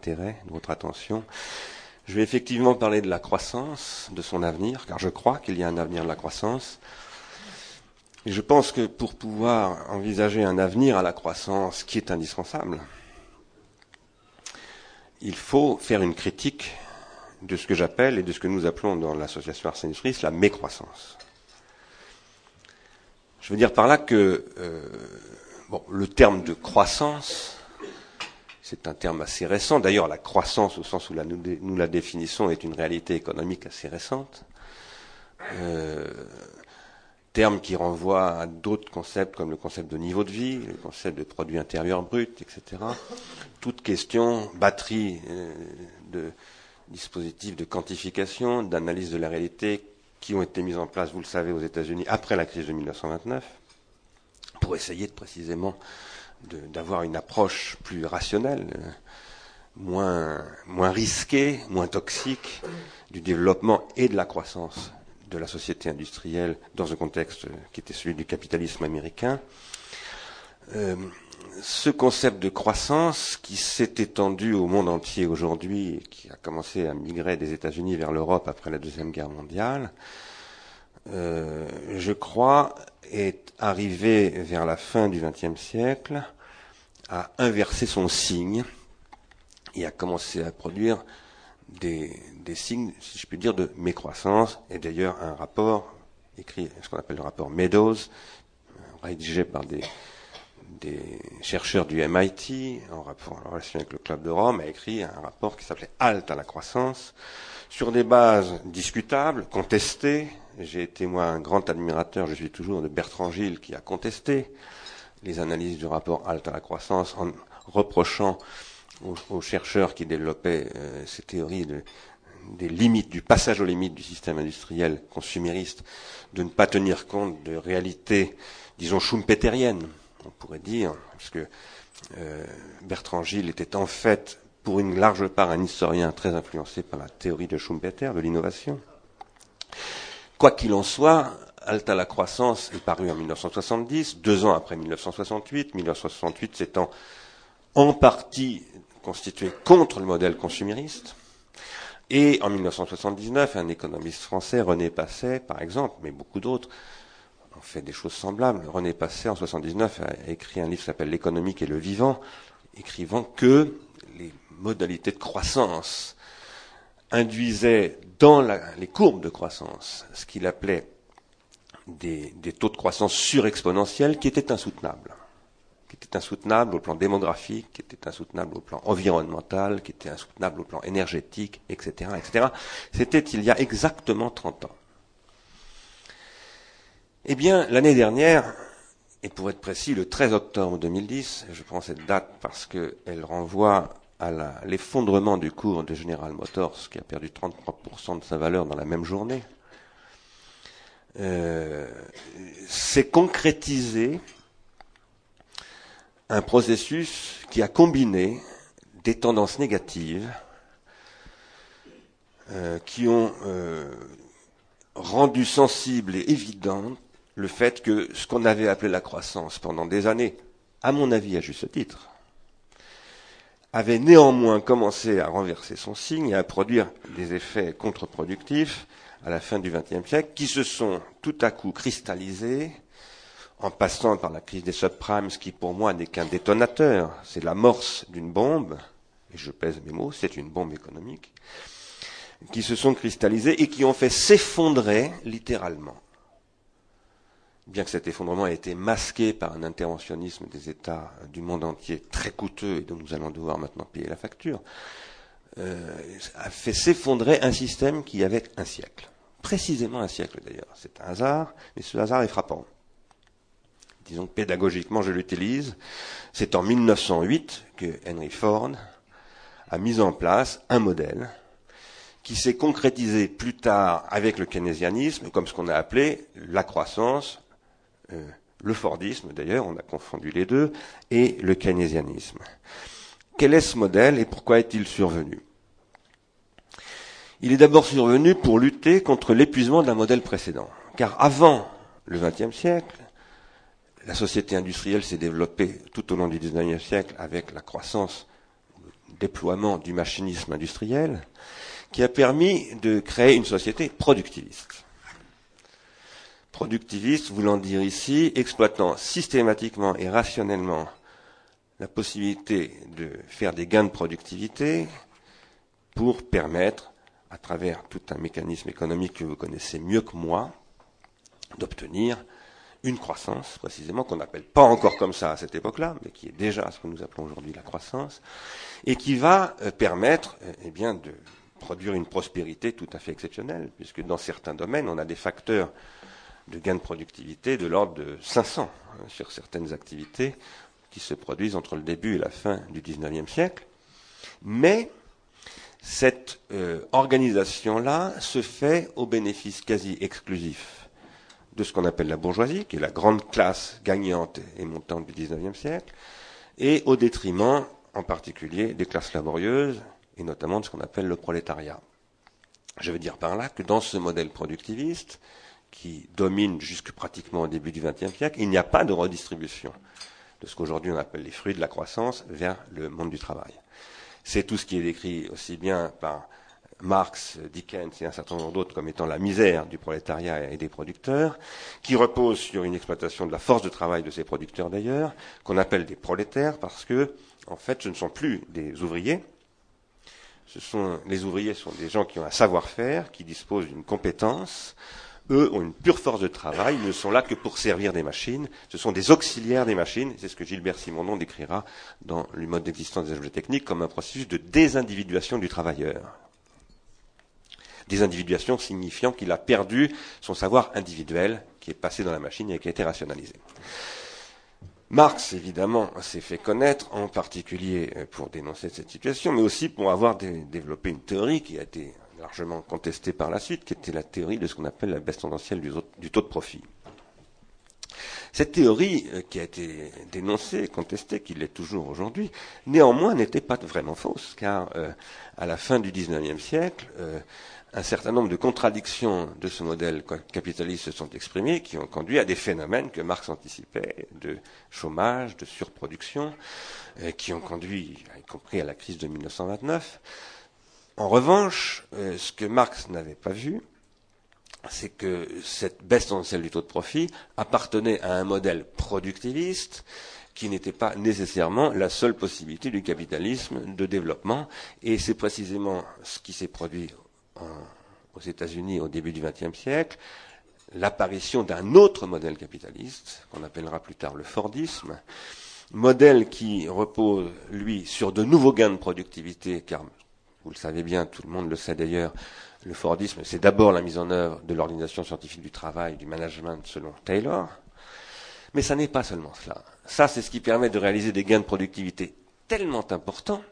intérêt, de votre attention. Je vais effectivement parler de la croissance, de son avenir, car je crois qu'il y a un avenir de la croissance. Et je pense que pour pouvoir envisager un avenir à la croissance qui est indispensable, il faut faire une critique de ce que j'appelle et de ce que nous appelons dans l'association Ars la mécroissance. Je veux dire par là que euh, bon, le terme de croissance, c'est un terme assez récent. D'ailleurs, la croissance, au sens où nous, la définissons, est une réalité économique assez récente. Euh, terme qui renvoie à d'autres concepts comme le concept de niveau de vie, le concept de produit intérieur brut, etc. Toute question, batterie euh, de dispositifs de quantification, d'analyse de la réalité qui ont été mis en place, vous le savez, aux États-Unis après la crise de 1929, pour essayer de, précisément d'avoir une approche plus rationnelle, euh, moins, moins risquée, moins toxique du développement et de la croissance de la société industrielle dans un contexte qui était celui du capitalisme américain. Euh, ce concept de croissance qui s'est étendu au monde entier aujourd'hui qui a commencé à migrer des États-Unis vers l'Europe après la Deuxième Guerre mondiale, euh, je crois, est arrivé vers la fin du XXe siècle à inverser son signe et a commencé à produire des, des signes, si je puis dire, de mécroissance. Et d'ailleurs, un rapport écrit, ce qu'on appelle le rapport Meadows, rédigé par des, des chercheurs du MIT, en, rapport, en relation avec le Club de Rome, a écrit un rapport qui s'appelait Halte à la croissance, sur des bases discutables, contestées. J'ai été, moi, un grand admirateur, je suis toujours, de Bertrand Gilles, qui a contesté les analyses du rapport Halte à la croissance en reprochant aux, chercheurs qui développaient euh, ces théories de, des limites, du passage aux limites du système industriel consumériste, de ne pas tenir compte de réalités, disons, schumpeteriennes, on pourrait dire, parce que euh, Bertrand Gilles était en fait, pour une large part, un historien très influencé par la théorie de Schumpeter, de l'innovation. Quoi qu'il en soit, Alta la croissance est paru en 1970, deux ans après 1968, 1968 s'étant en partie constitué contre le modèle consumériste. Et en 1979, un économiste français, René Passet, par exemple, mais beaucoup d'autres, ont fait des choses semblables. René Passet, en 1979, a écrit un livre qui s'appelle L'économique et le vivant, écrivant que les modalités de croissance induisaient dans les courbes de croissance ce qu'il appelait des, des, taux de croissance surexponentiels qui étaient insoutenables qui était insoutenable au plan démographique, qui était insoutenable au plan environnemental, qui était insoutenable au plan énergétique, etc., etc. C'était il y a exactement 30 ans. Eh bien, l'année dernière, et pour être précis, le 13 octobre 2010, je prends cette date parce qu'elle renvoie à l'effondrement du cours de General Motors, qui a perdu 33% de sa valeur dans la même journée, euh, s'est concrétisé un processus qui a combiné des tendances négatives euh, qui ont euh, rendu sensible et évident le fait que ce qu'on avait appelé la croissance pendant des années, à mon avis à juste titre, avait néanmoins commencé à renverser son signe et à produire des effets contre-productifs à la fin du XXe siècle qui se sont tout à coup cristallisés en passant par la crise des subprimes, qui pour moi n'est qu'un détonateur, c'est l'amorce d'une bombe, et je pèse mes mots, c'est une bombe économique, qui se sont cristallisées et qui ont fait s'effondrer littéralement. Bien que cet effondrement ait été masqué par un interventionnisme des États du monde entier très coûteux et dont nous allons devoir maintenant payer la facture, euh, a fait s'effondrer un système qui avait un siècle. Précisément un siècle d'ailleurs. C'est un hasard, mais ce hasard est frappant disons que pédagogiquement je l'utilise, c'est en 1908 que Henry Ford a mis en place un modèle qui s'est concrétisé plus tard avec le keynésianisme, comme ce qu'on a appelé la croissance, le Fordisme d'ailleurs, on a confondu les deux, et le keynésianisme. Quel est ce modèle et pourquoi est-il survenu? Il est d'abord survenu pour lutter contre l'épuisement d'un modèle précédent. Car avant le XXe siècle, la société industrielle s'est développée tout au long du XIXe siècle avec la croissance déploiement du machinisme industriel qui a permis de créer une société productiviste. Productiviste voulant dire ici exploitant systématiquement et rationnellement la possibilité de faire des gains de productivité pour permettre, à travers tout un mécanisme économique que vous connaissez mieux que moi, d'obtenir une croissance, précisément, qu'on n'appelle pas encore comme ça à cette époque-là, mais qui est déjà ce que nous appelons aujourd'hui la croissance, et qui va euh, permettre euh, eh bien, de produire une prospérité tout à fait exceptionnelle, puisque dans certains domaines, on a des facteurs de gains de productivité de l'ordre de 500 hein, sur certaines activités qui se produisent entre le début et la fin du XIXe siècle. Mais cette euh, organisation-là se fait au bénéfice quasi exclusif de ce qu'on appelle la bourgeoisie, qui est la grande classe gagnante et montante du XIXe siècle, et au détriment en particulier des classes laborieuses, et notamment de ce qu'on appelle le prolétariat. Je veux dire par là que dans ce modèle productiviste, qui domine jusque pratiquement au début du XXe siècle, il n'y a pas de redistribution de ce qu'aujourd'hui on appelle les fruits de la croissance vers le monde du travail. C'est tout ce qui est décrit aussi bien par Marx, Dickens et un certain nombre d'autres comme étant la misère du prolétariat et des producteurs, qui repose sur une exploitation de la force de travail de ces producteurs d'ailleurs, qu'on appelle des prolétaires parce que, en fait, ce ne sont plus des ouvriers. Ce sont, les ouvriers sont des gens qui ont un savoir-faire, qui disposent d'une compétence, eux ont une pure force de travail, ils ne sont là que pour servir des machines, ce sont des auxiliaires des machines, c'est ce que Gilbert Simondon décrira dans le mode d'existence des objets techniques comme un processus de désindividuation du travailleur. Désindividuation signifiant qu'il a perdu son savoir individuel qui est passé dans la machine et qui a été rationalisé. Marx, évidemment, s'est fait connaître, en particulier pour dénoncer cette situation, mais aussi pour avoir développé une théorie qui a été largement contestée par la suite, qui était la théorie de ce qu'on appelle la baisse tendancielle du, taux de profit. Cette théorie, euh, qui a été dénoncée, contestée, qui l'est toujours aujourd'hui, néanmoins n'était pas vraiment fausse, car euh, à la fin du XIXe siècle, euh, un certain nombre de contradictions de ce modèle capitaliste se sont exprimées, qui ont conduit à des phénomènes que Marx anticipait, de chômage, de surproduction, qui ont conduit, y compris à la crise de 1929. En revanche, euh, ce que Marx n'avait pas vu, c'est que cette baisse tendancielle du taux de profit appartenait à un modèle productiviste qui n'était pas nécessairement la seule possibilité du capitalisme de développement. Et c'est précisément ce qui s'est produit aux États-Unis au début du XXe siècle, l'apparition d'un autre modèle capitaliste, qu'on appellera plus tard le Fordisme, modèle qui repose, lui, sur de nouveaux gains de productivité, car vous le savez bien, tout le monde le sait d'ailleurs, le Fordisme, c'est d'abord la mise en œuvre de l'organisation scientifique du travail, du management selon Taylor. Mais ça n'est pas seulement cela. Ça, c'est ce qui permet de réaliser des gains de productivité tellement importants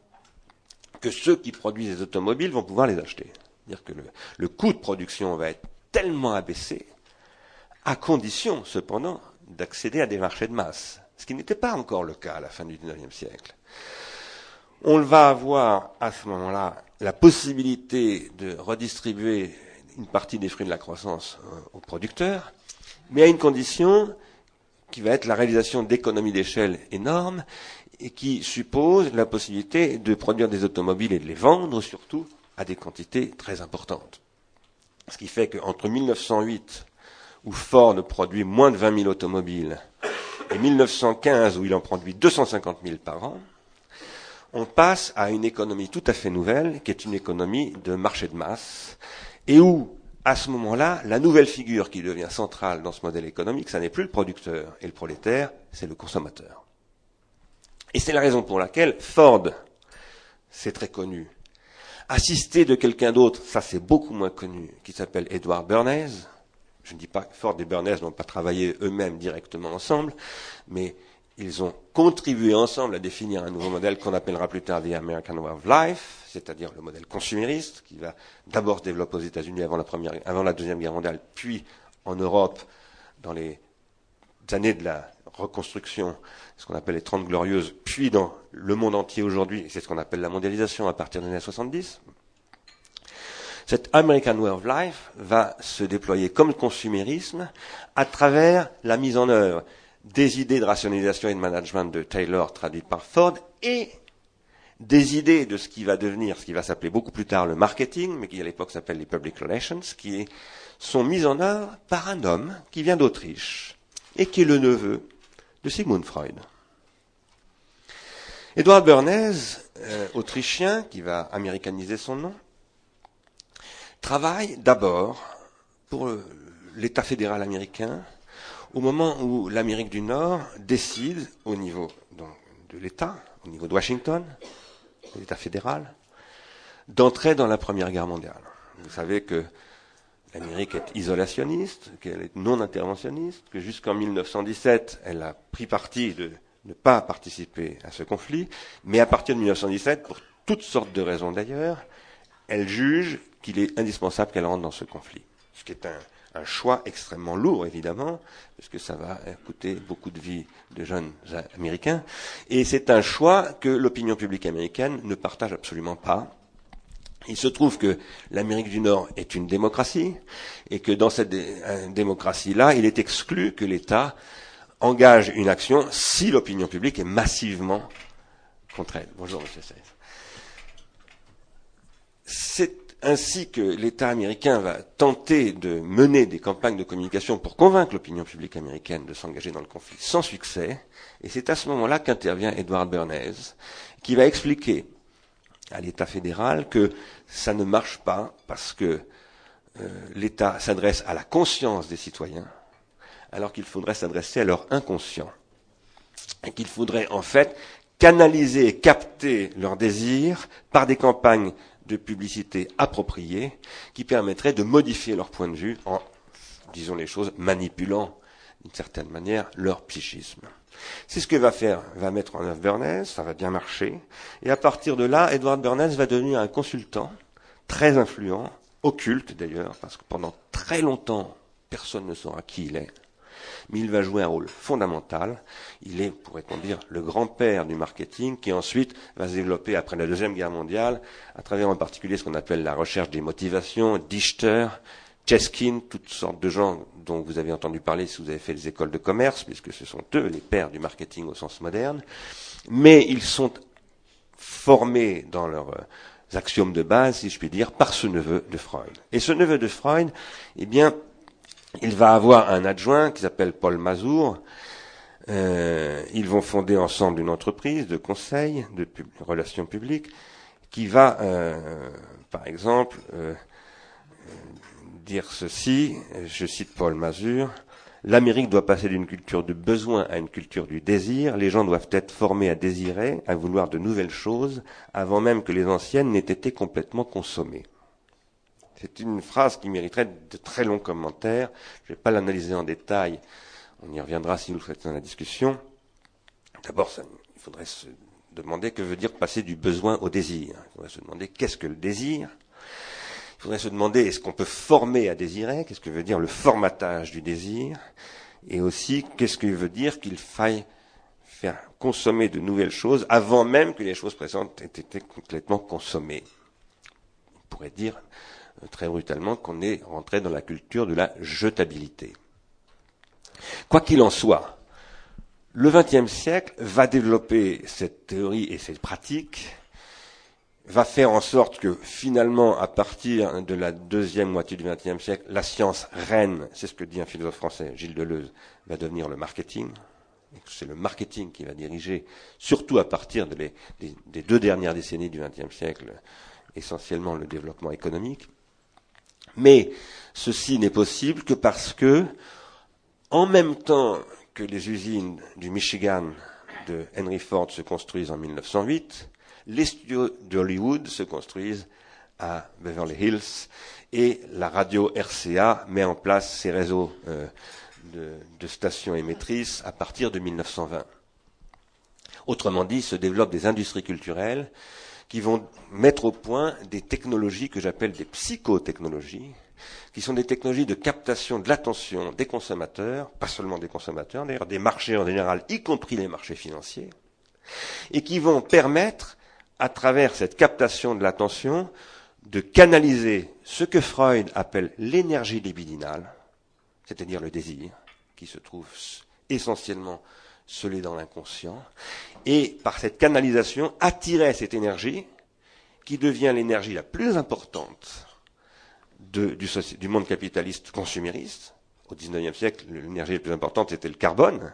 que ceux qui produisent des automobiles vont pouvoir les acheter. C'est-à-dire que le, le coût de production va être tellement abaissé, à condition cependant d'accéder à des marchés de masse, ce qui n'était pas encore le cas à la fin du XIXe siècle on va avoir à ce moment-là la possibilité de redistribuer une partie des fruits de la croissance euh, aux producteurs, mais à une condition qui va être la réalisation d'économies d'échelle énormes et qui suppose la possibilité de produire des automobiles et de les vendre surtout à des quantités très importantes. Ce qui fait qu'entre 1908, où Ford produit moins de 20 000 automobiles, et 1915, où il en produit 250 000 par an, on passe à une économie tout à fait nouvelle, qui est une économie de marché de masse, et où, à ce moment-là, la nouvelle figure qui devient centrale dans ce modèle économique, ça n'est plus le producteur et le prolétaire, c'est le consommateur. Et c'est la raison pour laquelle Ford, c'est très connu, assisté de quelqu'un d'autre, ça c'est beaucoup moins connu, qui s'appelle Edward Bernays. Je ne dis pas que Ford et Bernays n'ont pas travaillé eux-mêmes directement ensemble, mais ils ont contribué ensemble à définir un nouveau modèle qu'on appellera plus tard The American Way of Life, c'est-à-dire le modèle consumériste, qui va d'abord se développer aux États-Unis avant la, première, avant la Deuxième Guerre mondiale, puis en Europe dans les années de la reconstruction, ce qu'on appelle les Trente Glorieuses, puis dans le monde entier aujourd'hui, c'est ce qu'on appelle la mondialisation à partir des années 70. Cet American Way of Life va se déployer comme consumérisme à travers la mise en œuvre des idées de rationalisation et de management de Taylor traduites par Ford et des idées de ce qui va devenir, ce qui va s'appeler beaucoup plus tard le marketing, mais qui à l'époque s'appelle les public relations, qui sont mises en œuvre par un homme qui vient d'Autriche et qui est le neveu de Sigmund Freud. Edward Bernays, euh, autrichien, qui va américaniser son nom, travaille d'abord pour l'État fédéral américain au moment où l'Amérique du Nord décide au niveau de l'État, au niveau de Washington, l'État fédéral, d'entrer dans la Première Guerre mondiale. Vous savez que l'Amérique est isolationniste, qu'elle est non interventionniste, que jusqu'en 1917, elle a pris parti de ne pas participer à ce conflit, mais à partir de 1917, pour toutes sortes de raisons d'ailleurs, elle juge qu'il est indispensable qu'elle rentre dans ce conflit. Ce qui est un, un choix extrêmement lourd, évidemment, parce que ça va coûter beaucoup de vies de jeunes Américains. Et c'est un choix que l'opinion publique américaine ne partage absolument pas. Il se trouve que l'Amérique du Nord est une démocratie et que dans cette démocratie-là, il est exclu que l'État engage une action si l'opinion publique est massivement contre elle. Bonjour, Monsieur Saïf. C'est ainsi que l'État américain va tenter de mener des campagnes de communication pour convaincre l'opinion publique américaine de s'engager dans le conflit sans succès, et c'est à ce moment-là qu'intervient Edward Bernays, qui va expliquer à l'État fédéral que ça ne marche pas parce que euh, l'État s'adresse à la conscience des citoyens, alors qu'il faudrait s'adresser à leur inconscient, et qu'il faudrait en fait canaliser et capter leurs désirs par des campagnes de publicité appropriée qui permettrait de modifier leur point de vue en, disons les choses, manipulant d'une certaine manière leur psychisme. C'est ce que va faire, va mettre en œuvre Bernays, ça va bien marcher, et à partir de là, Edward Bernays va devenir un consultant très influent, occulte d'ailleurs, parce que pendant très longtemps, personne ne saura qui il est mais il va jouer un rôle fondamental. Il est, pourrait-on dire, le grand-père du marketing qui ensuite va se développer après la Deuxième Guerre mondiale, à travers en particulier ce qu'on appelle la recherche des motivations, Dichter, Cheskin, toutes sortes de gens dont vous avez entendu parler si vous avez fait les écoles de commerce, puisque ce sont eux les pères du marketing au sens moderne. Mais ils sont formés dans leurs euh, axiomes de base, si je puis dire, par ce neveu de Freud. Et ce neveu de Freud, eh bien, il va avoir un adjoint qui s'appelle Paul Mazour. Euh, ils vont fonder ensemble une entreprise de conseil, de relations publiques, qui va, euh, par exemple, euh, dire ceci, je cite Paul Mazur, L'Amérique doit passer d'une culture du besoin à une culture du désir. Les gens doivent être formés à désirer, à vouloir de nouvelles choses, avant même que les anciennes n'aient été complètement consommées. C'est une phrase qui mériterait de très longs commentaires. Je ne vais pas l'analyser en détail. On y reviendra si nous souhaitons la discussion. D'abord, il faudrait se demander que veut dire passer du besoin au désir. Il faudrait se demander qu'est-ce que le désir. Il faudrait se demander est-ce qu'on peut former à désirer, qu'est-ce que veut dire le formatage du désir, et aussi qu'est-ce que veut dire qu'il faille faire consommer de nouvelles choses avant même que les choses présentes aient été complètement consommées? On pourrait dire très brutalement qu'on est rentré dans la culture de la jetabilité. Quoi qu'il en soit, le XXe siècle va développer cette théorie et cette pratique, va faire en sorte que finalement, à partir de la deuxième moitié du XXe siècle, la science reine, c'est ce que dit un philosophe français, Gilles Deleuze, va devenir le marketing. C'est le marketing qui va diriger, surtout à partir des, des deux dernières décennies du XXe siècle, essentiellement le développement économique. Mais ceci n'est possible que parce que, en même temps que les usines du Michigan de Henry Ford se construisent en 1908, les studios d'Hollywood se construisent à Beverly Hills et la radio RCA met en place ses réseaux euh, de, de, stations émettrices à partir de 1920. Autrement dit, se développent des industries culturelles qui vont mettre au point des technologies que j'appelle des psychotechnologies, qui sont des technologies de captation de l'attention des consommateurs, pas seulement des consommateurs, d'ailleurs des marchés en général, y compris les marchés financiers, et qui vont permettre, à travers cette captation de l'attention, de canaliser ce que Freud appelle l'énergie libidinale, c'est-à-dire le désir, qui se trouve essentiellement se l'est dans l'inconscient, et par cette canalisation attirer cette énergie qui devient l'énergie la plus importante du, du, monde capitaliste consumériste. Au XIXe siècle, l'énergie la plus importante était le carbone,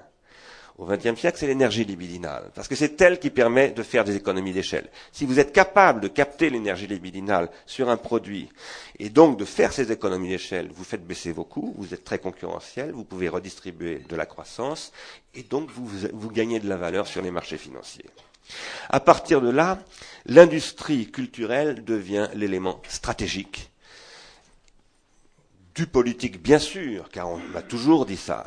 au XXe siècle, c'est l'énergie libidinale, parce que c'est elle qui permet de faire des économies d'échelle. Si vous êtes capable de capter l'énergie libidinale sur un produit, et donc de faire ces économies d'échelle, vous faites baisser vos coûts, vous êtes très concurrentiel, vous pouvez redistribuer de la croissance, et donc vous, vous gagnez de la valeur sur les marchés financiers. À partir de là, l'industrie culturelle devient l'élément stratégique du politique, bien sûr, car on m'a toujours dit ça,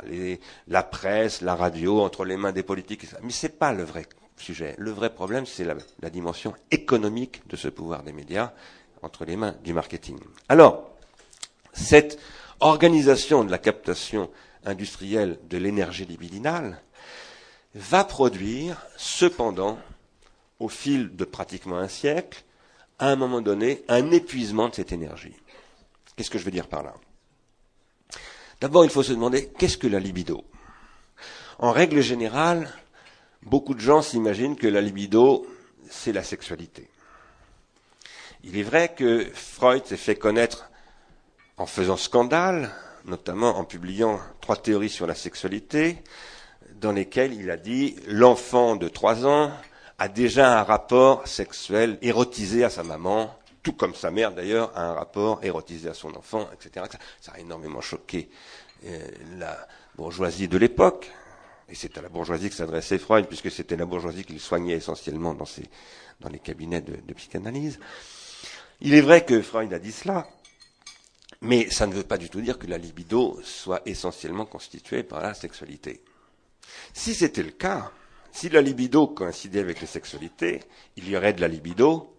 la presse, la radio, entre les mains des politiques, mais ce n'est pas le vrai sujet. Le vrai problème, c'est la, la, dimension économique de ce pouvoir des médias entre les mains du marketing. Alors, cette organisation de la captation industrielle de l'énergie libidinale va produire, cependant, au fil de pratiquement un siècle, à un moment donné, un épuisement de cette énergie. Qu'est-ce que je veux dire par là? D'abord, il faut se demander qu'est-ce que la libido? En règle générale, beaucoup de gens s'imaginent que la libido, c'est la sexualité. Il est vrai que Freud s'est fait connaître en faisant scandale, notamment en publiant trois théories sur la sexualité, dans lesquelles il a dit l'enfant de trois ans a déjà un rapport sexuel érotisé à sa maman, tout comme sa mère d'ailleurs, a un rapport érotisé à son enfant, etc. Ça a énormément choqué euh, la bourgeoisie de l'époque. Et c'est à la bourgeoisie que s'adressait Freud, puisque c'était la bourgeoisie qu'il soignait essentiellement dans, dans les cabinets de, de psychanalyse. Il est vrai que Freud a dit cela, mais ça ne veut pas du tout dire que la libido soit essentiellement constituée par la sexualité. Si c'était le cas, si la libido coïncidait avec les sexualités, il y aurait de la libido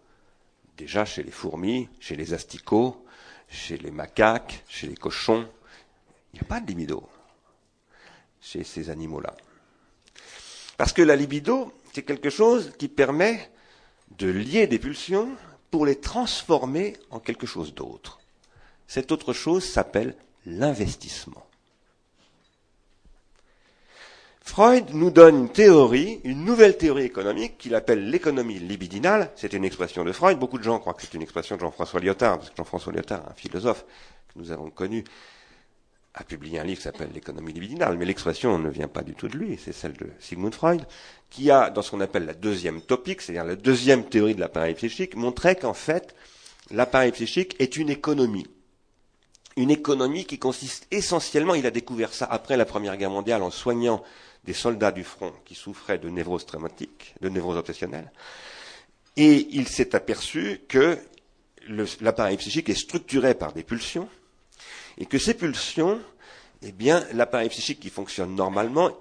déjà chez les fourmis, chez les asticots, chez les macaques, chez les cochons. Il n'y a pas de libido chez ces animaux-là. Parce que la libido, c'est quelque chose qui permet de lier des pulsions pour les transformer en quelque chose d'autre. Cette autre chose s'appelle l'investissement. Freud nous donne une théorie, une nouvelle théorie économique qu'il appelle l'économie libidinale. C'est une expression de Freud. Beaucoup de gens croient que c'est une expression de Jean-François Lyotard, parce que Jean-François Lyotard, un philosophe que nous avons connu, a publié un livre qui s'appelle L'économie libidinale, mais l'expression ne vient pas du tout de lui, c'est celle de Sigmund Freud, qui a, dans ce qu'on appelle la deuxième topique, c'est-à-dire la deuxième théorie de l'appareil psychique, montré qu'en fait, l'appareil psychique est une économie. Une économie qui consiste essentiellement, il a découvert ça après la Première Guerre mondiale en soignant des soldats du front qui souffraient de névrose traumatique, de névrose obsessionnelle, et il s'est aperçu que l'appareil psychique est structuré par des pulsions, et que ces pulsions, eh bien, l'appareil psychique qui fonctionne normalement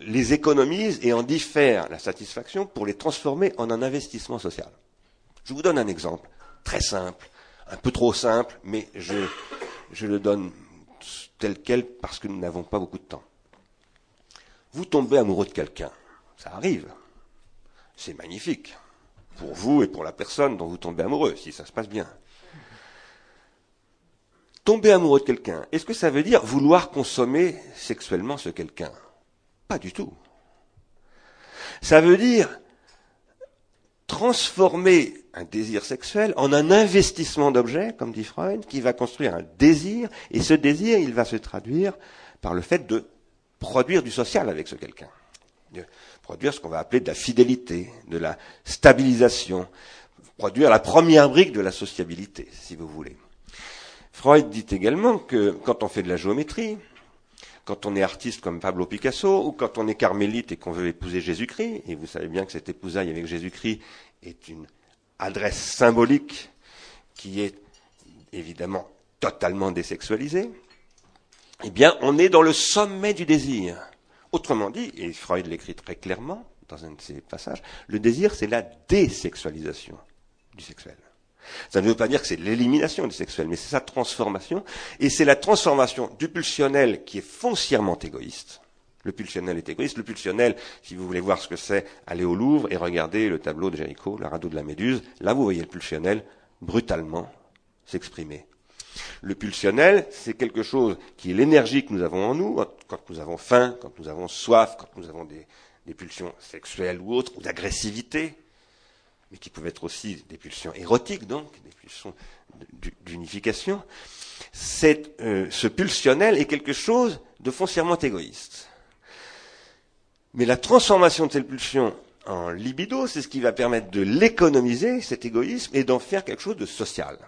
les économise et en diffère la satisfaction pour les transformer en un investissement social. Je vous donne un exemple très simple, un peu trop simple, mais je, je le donne tel quel parce que nous n'avons pas beaucoup de temps. Vous tombez amoureux de quelqu'un. Ça arrive. C'est magnifique. Pour vous et pour la personne dont vous tombez amoureux, si ça se passe bien. Tomber amoureux de quelqu'un, est-ce que ça veut dire vouloir consommer sexuellement ce quelqu'un? Pas du tout. Ça veut dire transformer un désir sexuel en un investissement d'objet, comme dit Freud, qui va construire un désir, et ce désir, il va se traduire par le fait de produire du social avec ce quelqu'un. Produire ce qu'on va appeler de la fidélité, de la stabilisation, produire la première brique de la sociabilité, si vous voulez. Freud dit également que quand on fait de la géométrie, quand on est artiste comme Pablo Picasso, ou quand on est carmélite et qu'on veut épouser Jésus-Christ, et vous savez bien que cette épousaille avec Jésus-Christ est une adresse symbolique qui est évidemment totalement désexualisée, eh bien, on est dans le sommet du désir. Autrement dit, et Freud l'écrit très clairement dans un de ses passages, le désir, c'est la désexualisation du sexuel. Ça ne veut pas dire que c'est l'élimination du sexuel, mais c'est sa transformation, et c'est la transformation du pulsionnel qui est foncièrement égoïste. Le pulsionnel est égoïste. Le pulsionnel, si vous voulez voir ce que c'est, allez au Louvre et regardez le tableau de Jéricho, la radeau de la Méduse. Là, vous voyez le pulsionnel brutalement s'exprimer. Le pulsionnel, c'est quelque chose qui est l'énergie que nous avons en nous, quand nous avons faim, quand nous avons soif, quand nous avons des, pulsions sexuelles ou autres, ou d'agressivité, mais qui peuvent être aussi des pulsions érotiques, donc, des pulsions d'unification. Euh, ce pulsionnel est quelque chose de foncièrement égoïste. Mais la transformation de cette pulsion en libido, c'est ce qui va permettre de l'économiser, cet égoïsme, et d'en faire quelque chose de social,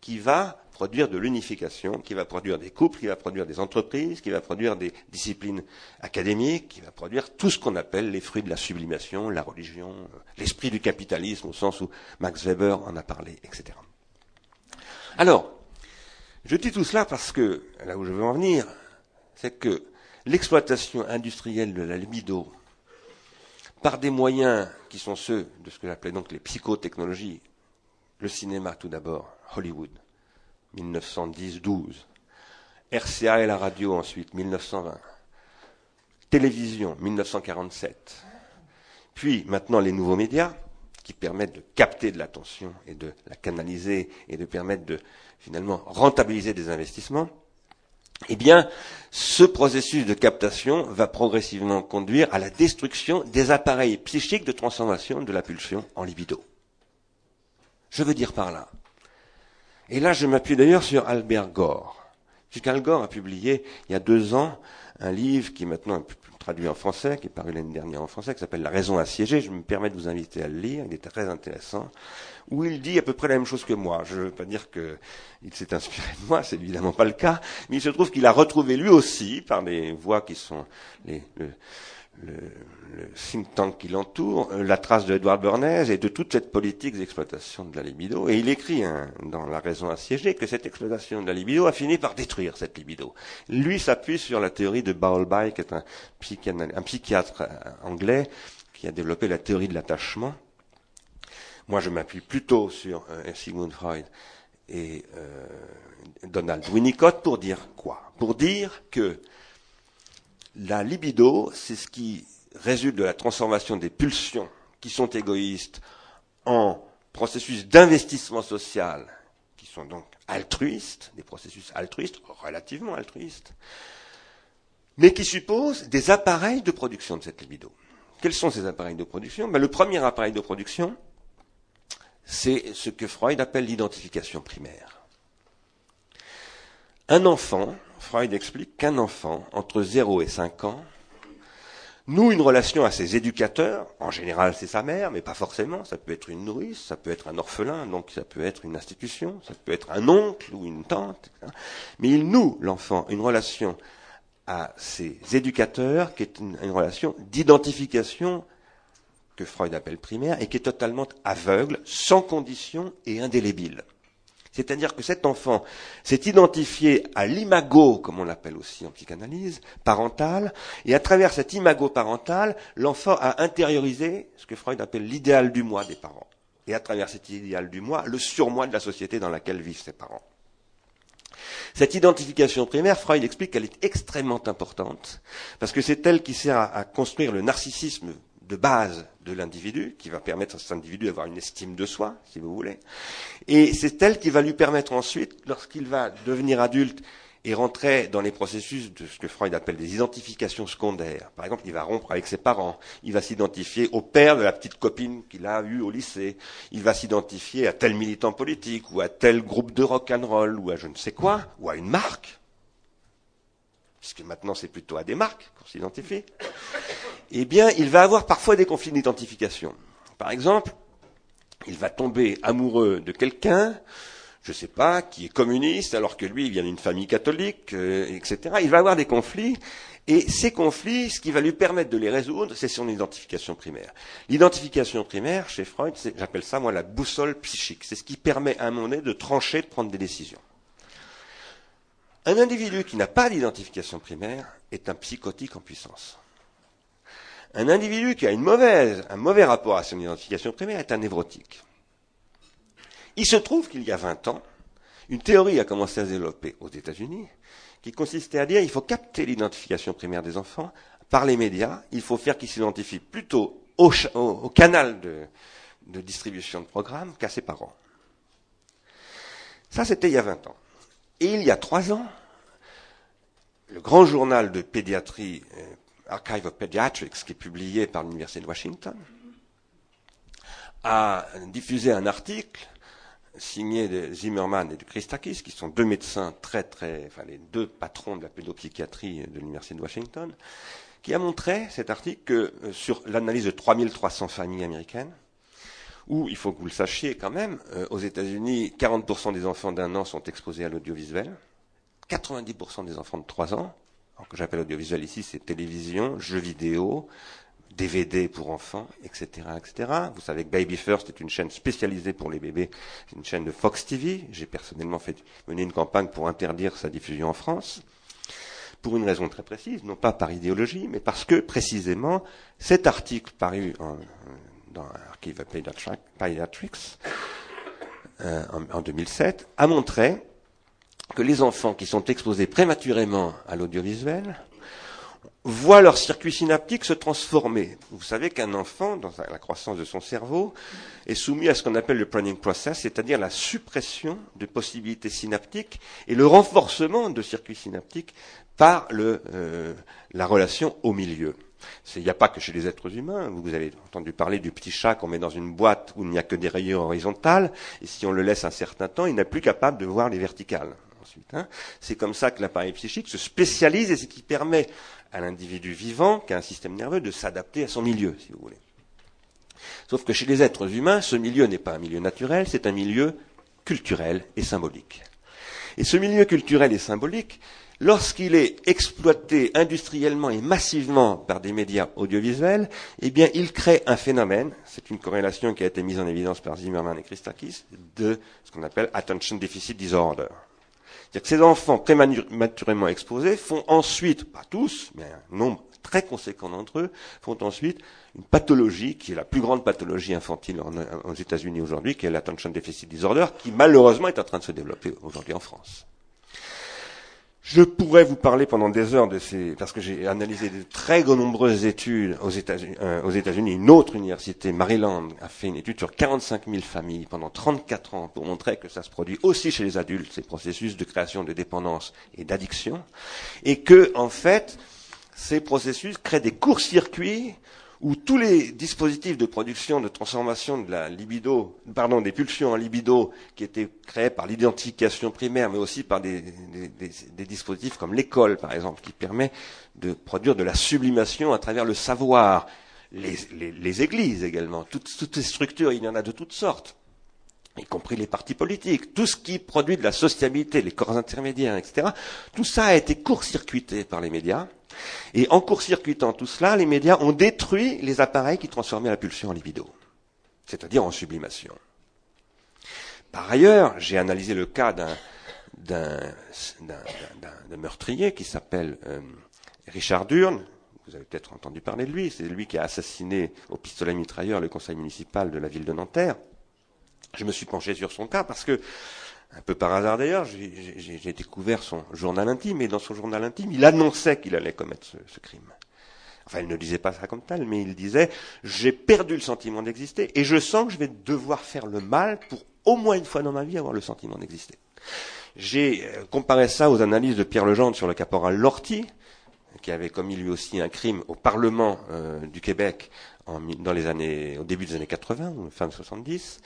qui va produire de l'unification, qui va produire des couples, qui va produire des entreprises, qui va produire des disciplines académiques, qui va produire tout ce qu'on appelle les fruits de la sublimation, la religion, euh, l'esprit du capitalisme au sens où Max Weber en a parlé, etc. Alors, je dis tout cela parce que, là où je veux en venir, c'est que l'exploitation industrielle de la libido par des moyens qui sont ceux de ce que j'appelais donc les psychotechnologies, le cinéma tout d'abord, Hollywood, 1910-12, RCA et la radio ensuite, 1920, télévision, 1947, puis maintenant les nouveaux médias qui permettent de capter de l'attention et de la canaliser et de permettre de finalement rentabiliser des investissements, eh bien, ce processus de captation va progressivement conduire à la destruction des appareils psychiques de transformation de la pulsion en libido. Je veux dire par là. Et là, je m'appuie d'ailleurs sur Albert Gore. Puisqu'Al Gore a publié, il y a deux ans, un livre qui est maintenant traduit en français, qui est paru l'année dernière en français, qui s'appelle La raison assiégée. Je me permets de vous inviter à le lire. Il est très intéressant où il dit à peu près la même chose que moi. Je ne veux pas dire qu'il s'est inspiré de moi, c'est évidemment pas le cas, mais il se trouve qu'il a retrouvé lui aussi, par des voix qui sont les, le, le, le, think tank qui l'entoure, euh, la trace de Edouard Bernays et de toute cette politique d'exploitation de la libido. Et il écrit hein, dans La raison assiégée que cette exploitation de la libido a fini par détruire cette libido. Lui s'appuie sur la théorie de Bowlby, qui est un, psychiatre euh, anglais qui a développé la théorie de l'attachement moi, je m'appuie plutôt sur euh, Sigmund Freud et Donald Winnicott pour dire quoi? Pour dire que la libido, c'est ce qui résulte de la transformation des pulsions qui sont égoïstes en processus d'investissement social qui sont donc altruistes, des processus altruistes, relativement altruistes, mais qui supposent des appareils de production de cette libido. Quels sont ces appareils de production? Ben, Le premier appareil de production, c'est ce que Freud appelle l'identification primaire. Un enfant, Freud explique qu'un enfant, entre 0 et 5 ans, noue une relation à ses éducateurs, en général c'est sa mère, mais pas forcément, ça peut être une nourrice, ça peut être un orphelin, donc ça peut être une institution, ça peut être un oncle ou une tante, mais il noue, l'enfant, une relation à ses éducateurs qui est une, une relation d'identification que Freud appelle primaire, et qui est totalement aveugle, sans condition et indélébile. C'est-à-dire que cet enfant s'est identifié à l'imago, comme on l'appelle aussi en psychanalyse, parental, et à travers cet imago parental, l'enfant a intériorisé ce que Freud appelle l'idéal du moi des parents. Et à travers cet idéal du moi, le surmoi de la société dans laquelle vivent ses parents. Cette identification primaire, Freud explique qu'elle est extrêmement importante, parce que c'est elle qui sert à, à construire le narcissisme de base de l'individu, qui va permettre à cet individu d'avoir une estime de soi, si vous voulez. Et c'est elle qui va lui permettre ensuite, lorsqu'il va devenir adulte et rentrer dans les processus de ce que Freud appelle des identifications secondaires. Par exemple, il va rompre avec ses parents, il va s'identifier au père de la petite copine qu'il a eue au lycée, il va s'identifier à tel militant politique, ou à tel groupe de rock and roll, ou à je ne sais quoi, ou à une marque, puisque maintenant c'est plutôt à des marques qu'on s'identifie eh bien, il va avoir parfois des conflits d'identification. Par exemple, il va tomber amoureux de quelqu'un, je ne sais pas, qui est communiste, alors que lui, il vient d'une famille catholique, euh, etc. Il va avoir des conflits, et ces conflits, ce qui va lui permettre de les résoudre, c'est son identification primaire. L'identification primaire, chez Freud, j'appelle ça, moi, la boussole psychique. C'est ce qui permet à un moment donné de trancher, de prendre des décisions. Un individu qui n'a pas d'identification primaire est un psychotique en puissance. Un individu qui a une mauvaise, un mauvais rapport à son identification primaire est un névrotique. Il se trouve qu'il y a 20 ans, une théorie a commencé à se développer aux États-Unis qui consistait à dire qu'il faut capter l'identification primaire des enfants par les médias, il faut faire qu'ils s'identifient plutôt au, canal de, distribution de programmes qu'à ses parents. Ça, c'était il y a 20 ans. Et il y a trois ans, le grand journal de pédiatrie, euh, Archive of Pediatrics, qui est publié par l'Université de Washington, a diffusé un article signé de Zimmerman et de Christakis, qui sont deux médecins très très, enfin les deux patrons de la pédopsychiatrie de l'Université de Washington, qui a montré cet article que euh, sur l'analyse de 3300 familles américaines, où il faut que vous le sachiez quand même, euh, aux États-Unis, 40% des enfants d'un an sont exposés à l'audiovisuel, 90% des enfants de 3 ans, alors que j'appelle audiovisuel ici, c'est télévision, jeux vidéo, DVD pour enfants, etc., etc. Vous savez que Baby First est une chaîne spécialisée pour les bébés, c'est une chaîne de Fox TV. J'ai personnellement fait mener une campagne pour interdire sa diffusion en France, pour une raison très précise, non pas par idéologie, mais parce que précisément cet article paru en, dans Archive Pediatrics euh, en, en 2007 a montré que les enfants qui sont exposés prématurément à l'audiovisuel voient leur circuit synaptique se transformer. Vous savez qu'un enfant, dans la croissance de son cerveau, est soumis à ce qu'on appelle le pruning process, c'est-à-dire la suppression de possibilités synaptiques et le renforcement de circuits synaptiques par le, euh, la relation au milieu. Il n'y a pas que chez les êtres humains. Vous avez entendu parler du petit chat qu'on met dans une boîte où il n'y a que des rayures horizontales, et si on le laisse un certain temps, il n'est plus capable de voir les verticales. Hein. C'est comme ça que l'appareil psychique se spécialise et ce qui permet à l'individu vivant, qui a un système nerveux, de s'adapter à son milieu, si vous voulez. Sauf que chez les êtres humains, ce milieu n'est pas un milieu naturel, c'est un milieu culturel et symbolique. Et ce milieu culturel et symbolique, lorsqu'il est exploité industriellement et massivement par des médias audiovisuels, eh bien, il crée un phénomène, c'est une corrélation qui a été mise en évidence par Zimmerman et Christakis, de ce qu'on appelle attention deficit disorder. C'est-à-dire que ces enfants prématurément exposés font ensuite, pas tous, mais un nombre très conséquent d'entre eux, font ensuite une pathologie qui est la plus grande pathologie infantile aux États-Unis aujourd'hui, qui est l'attention deficit disorder, qui malheureusement est en train de se développer aujourd'hui en France. Je pourrais vous parler pendant des heures de ces, parce que j'ai analysé de très nombreuses études aux États-Unis. Euh, une autre université, Maryland, a fait une étude sur 45 000 familles pendant 34 ans pour montrer que ça se produit aussi chez les adultes, ces processus de création de dépendance et d'addiction, et que, en fait, ces processus créent des courts-circuits où tous les dispositifs de production, de transformation de la libido, pardon, des pulsions en libido, qui étaient créés par l'identification primaire, mais aussi par des, dispositifs comme l'école, par exemple, qui permet de produire de la sublimation à travers le savoir, les, églises également, toutes, toutes ces structures, il y en a de toutes sortes y compris les partis politiques, tout ce qui produit de la sociabilité, les corps intermédiaires, etc. Tout ça a été court-circuité par les médias, et en court-circuitant tout cela, les médias ont détruit les appareils qui transformaient la pulsion en libido, c'est-à-dire en sublimation. Par ailleurs, j'ai analysé le cas d'un meurtrier qui s'appelle euh, Richard Durne. Vous avez peut-être entendu parler de lui. C'est lui qui a assassiné au pistolet mitrailleur le conseil municipal de la ville de Nanterre. Je me suis penché sur son cas parce que un peu par hasard d'ailleurs, j'ai découvert son journal intime, et dans son journal intime, il annonçait qu'il allait commettre ce, crime. Enfin, il ne disait pas ça comme tel, mais il disait j'ai perdu le sentiment d'exister et je sens que je vais devoir faire le mal pour au moins une fois dans ma vie avoir le sentiment d'exister. J'ai euh, comparé ça aux analyses de Pierre Legendre sur le caporal Lorty, qui avait commis lui aussi un crime au Parlement euh, du Québec dans les années, au début des années 80, ou fin de 70.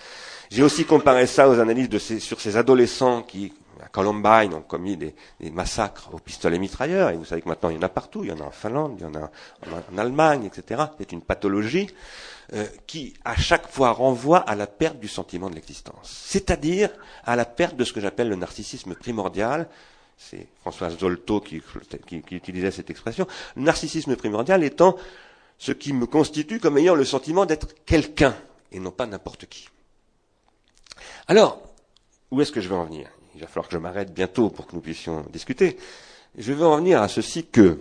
J'ai aussi comparé ça aux analyses de ces, sur ces adolescents qui, à Columbine, ont commis des, des, massacres au pistolet mitrailleur. Et vous savez que maintenant, il y en a partout. Il y en a en Finlande, il y en a en, Allemagne, etc. C'est une pathologie euh, qui, à chaque fois, renvoie à la perte du sentiment de l'existence. C'est-à-dire à la perte de ce que j'appelle le narcissisme primordial, c'est François Zolto qui, qui, qui, utilisait cette expression, narcissisme primordial étant ce qui me constitue comme ayant le sentiment d'être quelqu'un et non pas n'importe qui. Alors, où est-ce que je veux en venir? Il va falloir que je m'arrête bientôt pour que nous puissions discuter. Je veux en venir à ceci que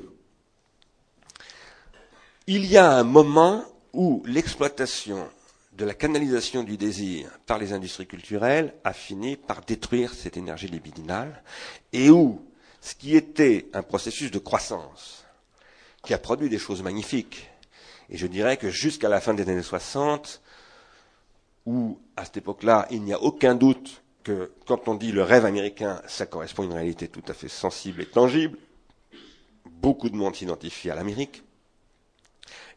il y a un moment où l'exploitation de la canalisation du désir par les industries culturelles a fini par détruire cette énergie libidinale et où ce qui était un processus de croissance qui a produit des choses magnifiques, et je dirais que jusqu'à la fin des années 60, où à cette époque-là, il n'y a aucun doute que quand on dit le rêve américain, ça correspond à une réalité tout à fait sensible et tangible. Beaucoup de monde s'identifie à l'Amérique.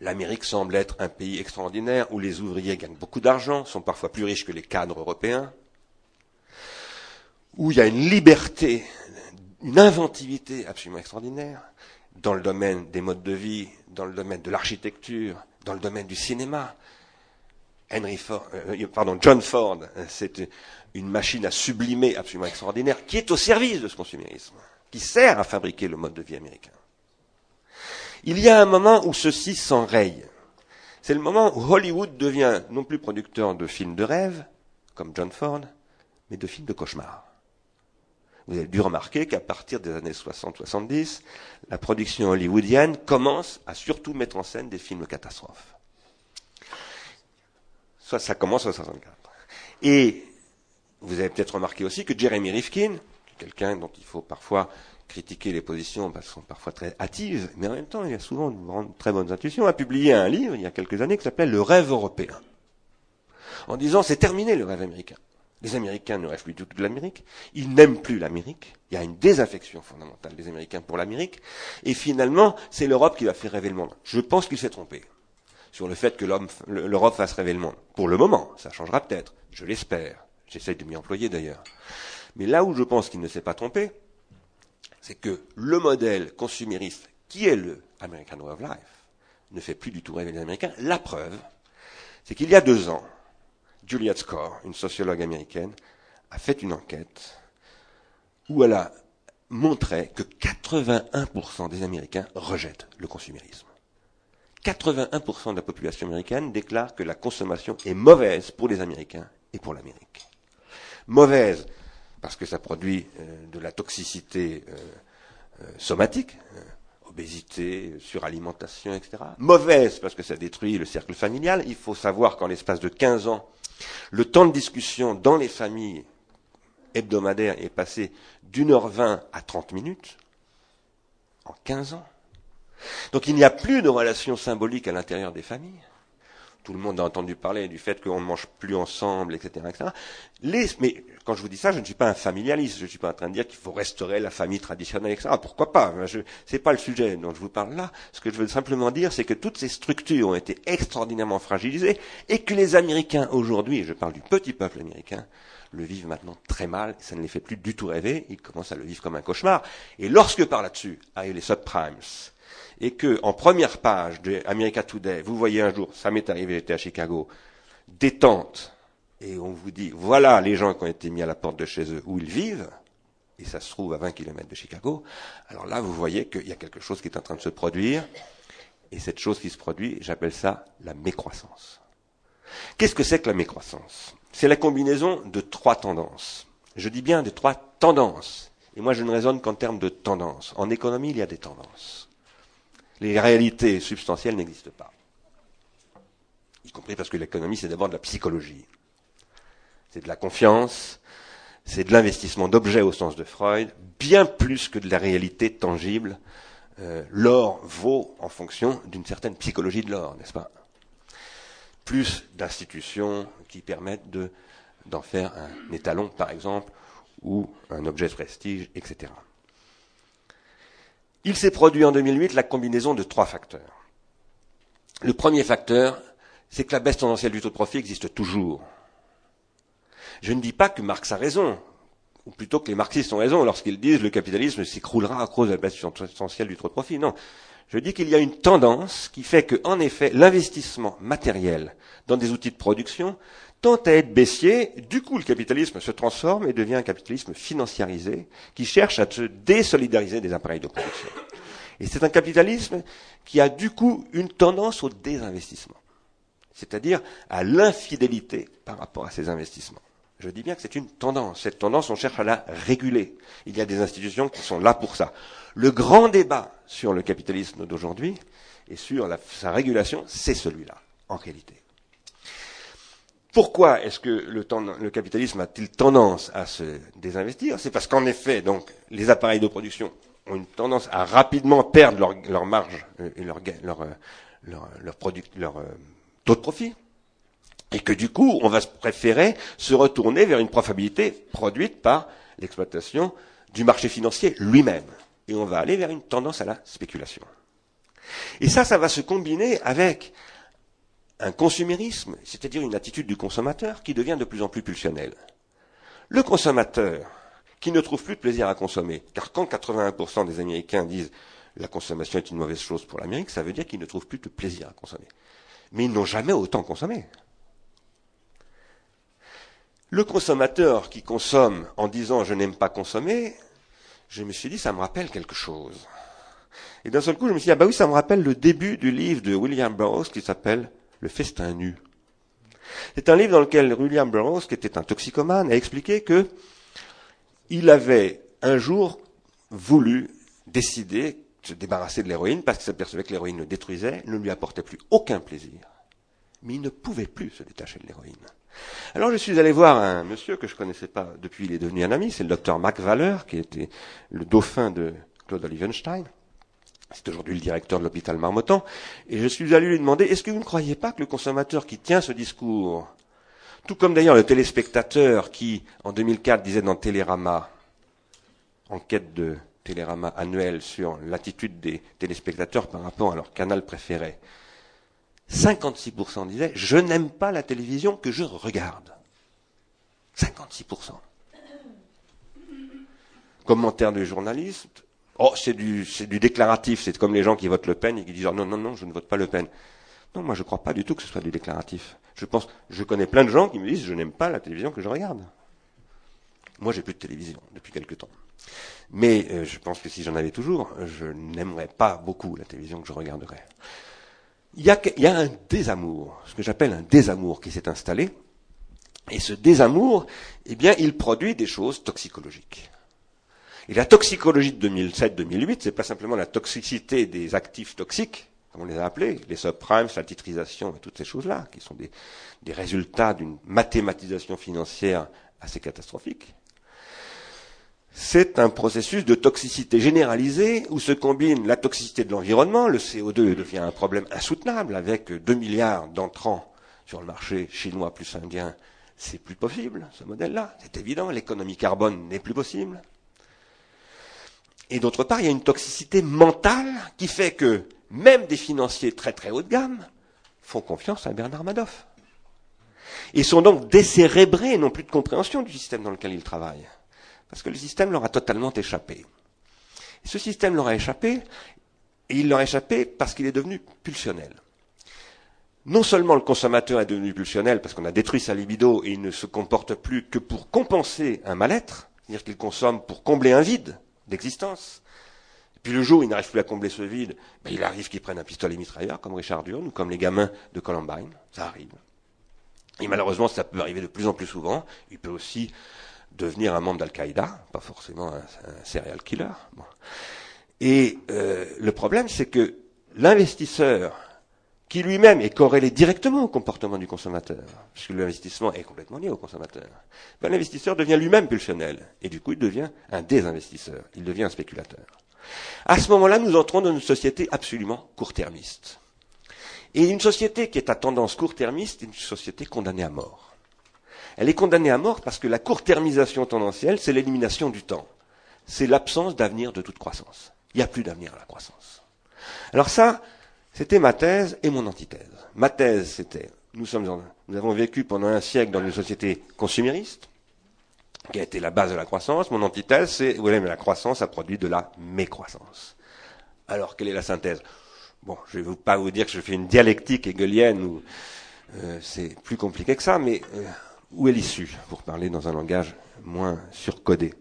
L'Amérique semble être un pays extraordinaire où les ouvriers gagnent beaucoup d'argent, sont parfois plus riches que les cadres européens, où il y a une liberté, une inventivité absolument extraordinaire dans le domaine des modes de vie, dans le domaine de l'architecture, dans le domaine du cinéma. Henry Ford, euh, pardon, John Ford, c'est une machine à sublimer absolument extraordinaire qui est au service de ce consumérisme, qui sert à fabriquer le mode de vie américain. Il y a un moment où ceci s'enraye. C'est le moment où Hollywood devient non plus producteur de films de rêve, comme John Ford, mais de films de cauchemar. Vous avez dû remarquer qu'à partir des années 60-70, la production hollywoodienne commence à surtout mettre en scène des films catastrophes. Soit ça commence en 64. Et vous avez peut-être remarqué aussi que Jeremy Rifkin, quelqu'un dont il faut parfois critiquer les positions parce qu'elles sont parfois très hâtives, mais en même temps, il a souvent de très bonnes intuitions, a publié un livre il y a quelques années qui s'appelait Le rêve européen. En disant, c'est terminé le rêve américain. Les Américains ne rêvent plus du tout de l'Amérique. Ils n'aiment plus l'Amérique. Il y a une désaffection fondamentale des Américains pour l'Amérique. Et finalement, c'est l'Europe qui va faire rêver le monde. Je pense qu'il s'est trompé sur le fait que l'Europe fasse rêver le monde. Pour le moment, ça changera peut-être. Je l'espère. J'essaye de m'y employer d'ailleurs. Mais là où je pense qu'il ne s'est pas trompé, c'est que le modèle consumériste qui est le American Way of Life ne fait plus du tout rêver les Américains. La preuve, c'est qu'il y a deux ans, Juliette Score, une sociologue américaine, a fait une enquête où elle a montré que 81% des Américains rejettent le consumérisme. 81% de la population américaine déclare que la consommation est mauvaise pour les Américains et pour l'Amérique. Mauvaise parce que ça produit euh, de la toxicité euh, euh, somatique, obésité, suralimentation, etc. Mauvaise parce que ça détruit le cercle familial. Il faut savoir qu'en l'espace de 15 ans, le temps de discussion dans les familles hebdomadaires est passé d'une heure vingt à trente minutes en 15 ans. Donc il n'y a plus de relation symbolique à l'intérieur des familles tout le monde a entendu parler du fait qu'on ne mange plus ensemble, etc. etc. mais quand je vous dis ça, je ne suis pas un familialiste, je ne suis pas en train de dire qu'il faut restaurer la famille traditionnelle, etc. Pourquoi pas? Ce n'est pas le sujet dont je vous parle là. Ce que je veux simplement dire, c'est que toutes ces structures ont été extraordinairement fragilisées et que les Américains aujourd'hui, je parle du petit peuple américain, le vivent maintenant très mal, ça ne les fait plus du tout rêver, ils commencent à le vivre comme un cauchemar. Et lorsque par là-dessus arrivent les subprimes, et que en première page de America Today, vous voyez un jour, ça m'est arrivé, j'étais à Chicago, détente, et on vous dit, voilà les gens qui ont été mis à la porte de chez eux où ils vivent, et ça se trouve à 20 km de Chicago, alors là, vous voyez qu'il y a quelque chose qui est en train de se produire, et cette chose qui se produit, j'appelle ça la mécroissance. Qu'est-ce que c'est que la mécroissance? C'est la combinaison de trois tendances. Je dis bien de trois tendances. Et moi, je ne raisonne qu'en termes de tendances. En économie, il y a des tendances les réalités substantielles n'existent pas. Y compris parce que l'économie, c'est d'abord de la psychologie. C'est de la confiance, c'est de l'investissement d'objets au sens de Freud, bien plus que de la réalité tangible. Euh, l'or vaut en fonction d'une certaine psychologie de l'or, n'est-ce pas? Plus d'institutions qui permettent d'en faire un étalon, par exemple, ou un objet de prestige, etc. Il s'est produit en 2008 la combinaison de trois facteurs. Le premier facteur, c'est que la baisse tendancielle du taux de profit existe toujours. Je ne dis pas que Marx a raison, ou plutôt que les marxistes ont raison lorsqu'ils disent que le capitalisme s'écroulera à cause de la baisse tendancielle du taux de profit. Non. Je dis qu'il y a une tendance qui fait que, en effet, l'investissement matériel dans des outils de production tend à être baissier. Du coup, le capitalisme se transforme et devient un capitalisme financiarisé qui cherche à se désolidariser des appareils de production. Et c'est un capitalisme qui a du coup une tendance au désinvestissement, c'est-à-dire à, l'infidélité par rapport à ces investissements. Je dis bien que c'est une tendance. Cette tendance, on cherche à la réguler. Il y a des institutions qui sont là pour ça. Le grand débat sur le capitalisme d'aujourd'hui et sur sa régulation, c'est celui-là, en réalité. Pourquoi est-ce que le, capitalisme a-t-il tendance à se désinvestir? C'est parce qu'en effet, donc, les appareils de production ont une tendance à rapidement perdre leur, marge euh, et leur, leur, euh, leur, leur, euh, taux de profit. Et que du coup, on va préférer se retourner vers une profitabilité produite par l'exploitation du marché financier lui-même. Et on va aller vers une tendance à la spéculation. Et ça, ça va se combiner avec un consumérisme, c'est-à-dire une attitude du consommateur qui devient de plus en plus pulsionnelle. Le consommateur qui ne trouve plus de plaisir à consommer, car quand 81% des Américains disent la consommation est une mauvaise chose pour l'Amérique, ça veut dire qu'ils ne trouvent plus de plaisir à consommer. Mais ils n'ont jamais autant consommé. Le consommateur qui consomme en disant je n'aime pas consommer, je me suis dit ça me rappelle quelque chose. Et d'un seul coup, je me suis dit, ah bah oui, ça me rappelle le début du livre de William Burroughs qui s'appelle Le festin nu. C'est un livre dans lequel William Burroughs, qui était un toxicomane, a expliqué que il avait un jour voulu décider de se débarrasser de l'héroïne parce qu'il s'apercevait que l'héroïne le détruisait, ne lui apportait plus aucun plaisir. Mais il ne pouvait plus se détacher de l'héroïne. Alors je suis allé voir un monsieur que je connaissais pas depuis, il est devenu un ami, c'est le docteur Mac Waller, qui était le dauphin de Claude Olivenstein. C'est aujourd'hui le directeur de l'hôpital Marmottan. Et je suis allé lui demander, est-ce que vous ne croyez pas que le consommateur qui tient ce discours, tout comme d'ailleurs le téléspectateur qui, en 2004, disait dans Télérama, enquête de Télérama annuelle sur l'attitude des téléspectateurs par rapport à leur canal préféré, 56% disaient Je n'aime pas la télévision que je regarde. 56%. Commentaire du journaliste Oh, c'est du, c'est du déclaratif. C'est comme les gens qui votent Le Pen et qui disent oh, non, non, non, je ne vote pas Le Pen. Non, moi je ne crois pas du tout que ce soit du déclaratif. Je pense, je connais plein de gens qui me disent je n'aime pas la télévision que je regarde. Moi, j'ai plus de télévision depuis quelque temps. Mais euh, je pense que si j'en avais toujours, je n'aimerais pas beaucoup la télévision que je regarderais il y, a, un désamour, ce que j'appelle un désamour qui s'est installé. Et ce désamour, eh bien, il produit des choses toxicologiques. Et la toxicologie de 2007-2008, c'est pas simplement la toxicité des actifs toxiques, comme on les a appelés, les subprimes, la titrisation toutes ces choses-là, qui sont des résultats d'une mathématisation financière assez catastrophique c'est un processus de toxicité généralisée où se combine la toxicité de l'environnement, le CO2 devient un problème insoutenable avec 2 milliards d'entrants sur le marché chinois plus indien, c'est plus possible, ce modèle-là, c'est évident, l'économie carbone n'est plus possible. Et d'autre part, il y a une toxicité mentale qui fait que même des financiers très très haut de gamme font confiance à Bernard Madoff. Ils sont donc décérébrés et n'ont plus de compréhension du système dans lequel ils travaillent. Parce que le système leur a totalement échappé. Ce système leur a échappé, et il leur a échappé parce qu'il est devenu pulsionnel. Non seulement le consommateur est devenu pulsionnel parce qu'on a détruit sa libido et il ne se comporte plus que pour compenser un mal-être, c'est-à-dire qu'il consomme pour combler un vide d'existence. Et puis le jour où il n'arrive plus à combler ce vide, ben il arrive qu'il prenne un pistolet mitrailleur comme Richard Durn ou comme les gamins de Columbine. Ça arrive. Et malheureusement, ça peut arriver de plus en plus souvent. Il peut aussi devenir un membre d'Al-Qaïda, pas forcément un, serial killer. Et euh, le problème, c'est que l'investisseur, qui lui-même est corrélé directement au comportement du consommateur, puisque l'investissement est complètement lié au consommateur, ben, l'investisseur devient lui-même pulsionnel, et du coup il devient un désinvestisseur, il devient un spéculateur. À ce moment-là, nous entrons dans une société absolument court-termiste. Et une société qui est à tendance court-termiste est une société condamnée à mort elle est condamnée à mort parce que la court-termisation tendancielle, c'est l'élimination du temps. C'est l'absence d'avenir de toute croissance. Il n'y a plus d'avenir à la croissance. Alors ça, c'était ma thèse et mon antithèse. Ma thèse, c'était, nous sommes nous avons vécu pendant un siècle dans une société consumériste, qui a été la base de la croissance. Mon antithèse, c'est, voyez, mais la croissance a produit de la mécroissance. Alors, quelle est la synthèse? Bon, je ne vais pas vous dire que je fais une dialectique hegelienne ou euh, c'est plus compliqué que ça, mais euh, où est l'issue, pour parler dans un langage moins surcodé?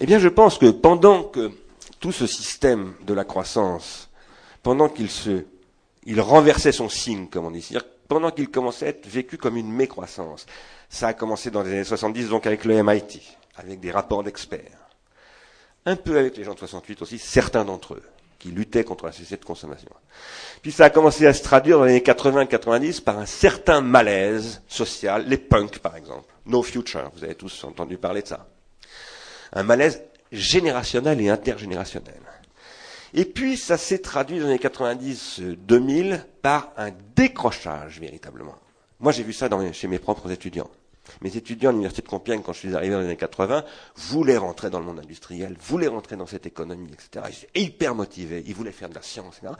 Eh bien, je pense que pendant que tout ce système de la croissance, pendant qu'il se, il renversait son signe, comme on dit, c'est-à-dire pendant qu'il commençait à être vécu comme une mécroissance, ça a commencé dans les années 70, donc avec le MIT, avec des rapports d'experts, un peu avec les gens de 68 aussi, certains d'entre eux qui luttaient contre la société de consommation. Puis ça a commencé à se traduire dans les années 80-90 par un certain malaise social, les punks par exemple, No Future, vous avez tous entendu parler de ça. Un malaise générationnel et intergénérationnel. Et puis ça s'est traduit dans les années 90-2000 par un décrochage véritablement. Moi, j'ai vu ça chez mes propres étudiants. Mes étudiants à l'université de Compiègne, quand je suis arrivé dans les années 80, voulaient rentrer dans le monde industriel, voulaient rentrer dans cette économie, etc. Ils étaient hyper motivés, ils voulaient faire de la science, etc.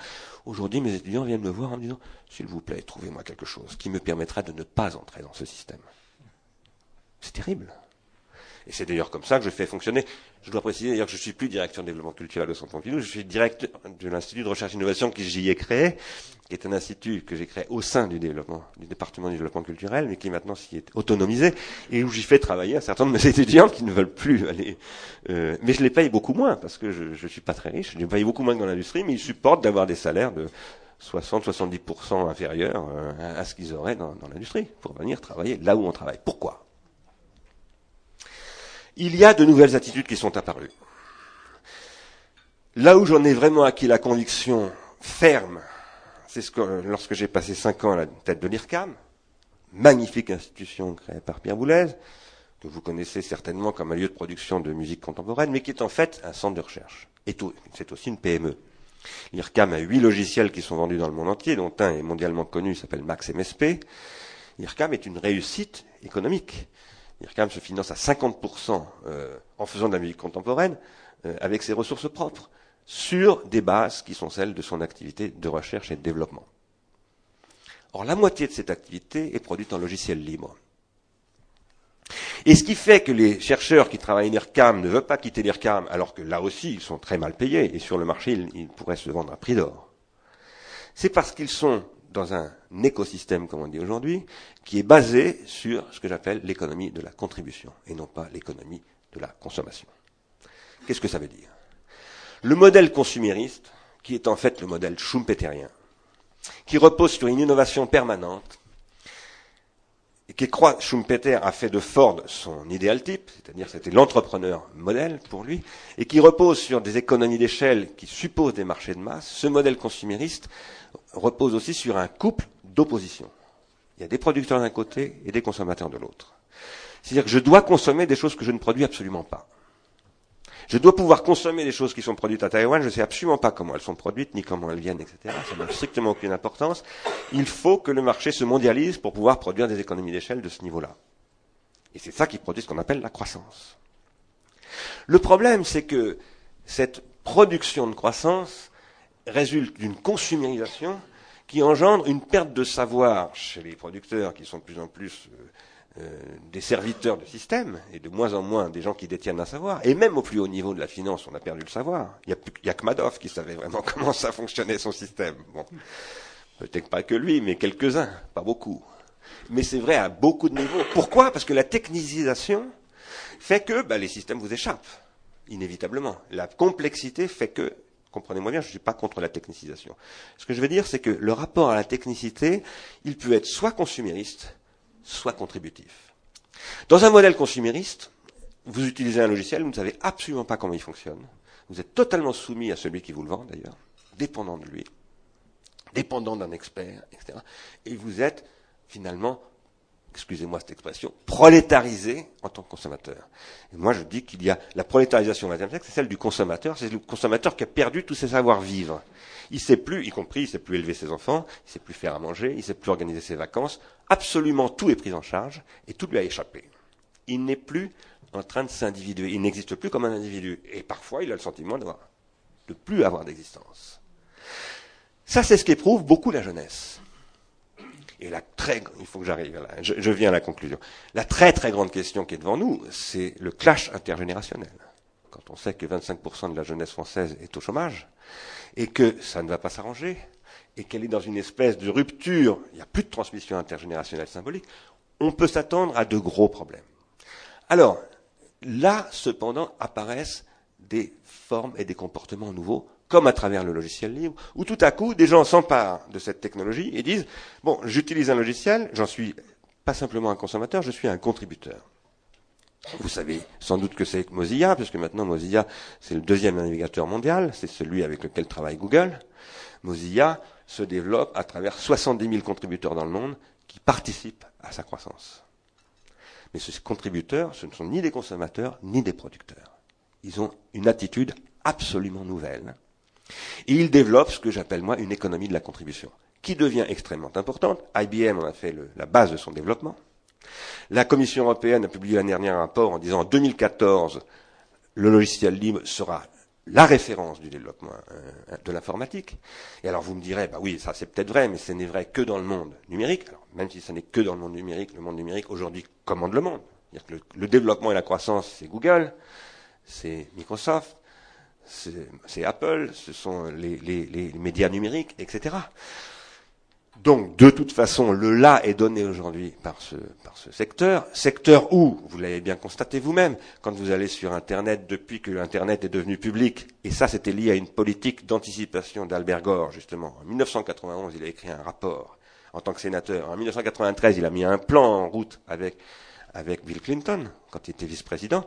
Aujourd'hui, mes étudiants viennent me voir en me disant, s'il vous plaît, trouvez-moi quelque chose qui me permettra de ne pas entrer dans ce système. C'est terrible. Et c'est d'ailleurs comme ça que je fais fonctionner. Je dois préciser d'ailleurs que je ne suis plus directeur de développement culturel au Centre Pompidou, je suis directeur de l'Institut de recherche et innovation que j'y ai créé, qui est un institut que j'ai créé au sein du développement, du département du développement culturel, mais qui maintenant s'y est autonomisé, et où j'y fais travailler un certain nombre de mes étudiants qui ne veulent plus aller. Euh, mais je les paye beaucoup moins, parce que je ne suis pas très riche, je les paye beaucoup moins que dans l'industrie, mais ils supportent d'avoir des salaires de 60-70% inférieurs euh, à ce qu'ils auraient dans l'industrie, pour venir travailler là où on travaille. Pourquoi? Il y a de nouvelles attitudes qui sont apparues. Là où j'en ai vraiment acquis la conviction ferme, c'est ce que, lorsque j'ai passé cinq ans à la tête de l'IRCAM, magnifique institution créée par Pierre Boulez, que vous connaissez certainement comme un lieu de production de musique contemporaine, mais qui est en fait un centre de recherche. Et c'est aussi une PME. L'IRCAM a huit logiciels qui sont vendus dans le monde entier, dont un est mondialement connu, s'appelle Max MSP. L'IRCAM est une réussite économique. IRCAM se finance à 50% euh, en faisant de la musique contemporaine euh, avec ses ressources propres sur des bases qui sont celles de son activité de recherche et de développement. Or, la moitié de cette activité est produite en logiciel libre. Et ce qui fait que les chercheurs qui travaillent en IRCAM ne veulent pas quitter l'IRCAM, alors que là aussi ils sont très mal payés, et sur le marché ils pourraient se vendre à prix d'or, c'est parce qu'ils sont dans un écosystème, comme on dit aujourd'hui, qui est basé sur ce que j'appelle l'économie de la contribution et non pas l'économie de la consommation. Qu'est-ce que ça veut dire? Le modèle consumériste, qui est en fait le modèle schumpeterien, qui repose sur une innovation permanente, et qui croit, Schumpeter a fait de Ford son idéal type, c'est-à-dire c'était l'entrepreneur modèle pour lui, et qui repose sur des économies d'échelle qui supposent des marchés de masse, ce modèle consumériste repose aussi sur un couple d'opposition. Il y a des producteurs d'un côté et des consommateurs de l'autre. C'est-à-dire que je dois consommer des choses que je ne produis absolument pas. Je dois pouvoir consommer des choses qui sont produites à Taïwan, je ne sais absolument pas comment elles sont produites, ni comment elles viennent, etc. Ça n'a strictement aucune importance. Il faut que le marché se mondialise pour pouvoir produire des économies d'échelle de ce niveau-là. Et c'est ça qui produit ce qu'on appelle la croissance. Le problème, c'est que cette production de croissance résulte d'une consumérisation qui engendre une perte de savoir chez les producteurs qui sont de plus en plus euh, euh, des serviteurs du système et de moins en moins des gens qui détiennent un savoir. Et même au plus haut niveau de la finance, on a perdu le savoir. Il n'y a, que Madoff qui savait vraiment comment ça fonctionnait son système. Bon, peut-être pas que lui, mais quelques-uns, pas beaucoup. Mais c'est vrai à beaucoup de niveaux. Pourquoi? Parce que la technicisation fait que bah, les systèmes vous échappent, inévitablement. La complexité fait que comprenez-moi bien, je ne suis pas contre la technicisation. Ce que je veux dire, c'est que le rapport à la technicité, il peut être soit consumériste, soit contributif. Dans un modèle consumériste, vous utilisez un logiciel, vous ne savez absolument pas comment il fonctionne. Vous êtes totalement soumis à celui qui vous le vend, d'ailleurs, dépendant de lui, dépendant d'un expert, etc. Et vous êtes finalement excusez-moi cette expression, prolétarisé en tant que consommateur. Et moi, je dis qu'il y a la prolétarisation au XXe siècle, c'est celle du consommateur, c'est le consommateur qui a perdu tous ses savoir-vivre. Il sait plus, y compris, il sait plus élever ses enfants, il sait plus faire à manger, il sait plus organiser ses vacances. Absolument tout est pris en charge et tout lui a échappé. Il n'est plus en train de s'individuer, il n'existe plus comme un individu. Et parfois, il a le sentiment de de plus avoir d'existence. Ça, c'est ce qu'éprouve beaucoup la jeunesse. Et la très, il faut que j'arrive là, je, je, viens à la conclusion. La très très grande question qui est devant nous, c'est le clash intergénérationnel. Quand on sait que 25% de la jeunesse française est au chômage, et que ça ne va pas s'arranger, et qu'elle est dans une espèce de rupture, il n'y a plus de transmission intergénérationnelle symbolique, on peut s'attendre à de gros problèmes. Alors, là, cependant, apparaissent des formes et des comportements nouveaux comme à travers le logiciel libre, où tout à coup, des gens s'emparent de cette technologie et disent, bon, j'utilise un logiciel, j'en suis pas simplement un consommateur, je suis un contributeur. Vous savez sans doute que c'est Mozilla, puisque maintenant Mozilla, c'est le deuxième navigateur mondial, c'est celui avec lequel travaille Google. Mozilla se développe à travers 70 000 contributeurs dans le monde qui participent à sa croissance. Mais ces contributeurs, ce ne sont ni des consommateurs, ni des producteurs. Ils ont une attitude absolument nouvelle et il développe ce que j'appelle moi une économie de la contribution. qui devient extrêmement importante. IBM en a fait la base de son développement. La Commission européenne a publié un dernier rapport en disant en 2014, le logiciel libre sera la référence du développement euh, de l'informatique. Et alors vous me direz, bah oui, ça c'est peut-être vrai, mais ce n'est vrai que dans le monde numérique. Alors, même si ce n'est que dans le monde numérique, le monde numérique aujourd'hui commande le monde. Que le, développement et la croissance, c'est Google, c'est Microsoft, c'est Apple, ce sont les, les, les médias numériques, etc. Donc, de toute façon, le là est donné aujourd'hui par ce, par ce secteur. Secteur où, vous l'avez bien constaté vous-même, quand vous allez sur Internet, depuis que l'Internet est devenu public, et ça c'était lié à une politique d'anticipation d'Albert Gore, justement. En 1991, il a écrit un rapport en tant que sénateur. En 1993, il a mis un plan en route avec, avec Bill Clinton, quand il était vice-président.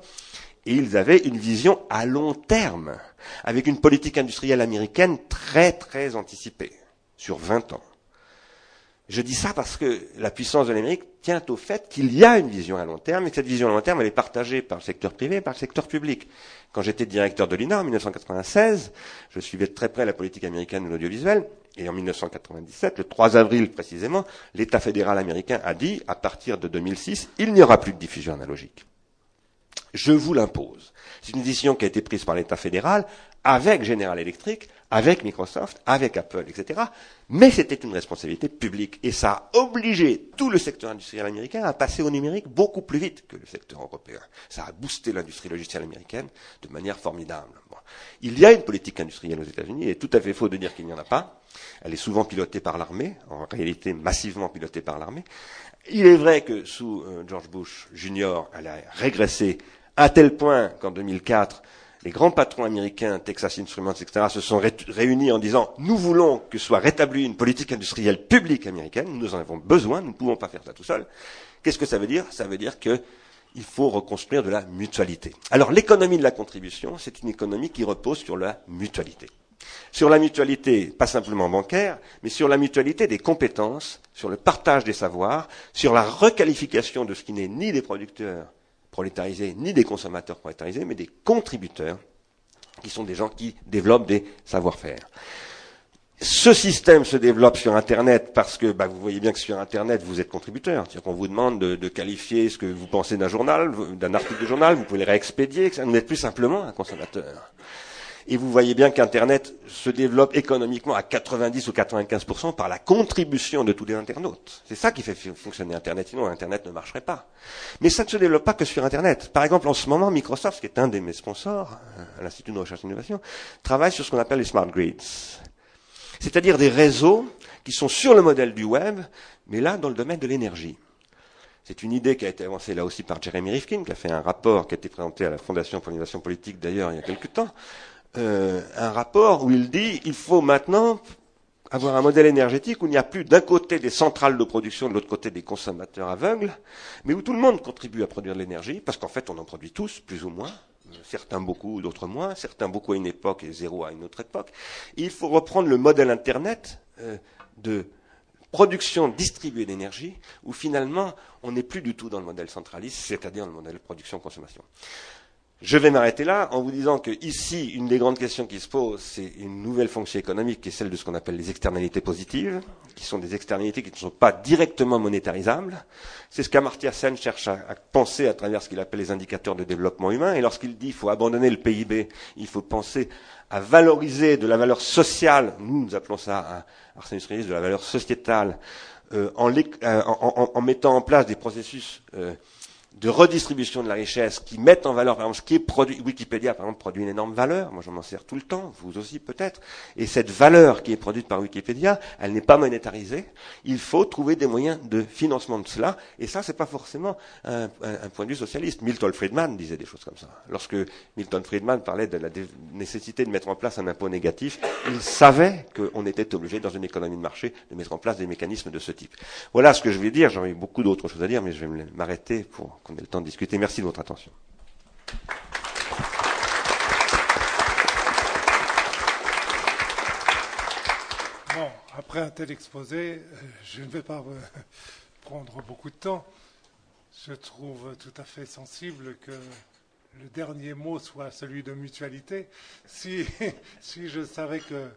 Ils avaient une vision à long terme, avec une politique industrielle américaine très très anticipée, sur 20 ans. Je dis ça parce que la puissance de l'Amérique tient au fait qu'il y a une vision à long terme et que cette vision à long terme, elle est partagée par le secteur privé et par le secteur public. Quand j'étais directeur de l'INA en 1996, je suivais de très près la politique américaine de l'audiovisuel et en 1997, le 3 avril précisément, l'État fédéral américain a dit, à partir de 2006, il n'y aura plus de diffusion analogique. Je vous l'impose. C'est une décision qui a été prise par l'État fédéral avec General Electric, avec Microsoft, avec Apple, etc. Mais c'était une responsabilité publique et ça a obligé tout le secteur industriel américain à passer au numérique beaucoup plus vite que le secteur européen. Ça a boosté l'industrie logicielle américaine de manière formidable. Il y a une politique industrielle aux États-Unis, il est tout à fait faux de dire qu'il n'y en a pas. Elle est souvent pilotée par l'armée, en réalité massivement pilotée par l'armée. Il est vrai que sous euh, George Bush Jr., elle a régressé à tel point qu'en 2004, les grands patrons américains, Texas Instruments, etc., se sont réunis en disant nous voulons que soit rétablie une politique industrielle publique américaine, nous en avons besoin, nous ne pouvons pas faire ça tout seul. Qu'est-ce que ça veut dire? Ça veut dire qu'il faut reconstruire de la mutualité. Alors l'économie de la contribution, c'est une économie qui repose sur la mutualité. Sur la mutualité, pas simplement bancaire, mais sur la mutualité des compétences, sur le partage des savoirs, sur la requalification de ce qui n'est ni des producteurs prolétarisés ni des consommateurs prolétarisés, mais des contributeurs, qui sont des gens qui développent des savoir-faire. Ce système se développe sur Internet parce que bah, vous voyez bien que sur Internet, vous êtes contributeur. C'est-à-dire qu'on vous demande de, de, qualifier ce que vous pensez d'un journal, d'un article de journal, vous pouvez le réexpédier, vous n'êtes plus simplement un consommateur. Et vous voyez bien qu'Internet se développe économiquement à 90 ou 95% par la contribution de tous les internautes. C'est ça qui fait fonctionner Internet, sinon Internet ne marcherait pas. Mais ça ne se développe pas que sur Internet. Par exemple, en ce moment, Microsoft, qui est un de mes sponsors à l'Institut de recherche et d'innovation, travaille sur ce qu'on appelle les smart grids. C'est-à-dire des réseaux qui sont sur le modèle du web, mais là, dans le domaine de l'énergie. C'est une idée qui a été avancée là aussi par Jeremy Rifkin, qui a fait un rapport qui a été présenté à la Fondation pour l'innovation politique d'ailleurs il y a quelque temps, euh, un rapport où il dit il faut maintenant avoir un modèle énergétique où il n'y a plus d'un côté des centrales de production, de l'autre côté des consommateurs aveugles, mais où tout le monde contribue à produire de l'énergie, parce qu'en fait on en produit tous, plus ou moins, certains beaucoup, d'autres moins, certains beaucoup à une époque et zéro à une autre époque. il faut reprendre le modèle Internet euh, de production distribuée d'énergie, où finalement on n'est plus du tout dans le modèle centraliste, c'est-à-dire le modèle production-consommation. Je vais m'arrêter là en vous disant que ici, une des grandes questions qui se posent, c'est une nouvelle fonction économique qui est celle de ce qu'on appelle les externalités positives, qui sont des externalités qui ne sont pas directement monétarisables. C'est ce qu'Amartya Sen cherche à, penser à travers ce qu'il appelle les indicateurs de développement humain. Et lorsqu'il dit qu'il faut abandonner le PIB, il faut penser à valoriser de la valeur sociale, nous, nous appelons ça à Arsène de la valeur sociétale, euh, euh, en, en, mettant en place des processus euh, de redistribution de la richesse qui mettent en valeur, par exemple, ce qui est produit, Wikipédia, par exemple, produit une énorme valeur. Moi, j'en m'en sers tout le temps, vous aussi peut-être. Et cette valeur qui est produite par Wikipédia, elle n'est pas monétarisée. Il faut trouver des moyens de financement de cela. Et ça, c'est pas forcément un, point de vue socialiste. Milton Friedman disait des choses comme ça. Lorsque Milton Friedman parlait de la nécessité de mettre en place un impôt négatif, il savait qu'on était obligé, dans une économie de marché, de mettre en place des mécanismes de ce type. Voilà ce que je voulais dire. J'aurais beaucoup d'autres choses à dire, mais je vais m'arrêter pour qu'on ait le temps de discuter. Merci de votre attention. Bon, après un tel exposé, euh, je ne vais pas prendre beaucoup de temps. Je trouve tout à fait sensible que le dernier mot soit celui de mutualité. Si, si je savais que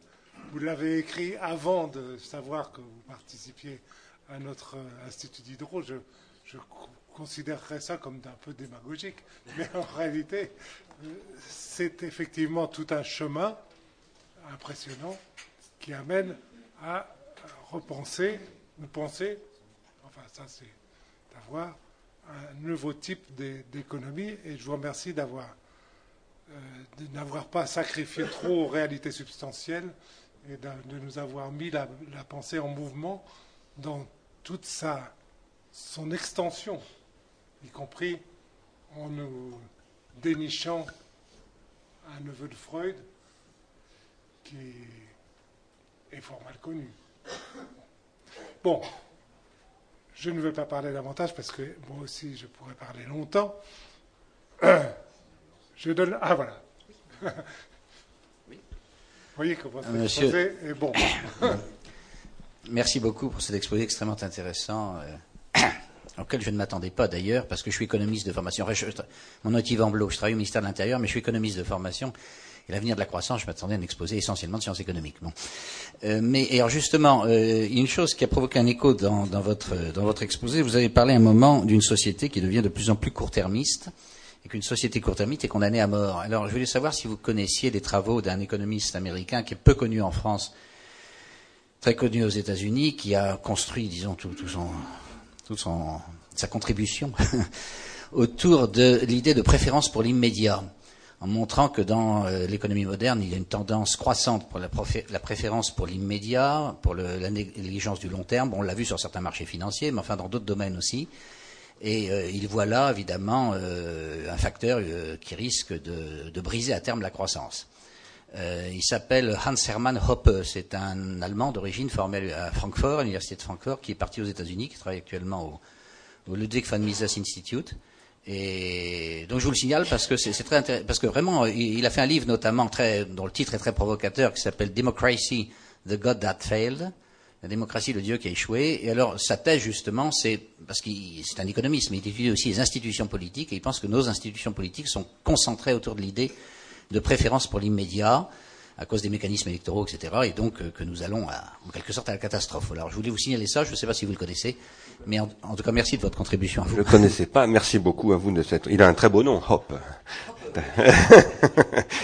vous l'avez écrit avant de savoir que vous participiez à notre Institut d'Hydro. Je, je considérerais ça comme un peu démagogique, mais en réalité, c'est effectivement tout un chemin impressionnant qui amène à repenser ou penser, enfin ça c'est d'avoir un nouveau type d'économie. Et je vous remercie d'avoir euh, de n'avoir pas sacrifié trop aux réalités substantielles et de, nous avoir mis la, pensée en mouvement dans toute sa son extension, y compris en nous dénichant un neveu de Freud qui est fort mal connu. Bon, je ne veux pas parler davantage parce que moi aussi je pourrais parler longtemps. Je donne. Ah voilà. Vous voyez comment euh, exposé est bon. Merci beaucoup pour cet exposé extrêmement intéressant, euh, auquel je ne m'attendais pas d'ailleurs, parce que je suis économiste de formation. mon est Yvan Blot, je travaille au ministère de l'Intérieur, mais je suis économiste de formation. Et l'avenir de la croissance, je m'attendais à un exposé essentiellement de sciences économiques. Bon. Euh, mais alors justement, euh, une chose qui a provoqué un écho dans, votre, dans votre exposé. Vous avez parlé un moment d'une société qui devient de plus en plus court-termiste et qu'une société court-termiste est condamnée à mort. Alors je voulais savoir si vous connaissiez les travaux d'un économiste américain qui est peu connu en France, très connu aux États-Unis, qui a construit, disons, tout, tout son, sa contribution autour de l'idée de préférence pour l'immédiat en montrant que dans euh, l'économie moderne, il y a une tendance croissante pour la, préférence pour l'immédiat, pour la négligence du long terme. on l'a vu sur certains marchés financiers, mais enfin dans d'autres domaines aussi. Et euh, il voit là, évidemment, euh, un facteur qui risque de, briser à terme la croissance. Il s'appelle Hans Hermann Hoppe. C'est un Allemand d'origine formé à Francfort, à l'université de Francfort, qui est parti aux États-Unis, qui travaille actuellement au, Ludwig von Mises Institute. Et donc je vous le signale parce que c'est très intéressant, parce que vraiment il, a fait un livre notamment très, dont le titre est très provocateur qui s'appelle Democracy, the God That Failed, la démocratie, le Dieu qui a échoué. Et alors sa thèse justement, c'est parce qu'il c'est un économiste, mais il étudie aussi les institutions politiques et il pense que nos institutions politiques sont concentrées autour de l'idée de préférence pour l'immédiat à cause des mécanismes électoraux, etc. Et donc euh, que nous allons en quelque sorte à la catastrophe. Alors je voulais vous signaler ça, je ne sais pas si vous le connaissez, mais en, tout cas merci de votre contribution. À vous. Je ne le connaissais pas, merci beaucoup à vous de cette... Il a un très beau nom, Hop.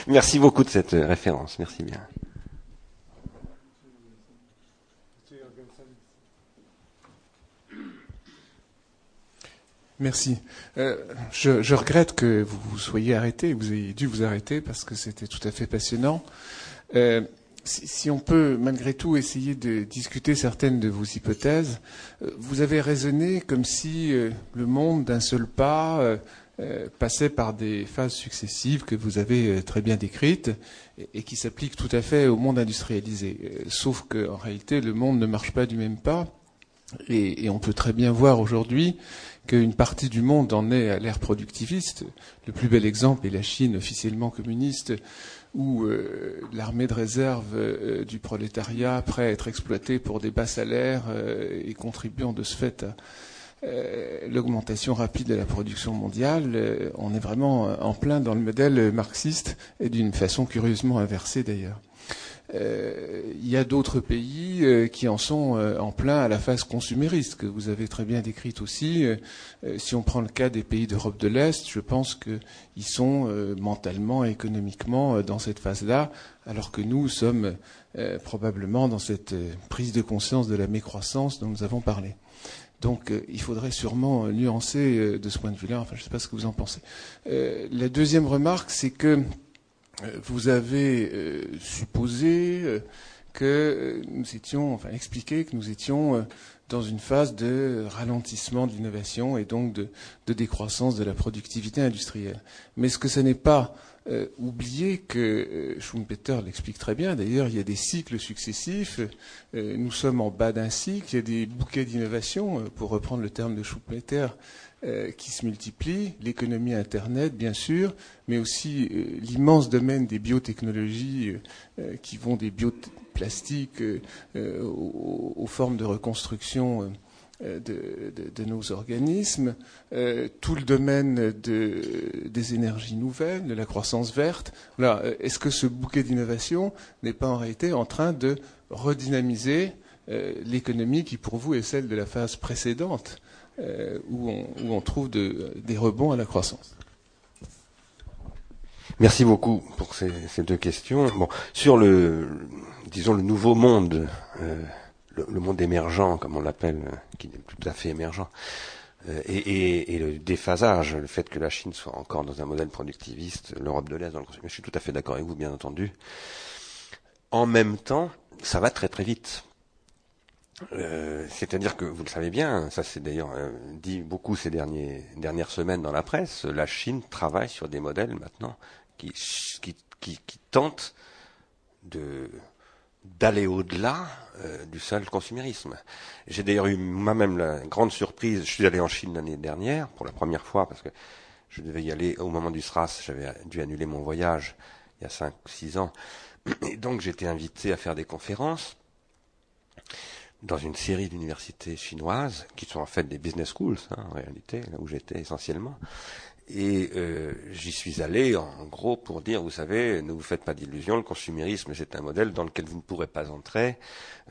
merci beaucoup de cette référence, merci bien. Merci. Euh, je, je, regrette que vous soyez arrêté, vous ayez dû vous arrêter parce que c'était tout à fait passionnant. Euh, si, on peut malgré tout essayer de discuter certaines de vos hypothèses, euh, vous avez raisonné comme si euh, le monde d'un seul pas passait par des phases successives que vous avez très bien décrites et, qui s'appliquent tout à fait au monde industrialisé. sauf qu'en réalité, le monde ne marche pas du même pas. Et, et on peut très bien voir aujourd'hui qu'une partie du monde en est à l'ère productiviste. Le plus bel exemple est la Chine officiellement communiste, où euh, l'armée de réserve euh, du prolétariat, prêt à être exploitée pour des bas salaires euh, et contribuant de ce fait à l'augmentation rapide de la production mondiale, on est vraiment en plein dans le modèle marxiste et d'une façon curieusement inversée d'ailleurs. Euh, il y a d'autres pays euh, qui en sont euh, en plein à la phase consumériste, que vous avez très bien décrite aussi. si on prend le cas des pays d'Europe de l'Est, je pense qu'ils sont mentalement, économiquement dans cette phase-là, alors que nous sommes probablement dans cette prise de conscience de la mécroissance dont nous avons parlé. Donc il faudrait sûrement nuancer de ce point de vue-là. Enfin, je ne sais pas ce que vous en pensez. la deuxième remarque, c'est que euh, vous avez euh, supposé euh, que nous étions, enfin expliqué que nous étions dans une phase de ralentissement de l'innovation et donc de, décroissance de la productivité industrielle. Mais ce que ce n'est pas oublier que Schumpeter l'explique très bien. D'ailleurs, il y a des cycles successifs. nous sommes en bas d'un cycle. Il y a des bouquets d'innovation, pour reprendre le terme de Schumpeter, euh, qui se multiplient, l'économie Internet bien sûr, mais aussi euh, l'immense domaine des biotechnologies euh, qui vont des bioplastiques aux, formes de reconstruction de, de, de, nos organismes, tout le domaine des énergies nouvelles, de la croissance verte. Est-ce que ce bouquet d'innovation n'est pas en réalité en train de redynamiser l'économie qui pour vous est celle de la phase précédente où on, où, on, trouve de, des rebonds à la croissance Merci beaucoup pour ces, deux questions. Bon, sur le, disons le nouveau monde, euh, le, monde émergent, comme on l'appelle, qui n'est tout à fait émergent, euh, et, le déphasage, le fait que la Chine soit encore dans un modèle productiviste, l'Europe de l'Est dans le Je suis tout à fait d'accord avec vous, bien entendu. En même temps, ça va très très vite. Euh, C'est-à-dire que vous le savez bien, ça c'est d'ailleurs euh, dit beaucoup ces derniers, dernières semaines dans la presse, la Chine travaille sur des modèles maintenant qui, qui, qui, qui tentent de d'aller au-delà euh, du seul consumérisme. J'ai d'ailleurs eu moi-même la grande surprise, je suis allé en Chine l'année dernière pour la première fois parce que je devais y aller au moment du SRAS, j'avais dû annuler mon voyage il y a cinq ou six ans, et donc j'étais invité à faire des conférences dans une série d'universités chinoises qui sont en fait des business schools hein, en réalité, là où j'étais essentiellement. Et euh, j'y suis allé en gros pour dire, vous savez, ne vous faites pas d'illusions, le consumérisme c'est un modèle dans lequel vous ne pourrez pas entrer,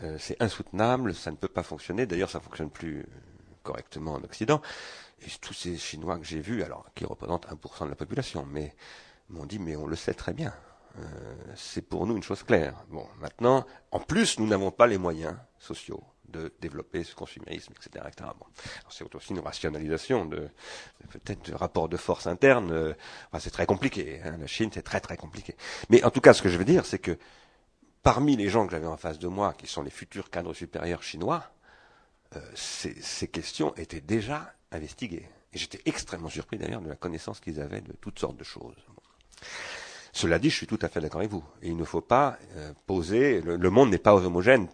euh, c'est insoutenable, ça ne peut pas fonctionner, d'ailleurs ça fonctionne plus correctement en Occident. Et tous ces Chinois que j'ai vus, alors qui représentent 1% de la population, mais m'ont dit, mais on le sait très bien, euh, c'est pour nous une chose claire. Bon, maintenant, en plus, nous n'avons pas les moyens sociaux de développer ce consumérisme, etc. C'est aussi une rationalisation de, peut-être rapport de force interne. Euh, c'est très compliqué. Hein. La Chine, c'est très très compliqué. Mais en tout cas, ce que je veux dire, c'est que parmi les gens que j'avais en face de moi, qui sont les futurs cadres supérieurs chinois, euh, ces, questions étaient déjà investiguées. Et j'étais extrêmement surpris d'ailleurs de la connaissance qu'ils avaient de toutes sortes de choses. Cela dit, je suis tout à fait d'accord avec vous. Il ne faut pas euh, poser. Le monde n'est pas homogène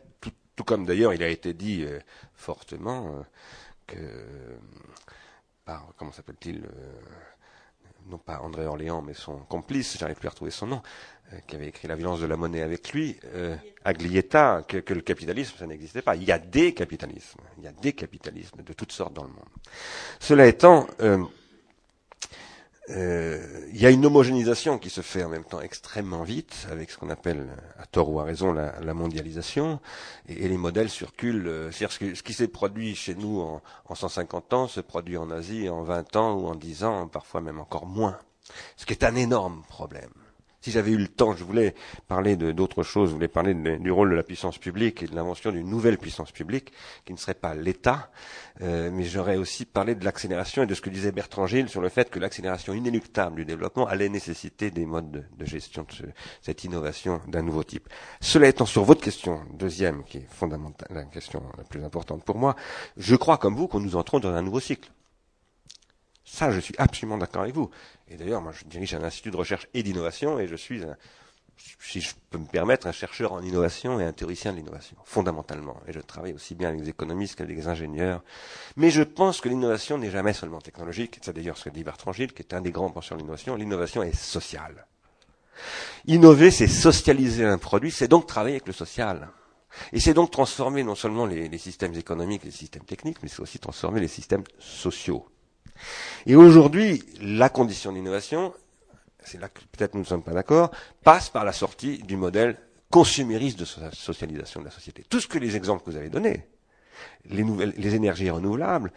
tout comme d'ailleurs il a été dit euh, fortement euh, que par comment s'appelle-t-il euh, non pas André Orléans mais son complice, j'arrive plus à retrouver son nom, qui avait écrit La violence de la monnaie avec lui, Aglietta, que, que, le capitalisme ça n'existait pas. Il y a des capitalismes, il y a des capitalismes de toutes sortes dans le monde. Cela étant, euh, il y a une homogénéisation qui se fait en même temps extrêmement vite avec ce qu'on appelle, à tort ou à raison, la, mondialisation, et, les modèles circulent. Euh, c'est-à-dire ce qui s'est produit chez nous en, en 150 ans se produit en Asie en 20 ans ou en 10 ans, parfois même encore moins. Ce qui est un énorme problème. Si j'avais eu le temps, je voulais parler d'autres choses, je voulais parler du rôle de la puissance publique et de l'invention d'une nouvelle puissance publique qui ne serait pas l'État, euh, mais j'aurais aussi parlé de l'accélération et de ce que disait Bertrand Gilles sur le fait que l'accélération inéluctable du développement allait nécessiter des modes de, gestion de ce, cette innovation d'un nouveau type. Cela étant sur votre question, deuxième, qui est fondamentale, la question la plus importante pour moi, je crois comme vous qu'on nous entrons dans un nouveau cycle. Ça, je suis absolument d'accord avec vous. Et d'ailleurs, moi, je dirige un institut de recherche et d'innovation, et je suis, un, si je peux me permettre, un chercheur en innovation et un théoricien de l'innovation, fondamentalement. Et je travaille aussi bien avec des économistes qu'avec des ingénieurs. Mais je pense que l'innovation n'est jamais seulement technologique. C'est d'ailleurs ce que dit Bertrand Gilles, qui est un des grands penseurs de l'innovation. L'innovation est sociale. Innover, c'est socialiser un produit, c'est donc travailler avec le social. Et c'est donc transformer non seulement les, les systèmes économiques, les systèmes techniques, mais c'est aussi transformer les systèmes sociaux. Et aujourd'hui, la condition d'innovation, c'est là que peut-être nous ne sommes pas d'accord, passe par la sortie du modèle consumériste de socialisation de la société. Tout ce que les exemples que vous avez donnés, les, les énergies renouvelables,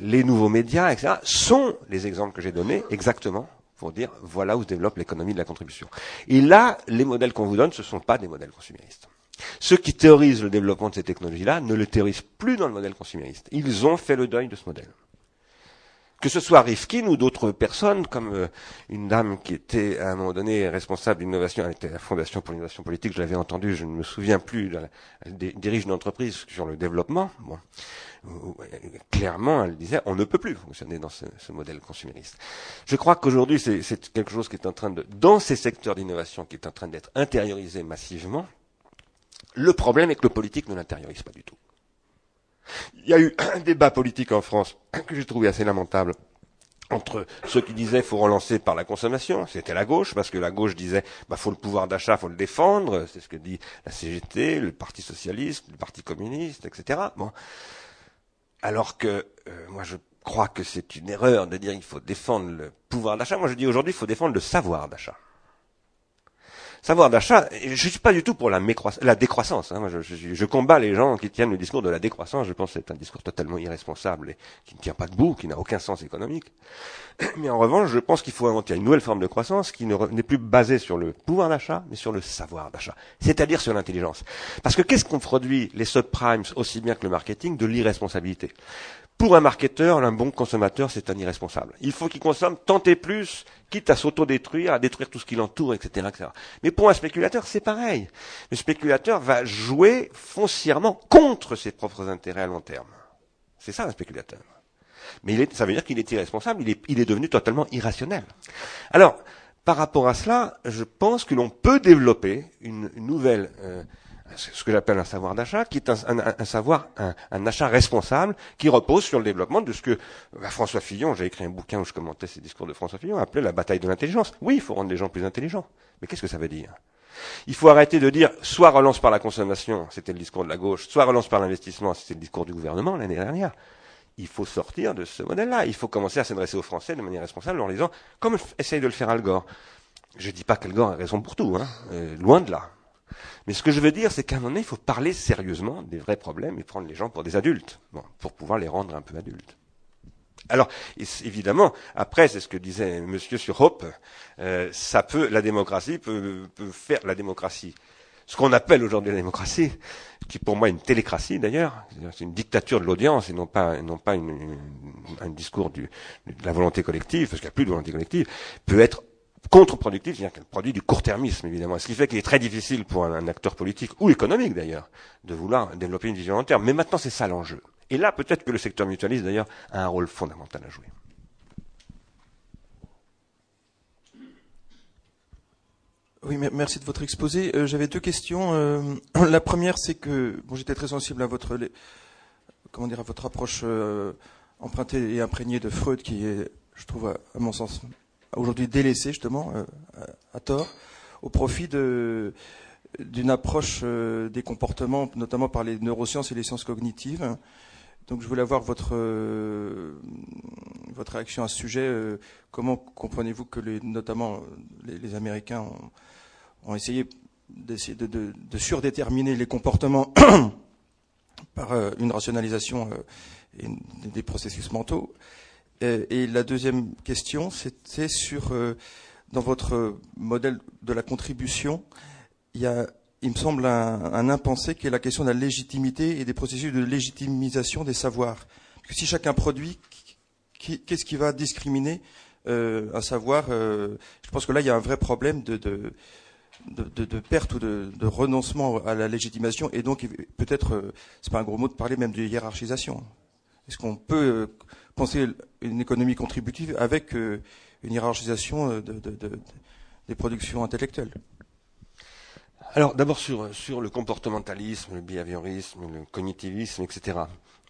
les nouveaux médias, etc., sont les exemples que j'ai donnés exactement pour dire voilà où se développe l'économie de la contribution. Et là, les modèles qu'on vous donne, ce ne sont pas des modèles consuméristes. Ceux qui théorisent le développement de ces technologies-là ne le théorisent plus dans le modèle consumériste. Ils ont fait le deuil de ce modèle que ce soit Rifkin ou d'autres personnes, comme euh, une dame qui était à un moment donné responsable d'innovation, elle était à la Fondation pour l'innovation politique, je l'avais entendu, je ne me souviens plus, elle dirige une entreprise sur le développement. Bon. Clairement, elle disait, on ne peut plus fonctionner dans ce, ce modèle consumériste. Je crois qu'aujourd'hui, c'est quelque chose qui est en train de, dans ces secteurs d'innovation, qui est en train d'être intériorisé massivement. Le problème est que le politique ne l'intériorise pas du tout. Il y a eu un débat politique en France que j'ai trouvé assez lamentable entre ceux qui disaient faut relancer par la consommation, c'était la gauche, parce que la gauche disait bah faut le pouvoir d'achat, faut le défendre, c'est ce que dit la CGT, le Parti socialiste, le Parti communiste, etc. Bon. alors que euh, moi je crois que c'est une erreur de dire qu'il faut défendre le pouvoir d'achat. Moi je dis aujourd'hui il faut défendre le savoir d'achat savoir d'achat, je suis pas du tout pour la, décroissance. Hein. Je, combats les gens qui tiennent le discours de la décroissance. Je pense que c'est un discours totalement irresponsable et qui ne tient pas debout, qui n'a aucun sens économique. Mais en revanche, je pense qu'il faut inventer une nouvelle forme de croissance qui n'est plus basée sur le pouvoir d'achat, mais sur le savoir d'achat, c'est-à-dire sur l'intelligence. Parce que qu'est-ce qu'on produit les subprimes aussi bien que le marketing de l'irresponsabilité? Pour un marketeur, un bon consommateur, c'est un irresponsable. Il faut qu'il consomme tant et plus, quitte à s'autodétruire, à détruire tout ce qui l'entoure, etc., etc. Mais pour un spéculateur, c'est pareil. Le spéculateur va jouer foncièrement contre ses propres intérêts à long terme. C'est ça un spéculateur. Mais il est, ça veut dire qu'il est irresponsable, il est, il est devenu totalement irrationnel. Alors, par rapport à cela, je pense que l'on peut développer une, nouvelle euh, ce que j'appelle un savoir d'achat, qui est un, savoir, un, achat responsable, qui repose sur le développement de ce que bah, François Fillon, j'ai écrit un bouquin où je commentais ces discours de François Fillon, appelait la bataille de l'intelligence. Oui, il faut rendre les gens plus intelligents. Mais qu'est-ce que ça veut dire? Il faut arrêter de dire soit relance par la consommation, c'était le discours de la gauche, soit relance par l'investissement, c'était le discours du gouvernement l'année dernière. Il faut sortir de ce modèle-là. Il faut commencer à s'adresser aux Français de manière responsable en leur disant, comme essaye de le faire Al Gore. Je ne dis pas qu'Al Gore a raison pour tout, hein, euh, loin de là. Mais ce que je veux dire, c'est qu'à un moment donné, il faut parler sérieusement des vrais problèmes et prendre les gens pour des adultes, bon, pour pouvoir les rendre un peu adultes. Alors, évidemment, après, c'est ce que disait Monsieur sur Hope, euh, ça peut, la démocratie peut, peut, faire la démocratie. Ce qu'on appelle aujourd'hui la démocratie, qui pour moi est une télécratie d'ailleurs, c'est une dictature de l'audience et non pas, non pas une, un discours du, de la volonté collective, parce qu'il n'y a plus de volonté collective, peut être contre-productif, c'est-à-dire qu'elle produit du court-termisme, évidemment. Ce qui fait qu'il est très difficile pour un, acteur politique, ou économique d'ailleurs, de vouloir développer une vision long terme. Mais maintenant, c'est ça l'enjeu. Et là, peut-être que le secteur mutualiste, d'ailleurs, a un rôle fondamental à jouer. Oui, merci de votre exposé. Euh, j'avais deux questions. Euh, la première, c'est que bon, j'étais très sensible à votre, comment dire, à votre approche euh, empruntée et imprégnée de Freud, qui est, je trouve, à mon sens, aujourd'hui délaissé justement euh, à, tort au profit d'une approche euh, des comportements, notamment par les neurosciences et les sciences cognitives. Donc je voulais avoir votre euh, votre réaction à ce sujet. comment comprenez-vous que notamment les, Américains ont, essayé d'essayer de, surdéterminer les comportements par une rationalisation des processus mentaux? Et la deuxième question, c'était sur, euh, dans votre modèle de la contribution, il me semble, un, impensé qui est la question de la légitimité et des processus de légitimisation des savoirs. Parce que si chacun produit, qu'est-ce qui va discriminer euh, un savoir Je pense que là, il y a un vrai problème de, de, de, de perte ou de, renoncement à la légitimation, et donc peut-être, c'est pas un gros mot de parler même de hiérarchisation. Est-ce qu'on peut penser une économie contributive avec euh, une hiérarchisation euh, des productions intellectuelles. Alors d'abord sur, le comportementalisme, le behaviorisme, le cognitivisme, etc.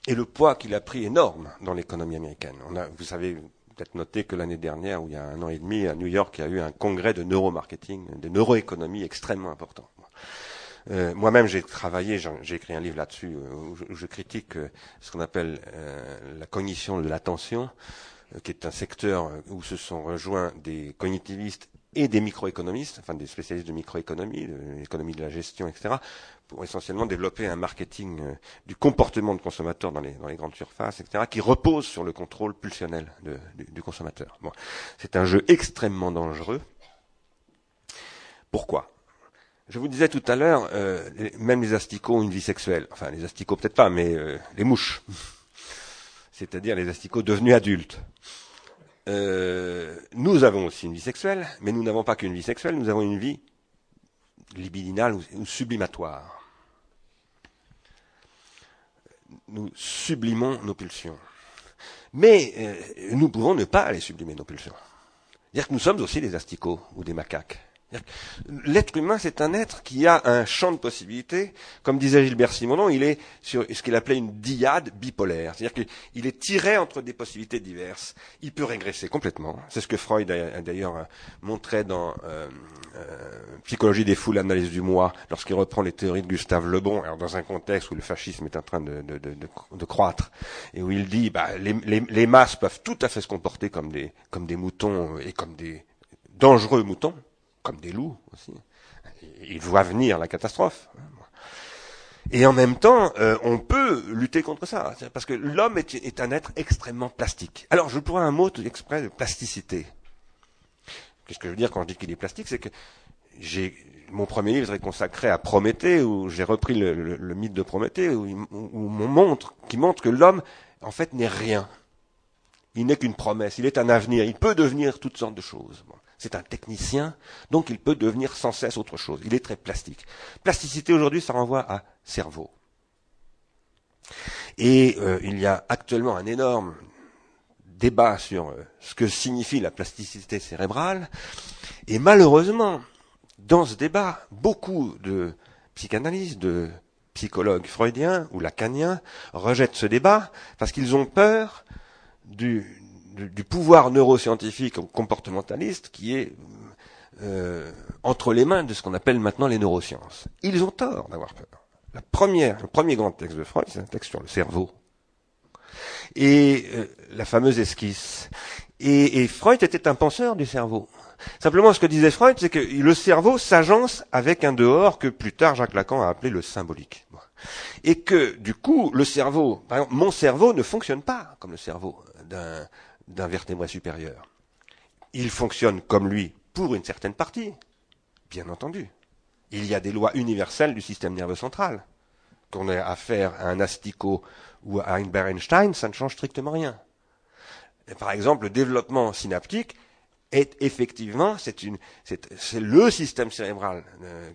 Et le poids qu'il a pris énorme dans l'économie américaine. Vous savez peut-être noté que l'année dernière, ou il y a un an et demi, à New York, il y a eu un congrès de neuromarketing, de neuroéconomie extrêmement important. Euh, moi-même, j'ai travaillé, j'ai écrit un livre là-dessus euh, où, je critique euh, ce qu'on appelle la cognition de l'attention, qui est un secteur où se sont rejoints des cognitivistes et des microéconomistes, enfin des spécialistes de microéconomie, de l'économie de la gestion, etc., pour essentiellement développer un marketing du comportement de consommateur dans les, dans les grandes surfaces, etc., qui repose sur le contrôle pulsionnel de, du, du, consommateur. Bon. C'est un jeu extrêmement dangereux. Pourquoi? Je vous disais tout à l'heure, euh, même les asticots ont une vie sexuelle. Enfin, les asticots peut-être pas, mais euh, les mouches. C'est-à-dire les asticots devenus adultes. Euh, nous avons aussi une vie sexuelle, mais nous n'avons pas qu'une vie sexuelle, nous avons une vie libidinale ou, sublimatoire. Nous sublimons nos pulsions. Mais nous pouvons ne pas aller sublimer nos pulsions. C'est-à-dire que nous sommes aussi des asticots ou des macaques. L'être humain, c'est un être qui a un champ de possibilités. Comme disait Gilbert Simonon, il est sur ce qu'il appelait une diade bipolaire. C'est-à-dire qu'il est tiré entre des possibilités diverses. Il peut régresser complètement. C'est ce que Freud a d'ailleurs montré dans euh, euh, Psychologie des foules, l'analyse du moi, lorsqu'il reprend les théories de Gustave Le Bon, alors dans un contexte où le fascisme est en train de, croître, et où il dit bah, les, les, les masses peuvent tout à fait se comporter comme des, comme des moutons et comme des dangereux moutons comme des loups aussi. Ils voient venir la catastrophe. Et en même temps, euh, on peut lutter contre ça, parce que l'homme est, un être extrêmement plastique. Alors, je pourrais un mot exprès de plasticité. Qu'est-ce que je veux dire quand je dis qu'il est plastique? C'est que j'ai mon premier livre est consacré à Prométhée, où j'ai repris le, mythe de Prométhée, où, on montre, qui montre que l'homme, en fait, n'est rien. Il n'est qu'une promesse, il est un avenir, il peut devenir toutes sortes de choses. C'est un technicien, donc il peut devenir sans cesse autre chose. Il est très plastique. Plasticité aujourd'hui, ça renvoie à cerveau. Et euh, il y a actuellement un énorme débat sur euh, ce que signifie la plasticité cérébrale. Et malheureusement, dans ce débat, beaucoup de psychanalystes, de psychologues freudiens ou lacaniens rejettent ce débat parce qu'ils ont peur du, du, pouvoir neuroscientifique comportementaliste qui est euh, entre les mains de ce qu'on appelle maintenant les neurosciences. Ils ont tort d'avoir peur. La première, le premier grand texte de Freud, c'est un texte sur le cerveau. Et euh, la fameuse esquisse. Et, et, Freud était un penseur du cerveau. Simplement, ce que disait Freud, c'est que le cerveau s'agence avec un dehors que plus tard Jacques Lacan a appelé le symbolique. Et que, du coup, le cerveau, par exemple, mon cerveau ne fonctionne pas comme le cerveau d'un d'un vertébré supérieur. Il fonctionne comme lui pour une certaine partie, bien entendu. Il y a des lois universelles du système nerveux central. Qu'on ait affaire à un asticot ou à un Bernstein, ça ne change strictement rien. par exemple, le développement synaptique est effectivement, c'est le système cérébral, euh,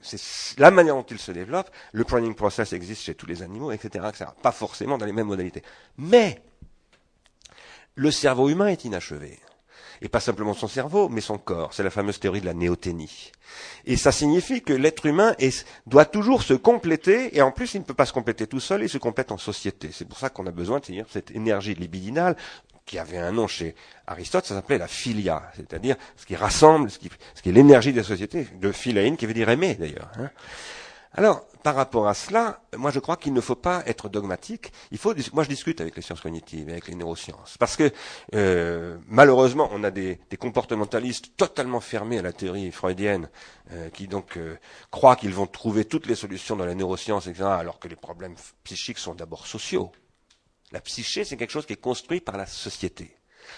c'est la manière dont il se développe. Le planning process existe chez tous les animaux, etc., etc. Pas forcément dans les mêmes modalités. Mais le cerveau humain est inachevé. Et pas simplement son cerveau, mais son corps. C'est la fameuse théorie de la néoténie. Et ça signifie que l'être humain doit toujours se compléter, et en plus il ne peut pas se compléter tout seul, il se complète en société. C'est pour ça qu'on a besoin de cette énergie libidinale, qui avait un nom chez Aristote, ça s'appelait la philia, c'est-à-dire ce qui rassemble, ce qui, est l'énergie des sociétés, de philein, qui veut dire aimer d'ailleurs. Hein. Alors, par rapport à cela, moi je crois qu'il ne faut pas être dogmatique. Il faut, moi je discute avec les sciences cognitives, avec les neurosciences, parce que euh, malheureusement on a des, comportementalistes totalement fermés à la théorie freudienne, euh, qui donc euh, croient qu'ils vont trouver toutes les solutions dans la neuroscience, etc., alors que les problèmes psychiques sont d'abord sociaux. La psyché, c'est quelque chose qui est construit par la société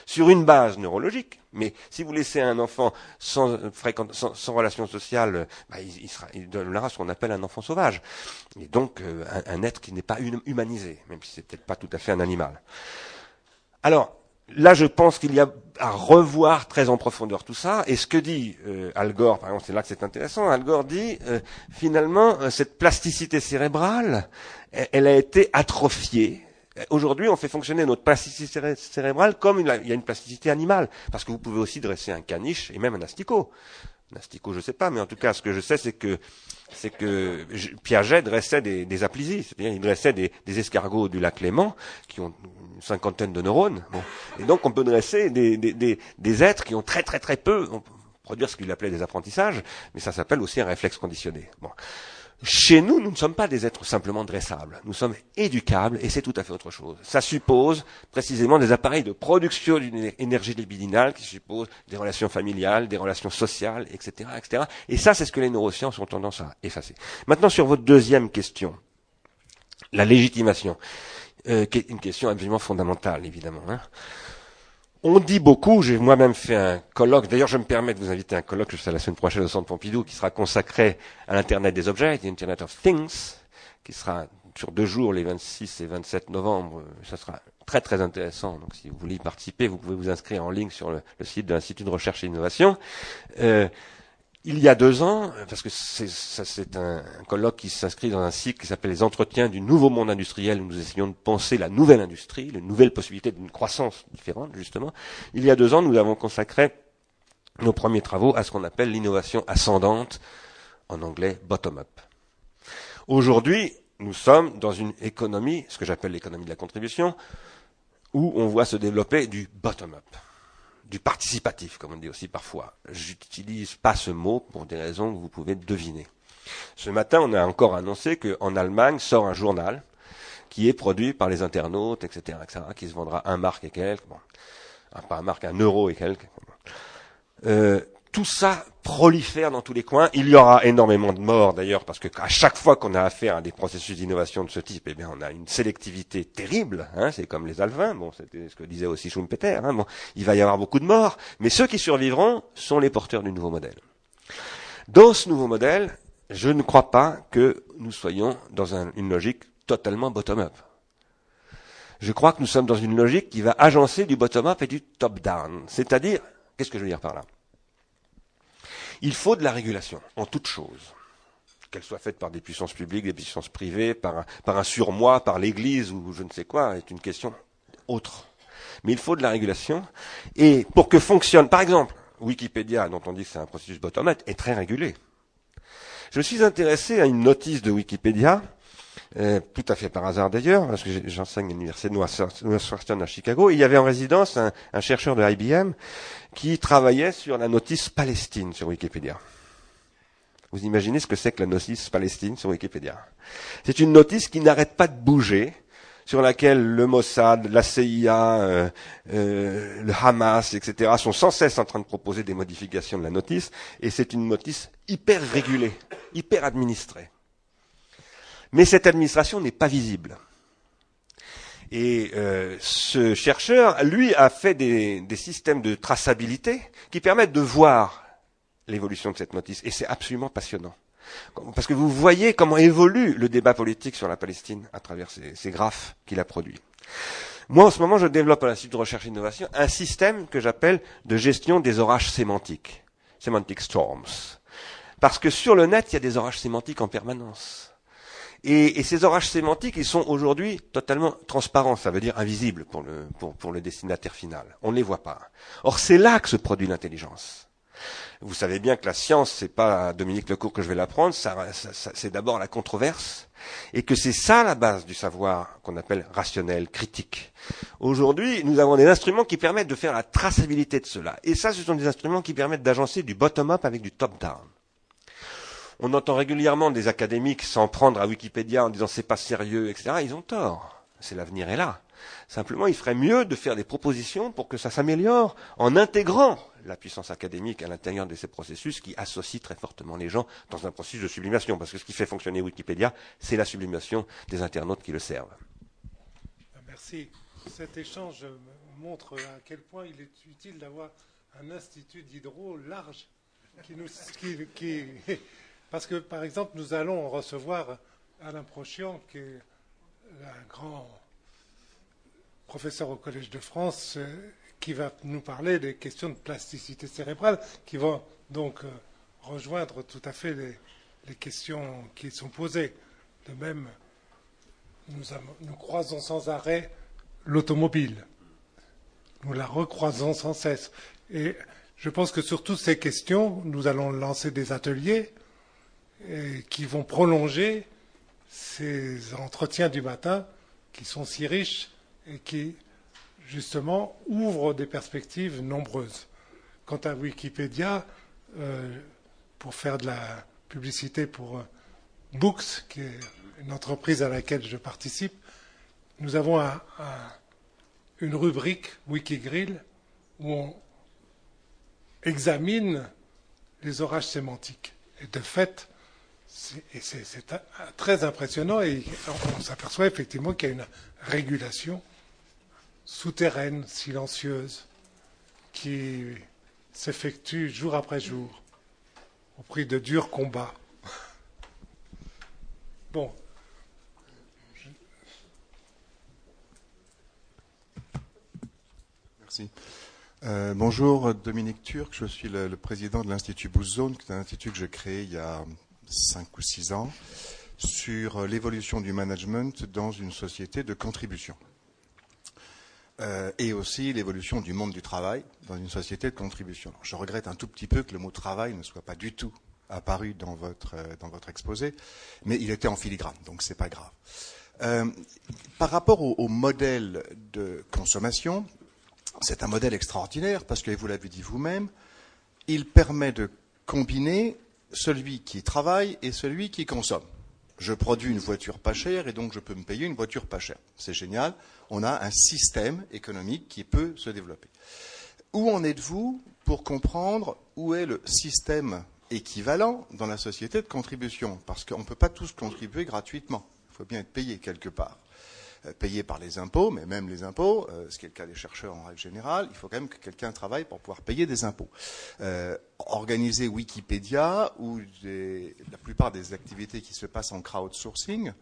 sur une base neurologique. Mais si vous laissez un enfant sans, sans, relation sociale, bah, il, donnera ce qu'on appelle un enfant sauvage. Et donc euh, un, être qui n'est pas humanisé, même si c'est peut-être pas tout à fait un animal. Alors, là, je pense qu'il y a à revoir très en profondeur tout ça. Et ce que dit euh, Al Gore, par exemple, c'est là que c'est intéressant. Al Gore dit, euh, finalement, cette plasticité cérébrale, elle a été atrophiée Aujourd'hui, on fait fonctionner notre plasticité cérébrale comme il y a une plasticité animale, parce que vous pouvez aussi dresser un caniche et même un asticot. Un asticot, je ne sais pas, mais en tout cas, ce que je sais, c'est que que Piaget dressait des, des c'est-à-dire il dressait des, escargots du lac Léman qui ont une cinquantaine de neurones. Et donc, on peut dresser des, êtres qui ont très très très peu, on produire ce qu'il appelait des apprentissages, mais ça s'appelle aussi un réflexe conditionné. Bon. Chez nous, nous ne sommes pas des êtres simplement dressables. Nous sommes éducables et c'est tout à fait autre chose. Ça suppose précisément des appareils de production d'une énergie libidinale qui suppose des relations familiales, des relations sociales, etc., etc. Et ça, c'est ce que les neurosciences ont tendance à effacer. Maintenant, sur votre deuxième question, la légitimation, euh, qui est une question absolument fondamentale, évidemment. Hein. On dit beaucoup, j'ai moi-même fait un colloque, d'ailleurs je me permets de vous inviter à un colloque, je serai la semaine prochaine au Centre Pompidou, qui sera consacré à l'Internet des objets, l'Internet of Things, qui sera sur deux jours, les 26 et 27 novembre. Ça sera très très intéressant. Donc si vous voulez y participer, vous pouvez vous inscrire en ligne sur le, site de l'Institut de recherche et d'innovation. Euh, il y a deux ans, parce que c'est un, colloque qui s'inscrit dans un cycle qui s'appelle les entretiens du nouveau monde industriel, où nous essayons de penser la nouvelle industrie, les nouvelles possibilités d'une croissance différente, justement. Il y a deux ans, nous avons consacré nos premiers travaux à ce qu'on appelle l'innovation ascendante, en anglais bottom-up. Aujourd'hui, nous sommes dans une économie, ce que j'appelle l'économie de la contribution, où on voit se développer du bottom-up, du participatif, comme on dit aussi parfois. J'utilise pas ce mot pour des raisons que vous pouvez deviner. Ce matin, on a encore annoncé qu'en Allemagne sort un journal qui est produit par les internautes, etc., etc., qui se vendra un marque et quelques, bon, pas un marque, un euro et quelques. Euh, tout ça prolifère dans tous les coins. Il y aura énormément de morts d'ailleurs, parce que à chaque fois qu'on a affaire à des processus d'innovation de ce type, eh bien, on a une sélectivité terrible. Hein, c'est comme les alvins. Bon, c'était ce que disait aussi Schumpeter. Hein, bon, il va y avoir beaucoup de morts, mais ceux qui survivront sont les porteurs du nouveau modèle. Dans ce nouveau modèle, je ne crois pas que nous soyons dans une logique totalement bottom-up. Je crois que nous sommes dans une logique qui va agencer du bottom-up et du top-down. C'est-à-dire, qu'est-ce que je veux dire par là? Il faut de la régulation, en toute chose. Qu'elle soit faite par des puissances publiques, des puissances privées, par un, par surmoi, par l'Église ou je ne sais quoi, est une question autre. Mais il faut de la régulation. Et pour que fonctionne, par exemple, Wikipédia, dont on dit que c'est un processus bottom-up, est très régulé. Je suis intéressé à une notice de Wikipédia euh, tout à fait par hasard d'ailleurs, parce que j'enseigne à l'université de Northwestern à Chicago, il y avait en résidence un, un, chercheur de IBM qui travaillait sur la notice Palestine sur Wikipédia. Vous imaginez ce que c'est que la notice Palestine sur Wikipédia? C'est une notice qui n'arrête pas de bouger, sur laquelle le Mossad, la CIA, euh, euh, le Hamas, etc. sont sans cesse en train de proposer des modifications de la notice, et c'est une notice hyper régulée, hyper administrée. Mais cette administration n'est pas visible. Et euh, ce chercheur, lui, a fait des, systèmes de traçabilité qui permettent de voir l'évolution de cette notice. Et c'est absolument passionnant. Parce que vous voyez comment évolue le débat politique sur la Palestine à travers ces, ces graphes qu'il a produits. Moi, en ce moment, je développe à l'Institut de recherche et d'innovation un système que j'appelle de gestion des orages sémantiques. Semantic storms. Parce que sur le net, il y a des orages sémantiques en permanence. Et, ces orages sémantiques, ils sont aujourd'hui totalement transparents, ça veut dire invisibles pour le, pour, le destinataire final. On ne les voit pas. Or, c'est là que se produit l'intelligence. Vous savez bien que la science, c'est pas Dominique Lecourt que je vais l'apprendre, c'est d'abord la controverse, et que c'est ça la base du savoir qu'on appelle rationnel, critique. Aujourd'hui, nous avons des instruments qui permettent de faire la traçabilité de cela. Et ça, ce sont des instruments qui permettent d'agencer du bottom-up avec du top-down. On entend régulièrement des académiques s'en prendre à Wikipédia en disant c'est pas sérieux, etc. Ils ont tort. C'est l'avenir est là. Simplement, il ferait mieux de faire des propositions pour que ça s'améliore en intégrant la puissance académique à l'intérieur de ces processus qui associent très fortement les gens dans un processus de sublimation. Parce que ce qui fait fonctionner Wikipédia, c'est la sublimation des internautes qui le servent. Merci. Cet échange montre à quel point il est utile d'avoir un institut d'hydro large qui parce que, par exemple, nous allons recevoir Alain Prochian, qui est un grand professeur au Collège de France, qui va nous parler des questions de plasticité cérébrale, qui vont donc rejoindre tout à fait les, questions qui sont posées. De même, nous croisons sans arrêt l'automobile. Nous la recroisons sans cesse. Et je pense que sur toutes ces questions, nous allons lancer des ateliers qui vont prolonger ces entretiens du matin qui sont si riches et qui, justement, ouvrent des perspectives nombreuses. Quant à Wikipédia, euh, pour faire de la publicité pour euh, Books, qui est une entreprise à laquelle je participe, nous avons un, un, une rubrique Wikigrill où on examine les orages sémantiques. Et de fait, c'est très impressionnant et on s'aperçoit effectivement qu'il y a une régulation souterraine, silencieuse, qui s'effectue jour après jour au prix de durs combats. Bon. Merci. Euh, bonjour, Dominique Turc. Je suis le, le président de l'Institut Bouzone, qui est un institut que j'ai créé il y a cinq ou six ans sur l'évolution du management dans une société de contribution. euh, et aussi l'évolution du monde du travail dans une société de contribution. Je regrette un tout petit peu que le mot travail ne soit pas du tout apparu dans votre, euh, exposé, mais il était en filigrane, donc c'est pas grave. Euh, par rapport au, au, modèle de consommation, c'est un modèle extraordinaire parce que, vous l'avez dit vous-même, il permet de combiner celui qui travaille et celui qui consomme. Je produis une voiture pas chère et donc je peux me payer une voiture pas chère. C'est génial. On a un système économique qui peut se développer. Où en êtes-vous pour comprendre où est le système équivalent dans la société de contribution? Parce qu'on ne peut pas tous contribuer gratuitement. Il faut bien être payé quelque part. Euh, payé par les impôts, mais même les impôts, euh, ce qui est le cas des chercheurs en règle générale, il faut quand même que quelqu'un travaille pour pouvoir payer des impôts. Euh, organiser Wikipédia ou la plupart des activités qui se passent en crowdsourcing,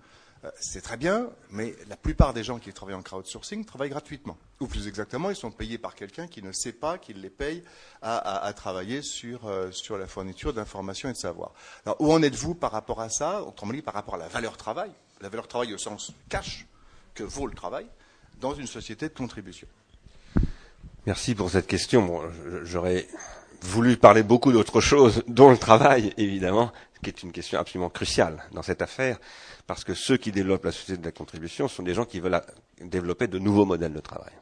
c'est très bien, mais la plupart des gens qui travaillent en crowdsourcing travaillent gratuitement. Ou plus exactement, ils sont payés par quelqu'un qui ne sait pas qu'il les paye à, travailler sur, sur, la fourniture d'informations et de savoir. Alors, où en êtes-vous par rapport à ça? Autrement dit, par rapport à la valeur travail La valeur travail au sens cash que vaut le travail dans une société de contribution Merci pour cette question. Bon, J'aurais voulu parler beaucoup d'autres choses, dont le travail, évidemment, qui est une question absolument cruciale dans cette affaire, parce que ceux qui développent la société de la contribution sont des gens qui veulent développer de nouveaux modèles de travail.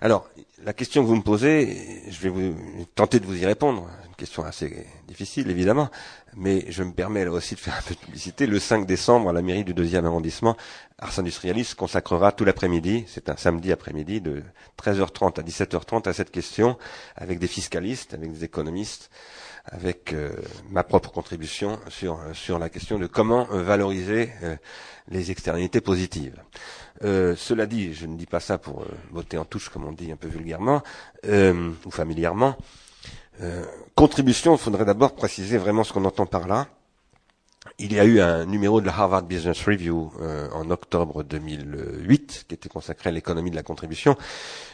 Alors, la question que vous me posez, je vais vous tenter de vous y répondre. Une question assez difficile, évidemment, mais je me permets là aussi de faire un peu de publicité. Le 5 décembre, à la mairie du deuxième arrondissement, Ars Industrialis consacrera tout l'après-midi, c'est un samedi après-midi, de 13h30 à 17h30 à cette question, avec des fiscalistes, avec des économistes, avec euh, ma propre contribution sur, sur la question de comment valoriser euh, les externalités positives. Euh, cela dit, je ne dis pas ça pour voter en touche, comme on dit un peu vulgairement ou familièrement. contribution, il faudrait d'abord préciser vraiment ce qu'on entend par là. Il y a eu un numéro de la Harvard Business Review euh, en octobre 2008 qui était consacré à l'économie de la contribution,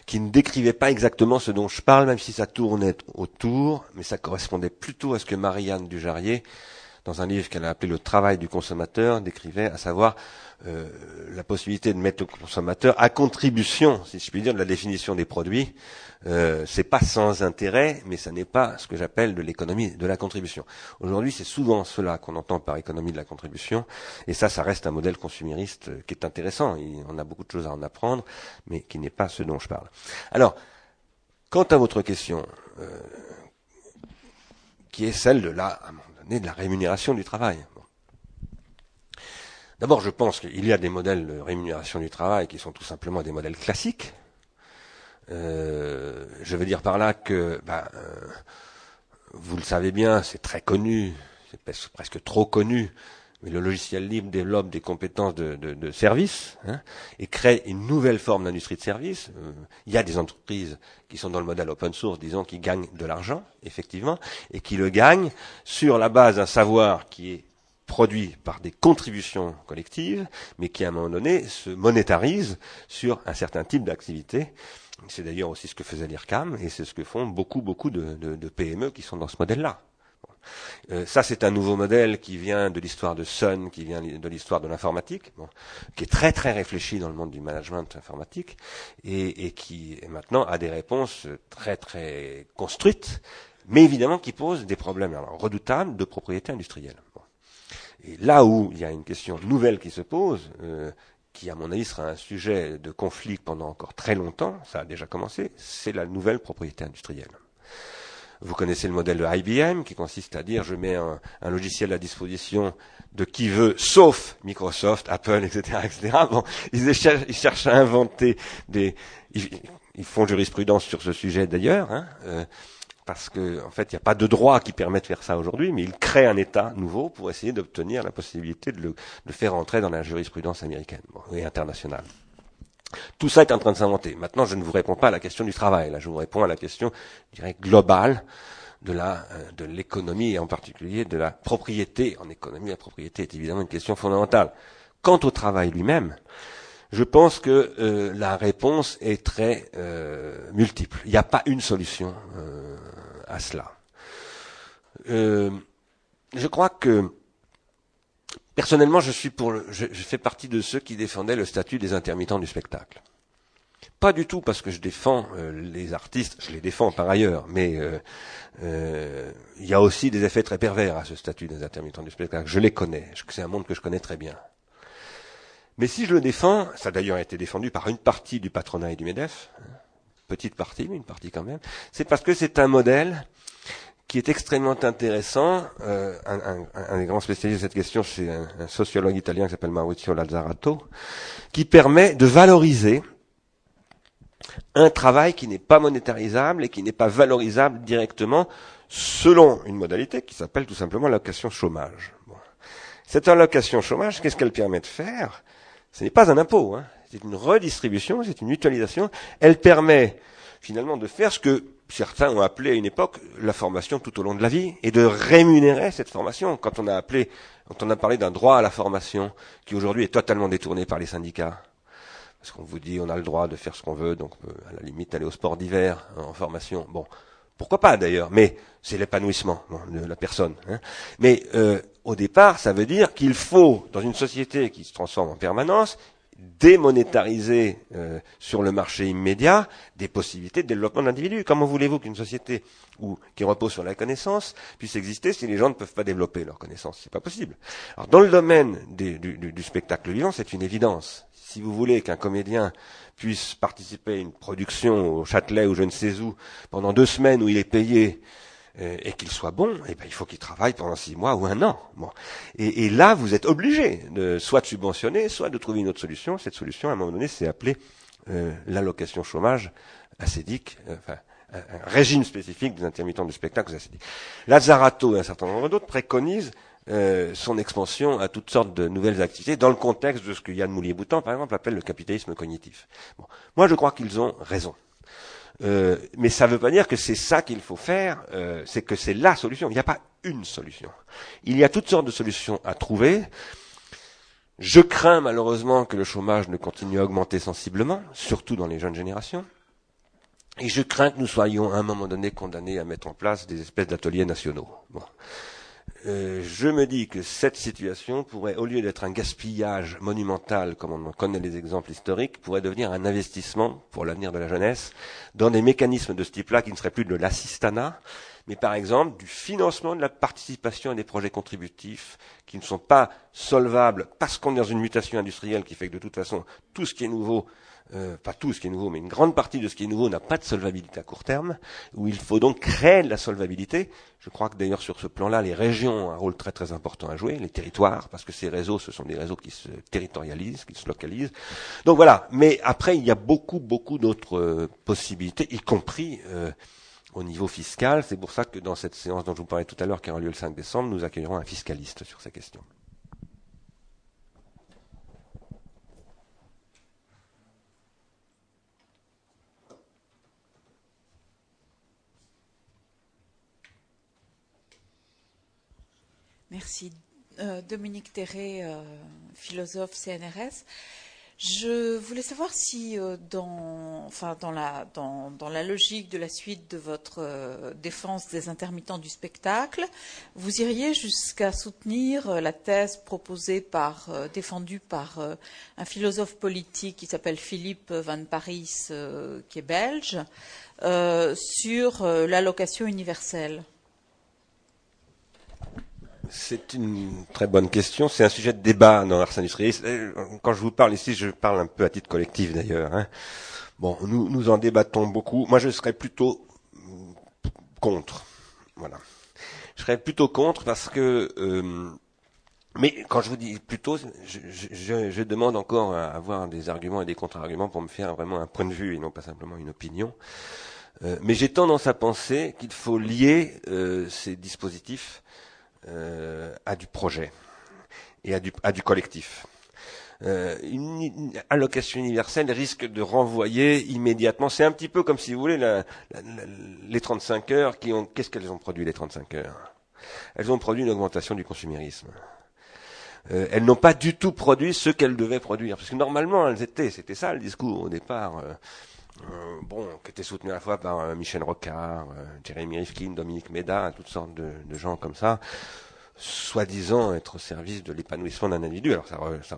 qui ne décrivait pas exactement ce dont je parle, même si ça tournait autour, mais ça correspondait plutôt à ce que Marianne Dujarrier, dans un livre qu'elle a appelé Le travail du consommateur, décrivait, à savoir euh, la possibilité de mettre au consommateur à contribution, si je puis dire, de la définition des produits. Euh, c'est pas sans intérêt, mais ça n'est pas ce que j'appelle de l'économie de la contribution. Aujourd'hui, c'est souvent cela qu'on entend par économie de la contribution, et ça, ça reste un modèle consumériste euh, qui est intéressant. on a beaucoup de choses à en apprendre, mais qui n'est pas ce dont je parle. Alors, quant à votre question, euh, qui est celle de la, à un moment donné, de la rémunération du travail. D'abord, je pense qu'il y a des modèles de rémunération du travail qui sont tout simplement des modèles classiques. Euh, je veux dire par là que, ben, euh, vous le savez bien, c'est très connu, c'est presque trop connu, mais le logiciel libre développe des compétences de, de, service hein, et crée une nouvelle forme d'industrie de service. Euh, il y a des entreprises qui sont dans le modèle open source, disons, qui gagnent de l'argent, effectivement, et qui le gagnent sur la base d'un savoir qui est produit par des contributions collectives, mais qui à un moment donné se monétarise sur un certain type d'activité. C'est d'ailleurs aussi ce que faisait l'IRCAM, et c'est ce que font beaucoup, beaucoup de, PME qui sont dans ce modèle-là. Euh, ça, c'est un nouveau modèle qui vient de l'histoire de Sun, qui vient de l'histoire de l'informatique, qui est très très réfléchi dans le monde du management informatique et, qui maintenant a des réponses très très construites, mais évidemment qui posent des problèmes redoutables de propriété industrielle. Et là où il y a une question nouvelle qui se pose, euh, qui à mon avis sera un sujet de conflit pendant encore très longtemps, ça a déjà commencé, c'est la nouvelle propriété industrielle. Vous connaissez le modèle de IBM qui consiste à dire je mets un, logiciel à disposition de qui veut, sauf Microsoft, Apple, etc., etc. Bon, ils, cherchent, à inventer des, ils, ils, font jurisprudence sur ce sujet d'ailleurs. Hein, euh, parce qu'en en fait, il n'y a pas de droit qui permet de faire ça aujourd'hui, mais il crée un État nouveau pour essayer d'obtenir la possibilité de le, de faire entrer dans la jurisprudence américaine bon, et internationale. Tout ça est en train de s'inventer. Maintenant, je ne vous réponds pas à la question du travail. Là, je vous réponds à la question, je dirais, globale de la euh, de l'économie et en particulier de la propriété. En économie, la propriété est évidemment une question fondamentale. Quant au travail lui-même, je pense que euh, la réponse est très euh, multiple. Il n'y a pas une solution euh, à cela. Euh, je crois que personnellement, je suis pour, le, je, je, fais partie de ceux qui défendaient le statut des intermittents du spectacle. Pas du tout parce que je défends euh, les artistes, je les défends par ailleurs, mais euh, euh, il y a aussi des effets très pervers à ce statut des intermittents du spectacle. Je les connais, c'est un monde que je connais très bien. Mais si je le défends, ça a d'ailleurs été défendu par une partie du patronat et du MEDEF, hein, petite partie, mais une partie quand même, c'est parce que c'est un modèle qui est extrêmement intéressant. Euh, un, un, des grands spécialistes de cette question, c'est un, un, sociologue italien qui s'appelle Maurizio Lazzarato, qui permet de valoriser un travail qui n'est pas monétarisable et qui n'est pas valorisable directement selon une modalité qui s'appelle tout simplement l'allocation chômage. Cette allocation chômage, qu'est-ce qu'elle permet de faire? Ce n'est pas un impôt, hein. C'est une redistribution, c'est une utilisation. Elle permet finalement de faire ce que certains ont appelé à une époque la formation tout au long de la vie et de rémunérer cette formation. Quand on a appelé, quand on a parlé d'un droit à la formation qui aujourd'hui est totalement détourné par les syndicats. Parce qu'on vous dit on a le droit de faire ce qu'on veut, donc on peut à la limite aller au sport d'hiver en formation. Bon, pourquoi pas d'ailleurs, mais c'est l'épanouissement de la personne. Hein. Mais euh, au départ, ça veut dire qu'il faut, dans une société qui se transforme en permanence, démonétariser euh, sur le marché immédiat des possibilités de développement de l'individu. Comment voulez-vous qu'une société où, qui repose sur la connaissance puisse exister si les gens ne peuvent pas développer leur connaissance? C'est pas possible. Dans le domaine du, du spectacle vivant, c'est une évidence. Si vous voulez qu'un comédien puisse participer à une production au Châtelet ou je ne sais où pendant deux semaines où il est payé et qu'il soit bon, eh ben, il faut qu'il travaille pendant six mois ou un an. Et, là, vous êtes obligé de soit de subventionner, soit de trouver une autre solution. Cette solution, à un moment donné, c'est appelé euh, l'allocation chômage acédique, euh, enfin, un, régime spécifique des intermittents du spectacle acédique. Lazarato et un certain nombre d'autres préconisent euh, son expansion à toutes sortes de nouvelles activités dans le contexte de ce que Yann Moulier-Boutan, par exemple, appelle le capitalisme cognitif. Moi, je crois qu'ils ont raison. Euh, mais ça ne veut pas dire que c'est ça qu'il faut faire, euh, c'est que c'est la solution. Il n'y a pas une solution. Il y a toutes sortes de solutions à trouver. Je crains malheureusement que le chômage ne continue à augmenter sensiblement, surtout dans les jeunes générations. Et je crains que nous soyons à un moment donné condamnés à mettre en place des espèces d'ateliers nationaux. Euh, je me dis que cette situation pourrait, au lieu d'être un gaspillage monumental, comme on en connaît les exemples historiques, pourrait devenir un investissement pour l'avenir de la jeunesse dans des mécanismes de ce type-là qui ne seraient plus de l'assistanat, mais par exemple du financement de la participation à des projets contributifs qui ne sont pas solvables parce qu'on est dans une mutation industrielle qui fait que de toute façon tout ce qui est nouveau euh, pas tout ce qui est nouveau, mais une grande partie de ce qui est nouveau n'a pas de solvabilité à court terme, où il faut donc créer de la solvabilité. Je crois que d'ailleurs sur ce plan-là, les régions ont un rôle très très important à jouer, les territoires, parce que ces réseaux, ce sont des réseaux qui se territorialisent, qui se localisent. Donc voilà, mais après, il y a beaucoup beaucoup d'autres euh, possibilités, y compris euh, au niveau fiscal. C'est pour ça que dans cette séance dont je vous parlais tout à l'heure, qui aura lieu le 5 décembre, nous accueillerons un fiscaliste sur ces questions. Merci. Euh, Dominique Terré, euh, philosophe CNRS. Je voulais savoir si, euh, dans, enfin, dans, la, dans, la logique de la suite de votre défense des intermittents du spectacle, vous iriez jusqu'à soutenir la thèse proposée par, défendue par un philosophe politique qui s'appelle Philippe Van Paris, qui est belge, sur l'allocation universelle. C'est une très bonne question. C'est un sujet de débat dans l'ars industrialiste. Quand je vous parle ici, je parle un peu à titre collectif d'ailleurs. Hein. Bon, nous, nous en débattons beaucoup. Moi, je serais plutôt contre. Voilà. Je serais plutôt contre parce que. Euh, mais quand je vous dis plutôt, je, je, je, demande encore à avoir des arguments et des contre-arguments pour me faire vraiment un point de vue et non pas simplement une opinion. Euh, mais j'ai tendance à penser qu'il faut lier euh, ces dispositifs euh, à du projet et à du, à du collectif. Euh, une allocation universelle risque de renvoyer immédiatement. C'est un petit peu comme si vous voulez la, la, la, les 35 heures qui ont. Qu'est-ce qu'elles ont produit les 35 heures? Elles ont produit une augmentation du consumérisme. Euh, elles n'ont pas du tout produit ce qu'elles devaient produire, parce que normalement elles étaient. C'était ça le discours au départ. Euh, euh, bon, qui était soutenu à la fois par euh, Michel Rocard, euh, Jérémy Rifkin, Dominique Méda, toutes sortes de, gens comme ça. soi-disant être au service de l'épanouissement d'un individu. Alors ça, ça,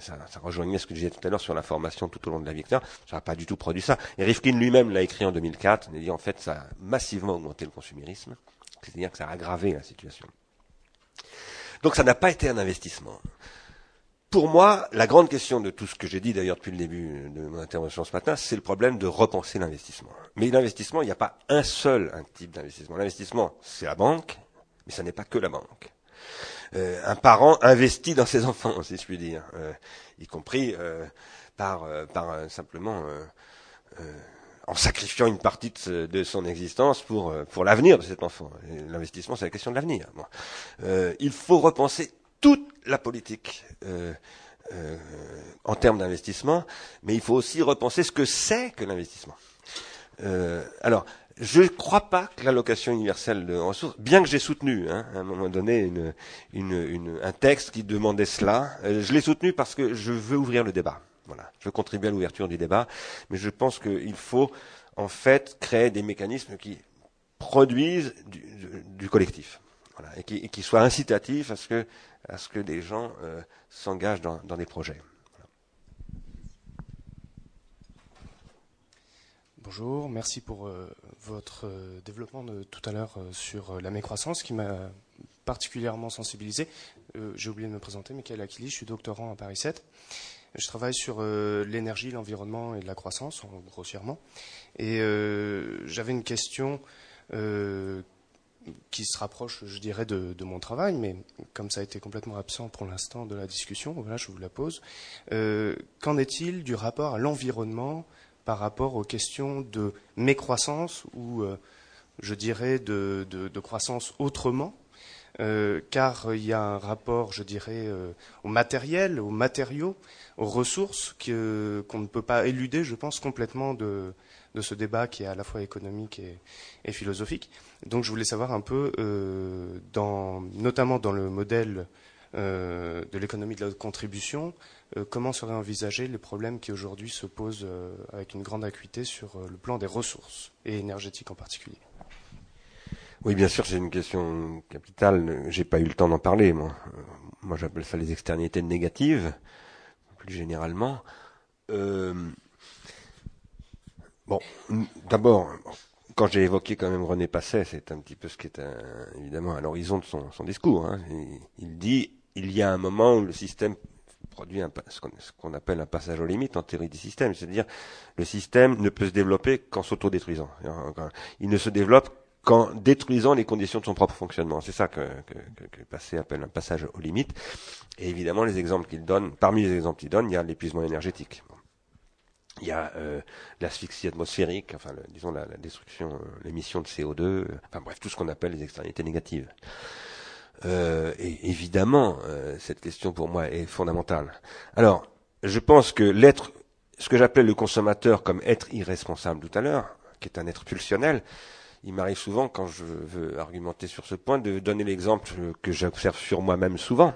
ça, rejoignait ce que je disais tout à l'heure sur la formation tout au long de la vie, Ça n'a pas du tout produit ça. Et Rifkin lui-même l'a écrit en 2004, il dit en fait ça a massivement augmenté le consumérisme, c'est-à-dire que ça a aggravé la situation. Donc ça n'a pas été un investissement. Pour moi, la grande question de tout ce que j'ai dit d'ailleurs depuis le début de mon intervention ce matin, c'est le problème de repenser l'investissement. Mais l'investissement, il n'y a pas un seul type d'investissement. L'investissement, c'est la banque, mais ça n'est pas que la banque. Euh, un parent investit dans ses enfants, si je puis dire, euh, y compris euh, par, par simplement en sacrifiant une partie de, son existence pour, pour l'avenir de cet enfant. L'investissement, c'est la question de l'avenir. il faut repenser toute la politique en termes d'investissement, mais il faut aussi repenser ce que c'est que l'investissement. alors, je ne crois pas que l'allocation universelle de ressources, bien que j'ai soutenu hein, à un moment donné une, une, une, un texte qui demandait cela, euh, je l'ai soutenu parce que je veux ouvrir le débat. Voilà, je veux contribuer à l'ouverture du débat, mais je pense qu'il faut en fait créer des mécanismes qui produisent du, du, collectif, voilà, et, qui, et, qui, soient incitatifs à ce que, à ce que des gens euh, s'engagent dans, des projets. Bonjour, merci pour euh, votre euh, développement de tout à l'heure sur la mécroissance qui m'a particulièrement sensibilisé. J'ai oublié de me présenter, Michael Akili, je suis doctorant à Paris 7. Je travaille sur l'énergie, l'environnement et la croissance, grossièrement. Et j'avais une question qui se rapproche, je dirais, de, mon travail, mais comme ça a été complètement absent pour l'instant de la discussion, voilà, je vous la pose. Qu'en est-il du rapport à l'environnement par rapport aux questions de mécroissance ou, euh, je dirais, de, croissance autrement, euh, car il y a un rapport, je dirais, euh, au matériel, aux matériaux, aux ressources qu'on ne peut pas éluder, je pense, complètement de, ce débat qui est à la fois économique et, philosophique. Donc je voulais savoir un peu, notamment dans le modèle de l'économie de la contribution, euh, comment seraient envisagés les problèmes qui aujourd'hui se posent euh, avec une grande acuité sur euh, le plan des ressources, et énergétiques en particulier? Oui, bien sûr, c'est une question capitale. J'ai pas eu le temps d'en parler, moi. Moi, j'appelle ça les externalités négatives, plus généralement. Bon, d'abord, quand j'ai évoqué quand même René Passet, c'est un petit peu ce qui est évidemment à l'horizon de son, discours. Hein. il dit il y a un moment où le système produit ce qu'on appelle un passage aux limites en théorie du système, c'est-à-dire le système ne peut se développer qu'en s'autodétruisant. Il ne se développe qu'en détruisant les conditions de son propre fonctionnement. C'est ça que, Passé appelle un passage aux limites. Et évidemment, les exemples qu'il donne, parmi les exemples qu'il donne, il y a l'épuisement énergétique. Il y a euh, l'asphyxie atmosphérique, enfin, disons la, destruction, euh, l'émission de CO2, euh, enfin bref, tout ce qu'on appelle les externalités négatives. Et évidemment, cette question pour moi est fondamentale. Alors, je pense que l'être, ce que j'appelais le consommateur comme être irresponsable tout à l'heure, qui est un être pulsionnel, il m'arrive souvent, quand je veux argumenter sur ce point, de donner l'exemple que j'observe sur moi-même souvent.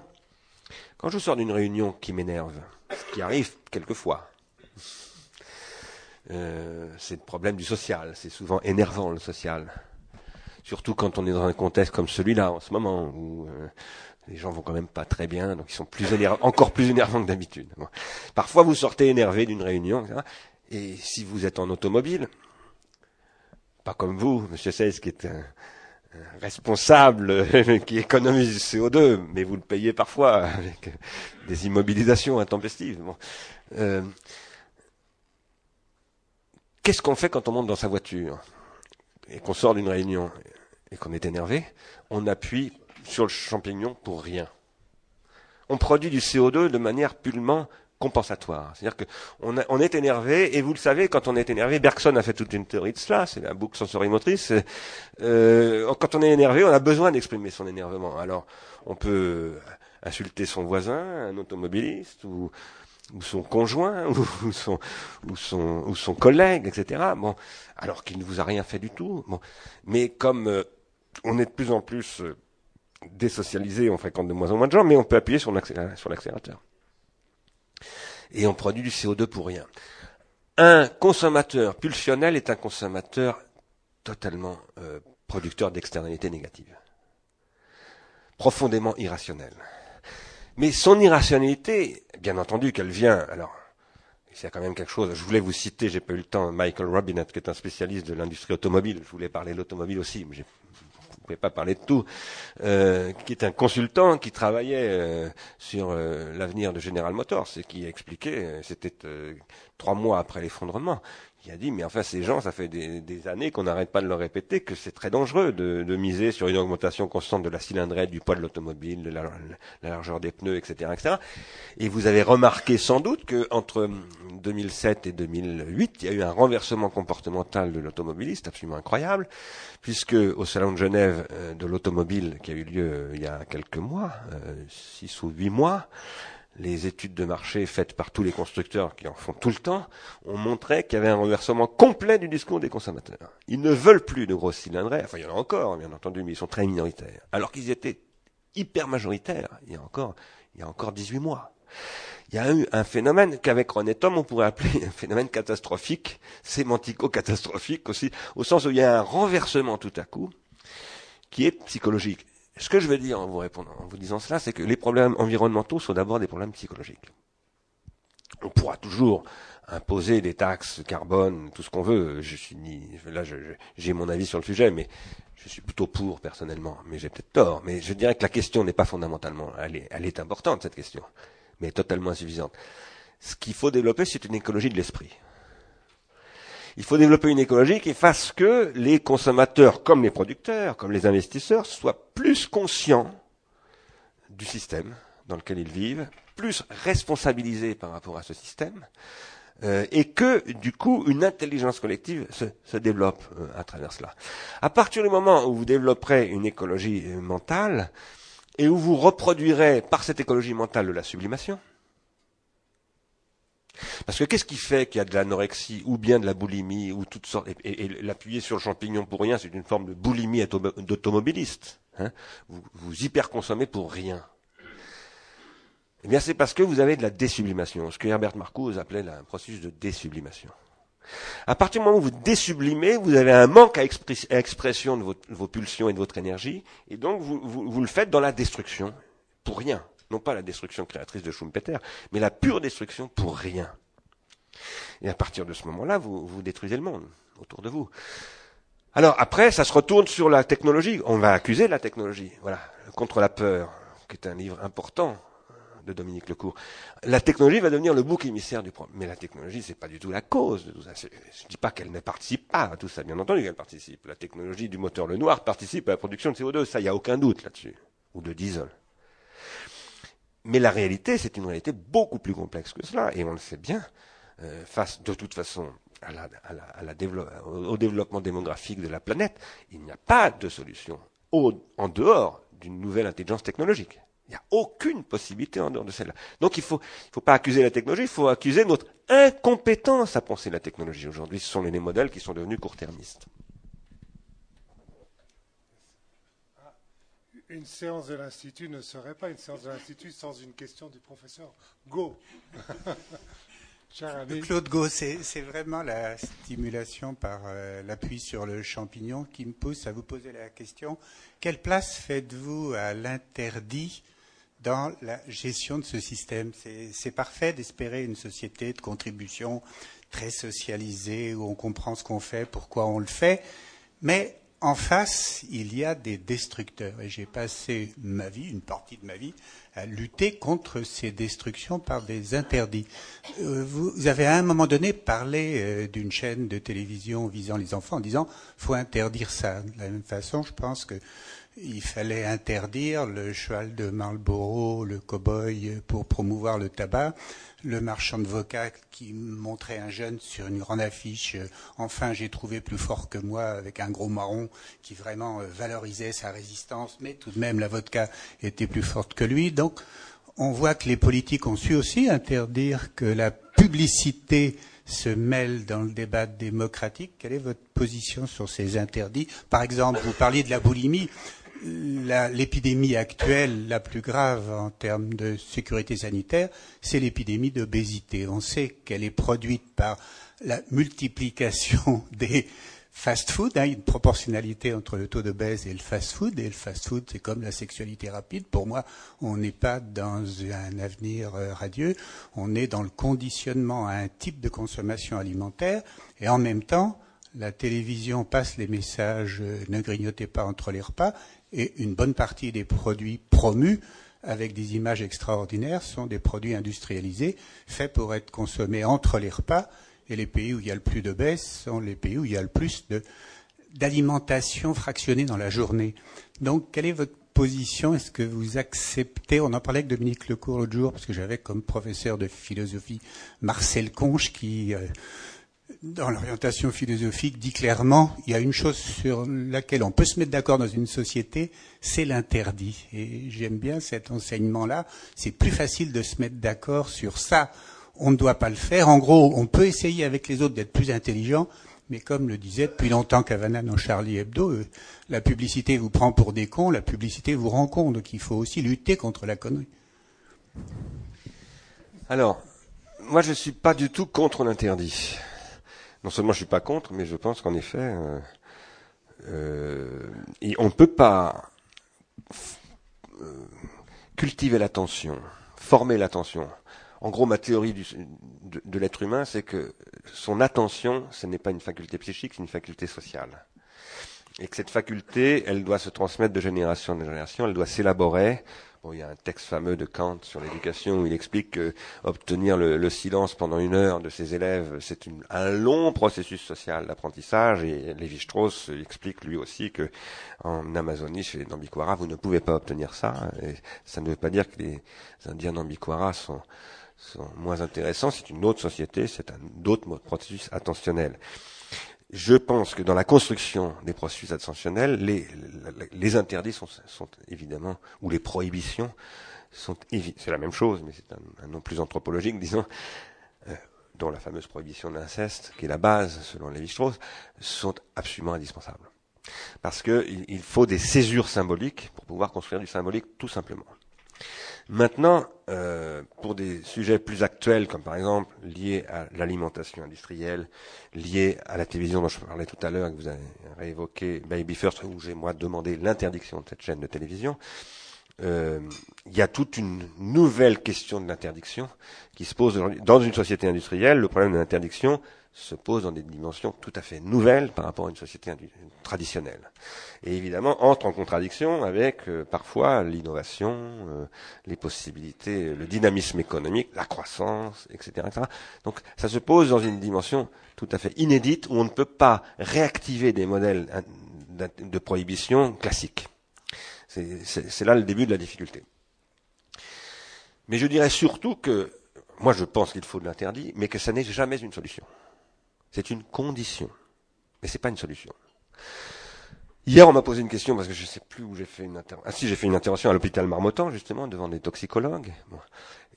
Quand je sors d'une réunion qui m'énerve, ce qui arrive quelquefois, euh, c'est le problème du social, c'est souvent énervant le social. Surtout quand on est dans un contexte comme celui-là en ce moment où euh, les gens vont quand même pas très bien, donc ils sont plus encore plus énervants que d'habitude. Parfois, vous sortez énervé d'une réunion, et si vous êtes en automobile, pas comme vous, Monsieur Seyss, qui est un, responsable qui économise du CO2, mais vous le payez parfois avec des immobilisations intempestives. Euh, qu'est-ce qu'on fait quand on monte dans sa voiture et qu'on sort d'une réunion et qu'on est énervé, on appuie sur le champignon pour rien. On produit du CO2 de manière purement compensatoire. C'est-à-dire qu'on on est énervé, et vous le savez, quand on est énervé, Bergson a fait toute une théorie de cela, c'est la boucle sensorimotrice. Euh, quand on est énervé, on a besoin d'exprimer son énervement. Alors, on peut insulter son voisin, un automobiliste, ou, ou son conjoint, ou, son, ou, son, ou son collègue, etc. Bon, alors qu'il ne vous a rien fait du tout. Bon, mais comme euh, on est de plus en plus euh, désocialisé, on fréquente de moins en moins de gens, mais on peut appuyer sur l'accélérateur. Et on produit du CO2 pour rien. Un consommateur pulsionnel est un consommateur totalement euh, producteur d'externalités négatives. profondément irrationnel. Mais son irrationalité, bien entendu qu'elle vient, alors, c'est quand même quelque chose, je voulais vous citer, j'ai pas eu le temps, Michael Robinet, qui est un spécialiste de l'industrie automobile, je voulais parler de l'automobile aussi, mais ne pouvais pas parler de tout, euh, qui est un consultant qui travaillait euh, sur euh, l'avenir de General Motors, et qui expliquait, c'était trois mois après l'effondrement, il a dit, mais enfin, ces gens, ça fait des, années qu'on n'arrête pas de leur répéter que c'est très dangereux de, miser sur une augmentation constante de la cylindrette, du poids de l'automobile, de la, largeur des pneus, etc., etc. Et vous avez remarqué sans doute qu'entre 2007 et 2008, il y a eu un renversement comportemental de l'automobiliste absolument incroyable, puisque au salon de Genève euh, de l'automobile qui a eu lieu euh, il y a quelques mois, euh, six ou huit mois, les études de marché faites par tous les constructeurs qui en font tout le temps ont montré qu'il y avait un renversement complet du discours des consommateurs. Ils ne veulent plus de grosses cylindrées, enfin il y en a encore bien entendu, mais ils sont très minoritaires. Alors qu'ils étaient hyper majoritaires il y a encore, il y a encore 18 mois. Il y a eu un phénomène qu'avec René Tom on pourrait appeler un phénomène catastrophique, sémantico-catastrophique aussi, au sens où il y a un renversement tout à coup qui est psychologique. Ce que je veux dire en vous répondant, en vous disant cela, c'est que les problèmes environnementaux sont d'abord des problèmes psychologiques. On pourra toujours imposer des taxes carbone, tout ce qu'on veut. Je suis ni, là, j'ai mon avis sur le sujet, mais je suis plutôt pour personnellement. Mais j'ai peut-être tort. Mais je dirais que la question n'est pas fondamentalement, elle est, elle est importante cette question, mais totalement insuffisante. Ce qu'il faut développer, c'est une écologie de l'esprit. Il faut développer une écologie qui fasse que les consommateurs, comme les producteurs, comme les investisseurs, soient plus conscients du système dans lequel ils vivent, plus responsabilisés par rapport à ce système, euh, et que du coup une intelligence collective se, développe euh, à travers cela. À partir du moment où vous développerez une écologie euh, mentale et où vous reproduirez par cette écologie mentale de la sublimation, parce que qu'est-ce qui fait qu'il y a de l'anorexie ou bien de la boulimie ou toutes sortes et, l'appuyer sur le champignon pour rien, c'est une forme de boulimie d'automobiliste. Hein vous, vous hyper consommez pour rien. Eh bien, c'est parce que vous avez de la désublimation, ce que Herbert Marcuse appelait un processus de désublimation. À partir du moment où vous désublimez, vous avez un manque à, expression de, vos pulsions et de votre énergie, et donc vous le faites dans la destruction, pour rien non pas la destruction créatrice de Schumpeter, mais la pure destruction pour rien. Et à partir de ce moment-là, vous, vous détruisez le monde autour de vous. Alors après, ça se retourne sur la technologie. On va accuser la technologie. Voilà, contre la peur, qui est un livre important de Dominique Lecourt. La technologie va devenir le bouc émissaire du problème. Mais la technologie, c'est pas du tout la cause de tout ça. Je ne dis pas qu'elle ne participe pas à tout ça. Bien entendu qu'elle participe. La technologie du moteur Le Noir participe à la production de CO2. Ça, il n'y a aucun doute là-dessus. Ou de diesel. Mais la réalité, c'est une réalité beaucoup plus complexe que cela, et on le sait bien, euh, face de toute façon au développement démographique de la planète, il n'y a pas de solution en dehors d'une nouvelle intelligence technologique. Il n'y a aucune possibilité en dehors de celle-là. Donc il ne faut, faut pas accuser la technologie, il faut accuser notre incompétence à penser la technologie. Aujourd'hui, ce sont les modèles qui sont devenus court-termistes. Une séance de l'Institut ne serait pas une séance de l'Institut sans une question du professeur Go. Claude Go, c'est vraiment la stimulation par euh, l'appui sur le champignon qui me pousse à vous poser la question quelle place faites-vous à l'interdit dans la gestion de ce système? C'est parfait d'espérer une société de contribution très socialisée où on comprend ce qu'on fait, pourquoi on le fait, mais en face, il y a des destructeurs. Et j'ai passé ma vie, une partie de ma vie, à lutter contre ces destructions par des interdits. Euh, vous avez à un moment donné parlé euh, d'une chaîne de télévision visant les enfants en disant faut interdire ça. De la même façon, je pense que il fallait interdire le cheval de Marlborough, le cow-boy pour promouvoir le tabac, le marchand de vodka qui montrait un jeune sur une grande affiche. Enfin, j'ai trouvé plus fort que moi avec un gros marron qui vraiment euh, valorisait sa résistance, mais tout de même la vodka était plus forte que lui. Donc, on voit que les politiques ont su aussi interdire que la publicité se mêle dans le débat démocratique. Quelle est votre position sur ces interdits? Par exemple, vous parliez de la boulimie l'épidémie actuelle la plus grave en termes de sécurité sanitaire, c'est l'épidémie d'obésité. On sait qu'elle est produite par la multiplication des fast-food, hein, une proportionnalité entre le taux de baisse et le fast-food. Et le fast-food, c'est comme la sexualité rapide. Pour moi, on n'est pas dans un avenir euh, radieux. On est dans le conditionnement à un type de consommation alimentaire. Et en même temps, la télévision passe les messages euh, ne grignotez pas entre les repas. Et une bonne partie des produits promus avec des images extraordinaires sont des produits industrialisés faits pour être consommés entre les repas. Et les pays où il y a le plus de baisse sont les pays où il y a le plus d'alimentation fractionnée dans la journée. Donc, quelle est votre position? Est-ce que vous acceptez? On en parlait avec Dominique Lecourt l'autre jour, parce que j'avais comme professeur de philosophie Marcel Conche qui, euh, dans l'orientation philosophique, dit clairement il y a une chose sur laquelle on peut se mettre d'accord dans une société, c'est l'interdit. Et j'aime bien cet enseignement-là. C'est plus facile de se mettre d'accord sur ça on ne doit pas le faire. En gros, on peut essayer avec les autres d'être plus intelligent, mais comme le disait depuis longtemps Cavana dans Charlie Hebdo, euh, la publicité vous prend pour des cons, la publicité vous rend con, donc il faut aussi lutter contre la connerie. Alors, moi je ne suis pas du tout contre l'interdit. Non seulement je suis pas contre, mais je pense qu'en effet, euh, euh, on ne peut pas cultiver l'attention, former l'attention, en gros, ma théorie de, l'être humain, c'est que son attention, ce n'est pas une faculté psychique, c'est une faculté sociale. Et que cette faculté, elle doit se transmettre de génération en génération, elle doit s'élaborer. Bon, il y a un texte fameux de Kant sur l'éducation où il explique que obtenir le, silence pendant une heure de ses élèves, c'est un long processus social d'apprentissage. Et Lévi-Strauss explique lui aussi que en Amazonie, chez les vous ne pouvez pas obtenir ça. Et ça ne veut pas dire que les Indiens Nambiquara sont sont moins intéressants, c'est une autre société, c'est un autre processus attentionnel. Je pense que dans la construction des processus attentionnels, les, interdits sont, évidemment, ou les prohibitions sont c'est la même chose, mais c'est un, nom plus anthropologique, disons, euh, dont la fameuse prohibition de l'inceste, qui est la base, selon Lévi-Strauss, sont absolument indispensables. Parce qu'il il faut des césures symboliques pour pouvoir construire du symbolique, tout simplement. Maintenant, euh, pour des sujets plus actuels, comme par exemple liés à l'alimentation industrielle, liés à la télévision dont je parlais tout à l'heure, que vous avez réévoqué Baby First, où j'ai moi demandé l'interdiction de cette chaîne de télévision, euh, il y a toute une nouvelle question de l'interdiction qui se pose dans une société industrielle. Le problème de l'interdiction, se pose dans des dimensions tout à fait nouvelles par rapport à une société traditionnelle. Et évidemment, entre en contradiction avec euh, parfois l'innovation, euh, les possibilités, le dynamisme économique, la croissance, etc., etc. Donc ça se pose dans une dimension tout à fait inédite où on ne peut pas réactiver des modèles de prohibition classiques. C'est là le début de la difficulté. Mais je dirais surtout que moi je pense qu'il faut de l'interdit, mais que ça n'est jamais une solution. C'est une condition. Mais c'est pas une solution. Hier, on m'a posé une question parce que je ne sais plus où j'ai fait une intervention. Ah si, j'ai fait une intervention à l'hôpital Marmottan, justement, devant des toxicologues.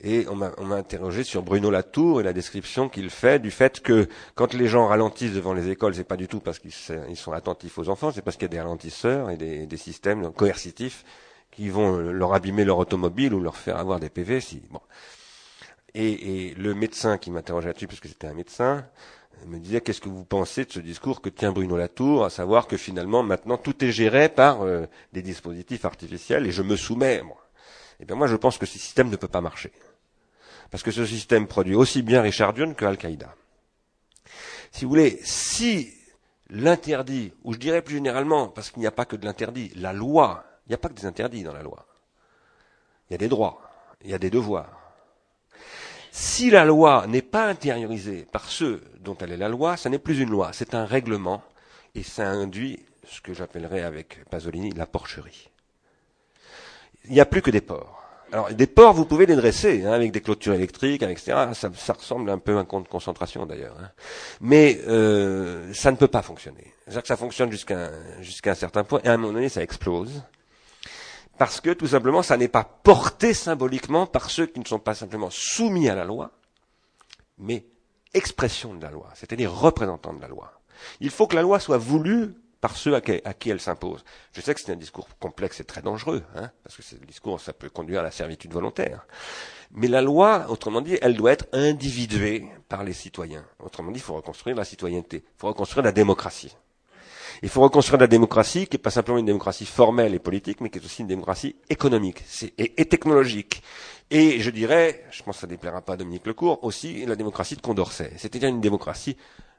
Et on m'a, interrogé sur Bruno Latour et la description qu'il fait du fait que quand les gens ralentissent devant les écoles, c'est pas du tout parce qu'ils sont attentifs aux enfants, c'est parce qu'il y a des ralentisseurs et des, systèmes coercitifs qui vont leur abîmer leur automobile ou leur faire avoir des PV. Si, et, et le médecin qui m'interrogeait là-dessus, parce que c'était un médecin, me disait qu'est-ce que vous pensez de ce discours que tient Bruno Latour, à savoir que finalement maintenant tout est géré par euh, des dispositifs artificiels et je me soumets. Moi. Eh bien moi je pense que ce système ne peut pas marcher. Parce que ce système produit aussi bien Richard Dion que Al-Qaïda. Si vous voulez, si l'interdit, ou je dirais plus généralement, parce qu'il n'y a pas que de l'interdit, la loi, il n'y a pas que des interdits dans la loi. Il y a des droits, il y a des devoirs. Si la loi n'est pas intériorisée par ceux dont elle est la loi, ça n'est plus une loi, c'est un règlement, et ça induit ce que j'appellerais avec Pasolini la porcherie. Il n'y a plus que des ports. Alors des ports, vous pouvez les dresser hein, avec des clôtures électriques, etc. Ça, ressemble un peu à un compte de concentration d'ailleurs. Hein. Mais euh, ça ne peut pas fonctionner. C'est-à-dire que ça fonctionne jusqu'à jusqu'à un certain point, et à un moment donné, ça explose parce que tout simplement ça n'est pas porté symboliquement par ceux qui ne sont pas simplement soumis à la loi, mais expression de la loi, c'est-à-dire représentants de la loi. Il faut que la loi soit voulue par ceux à qui, elle s'impose. Je sais que c'est un discours complexe et très dangereux, hein, parce que ce discours, ça peut conduire à la servitude volontaire. Mais la loi, autrement dit, elle doit être individuée par les citoyens. Autrement dit, il faut reconstruire la citoyenneté, il faut reconstruire la démocratie. Il faut reconstruire la démocratie, qui n'est pas simplement une démocratie formelle et politique, mais qui est aussi une démocratie économique et, technologique. Et je dirais, je pense que ça ne déplaira pas à Dominique Lecourt, aussi la démocratie de Condorcet. C'est-à-dire une démocratie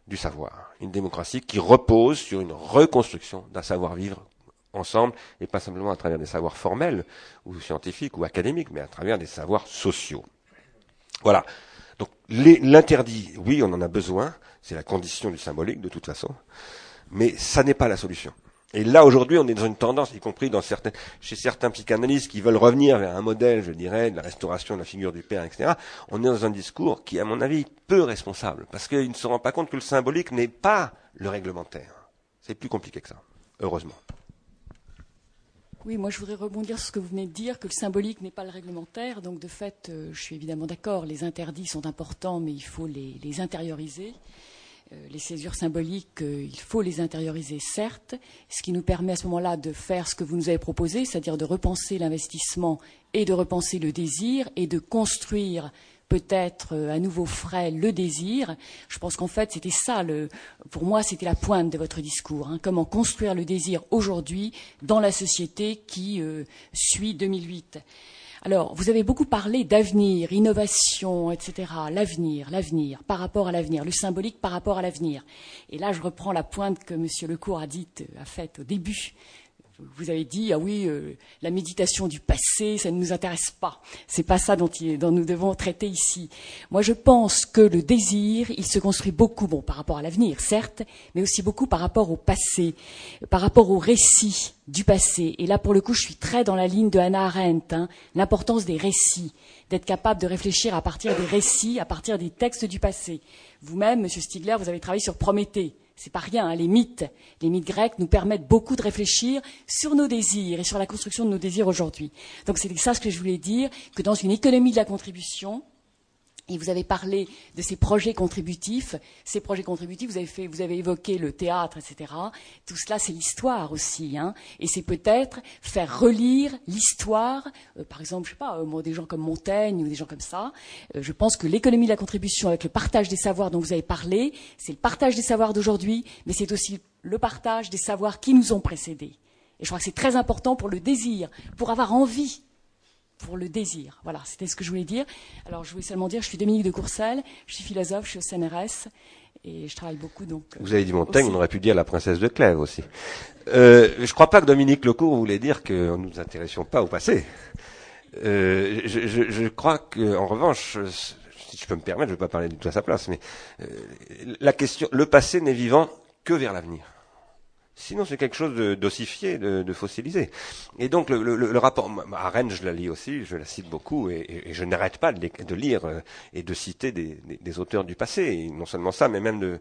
du savoir. Une démocratie qui repose sur une reconstruction d'un savoir-vivre ensemble, et pas simplement à travers des savoirs formels ou scientifiques ou académiques, mais à travers des savoirs sociaux. Voilà. Donc l'interdit, oui, on en a besoin, c'est la condition du symbolique de toute façon, mais ça n'est pas la solution. Et là, aujourd'hui, on est dans une tendance, y compris chez certains psychanalystes qui veulent revenir vers un modèle, je dirais, de la restauration de la figure du père, etc. On est dans un discours qui, à mon avis, peu responsable, parce qu'il ne se rend pas compte que le symbolique n'est pas le réglementaire. C'est plus compliqué que ça, heureusement. Oui, moi je voudrais rebondir sur ce que vous venez de dire, que le symbolique n'est pas le réglementaire. Donc de fait, euh, je suis évidemment d'accord, les interdits sont importants, mais il faut les, intérioriser. Euh, les césures symboliques, euh, il faut les intérioriser, certes, ce qui nous permet à ce moment-là de faire ce que vous nous avez proposé, c'est-à-dire de repenser l'investissement et de repenser le désir et de construire peut-être euh, à nouveau frais le désir. Je pense qu'en fait, c'était ça, le, pour moi, c'était la pointe de votre discours. Hein. comment construire le désir aujourd'hui dans la société qui euh, suit 2008. Alors, vous avez beaucoup parlé d'avenir, innovation, etc. L'avenir, l'avenir, par rapport à l'avenir, le symbolique par rapport à l'avenir. Et là, je reprends la pointe que M. Lecourt a dite, a faite au début vous avez dit ah oui euh, la méditation du passé ça ne nous intéresse pas. C'est pas ça dont, nous devons traiter ici. Moi je pense que le désir il se construit beaucoup bon par rapport à l'avenir certes mais aussi beaucoup par rapport au passé par rapport au récit du passé. Et là pour le coup je suis très dans la ligne de Hannah Arendt hein, l'importance des récits d'être capable de réfléchir à partir des récits à partir des textes du passé. Vous-même monsieur Stigler vous avez travaillé sur Prométhée c'est pas rien, hein, les mythes, les mythes grecs nous permettent beaucoup de réfléchir sur nos désirs et sur la construction de nos désirs aujourd'hui. Donc c'est ça ce que je voulais dire, que dans une économie de la contribution, et vous avez parlé de ces projets contributifs. Ces projets contributifs, vous avez, fait, vous avez évoqué le théâtre, etc. Tout cela, c'est l'histoire aussi. Hein. Et c'est peut-être faire relire l'histoire, euh, par exemple, je sais pas, euh, des gens comme Montaigne ou des gens comme ça. Euh, je pense que l'économie de la contribution avec le partage des savoirs dont vous avez parlé, c'est le partage des savoirs d'aujourd'hui, mais c'est aussi le partage des savoirs qui nous ont précédés. Et je crois que c'est très important pour le désir, pour avoir envie pour le désir. Voilà, c'était ce que je voulais dire. Alors, je voulais seulement dire, je suis Dominique de Courcelles, je suis philosophe, je suis au CNRS, et je travaille beaucoup. Donc, Vous avez dit Montaigne, on aurait pu dire la princesse de Clèves aussi. Euh, je ne crois pas que Dominique Lecourt voulait dire que nous nous intéressions pas au passé. Euh, je, je, je, crois que, en revanche, si je peux me permettre, je ne vais pas parler du tout à sa place, mais euh, la question, le passé n'est vivant que vers l'avenir. Sinon, c'est quelque chose d'ossifié, de, de, fossilisé. Et donc, le, le, le rapport, à Rennes, je la lis aussi, je la cite beaucoup, et, et, je n'arrête pas de, de, lire euh, et de citer des, des, des, auteurs du passé. Et non seulement ça, mais même de,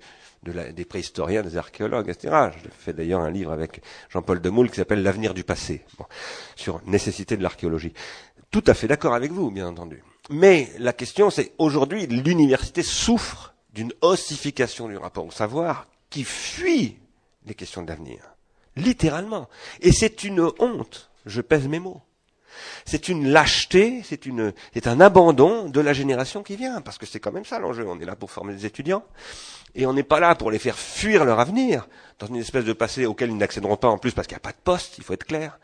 des préhistoriens, des archéologues, etc. Je fais d'ailleurs un livre avec Jean-Paul Demoule qui s'appelle L'avenir du passé, bon, sur nécessité de l'archéologie. Tout à fait d'accord avec vous, bien entendu. Mais la question, c'est aujourd'hui, l'université souffre d'une ossification du rapport au savoir qui fuit les questions d'avenir. Littéralement. Et c'est une honte. Je pèse mes mots. C'est une lâcheté, c'est une, c'est un abandon de la génération qui vient, parce que c'est quand même ça l'enjeu. On est là pour former des étudiants, et on n'est pas là pour les faire fuir leur avenir dans une espèce de passé auquel ils n'accéderont pas en plus parce qu'il n'y a pas de poste, il faut être clair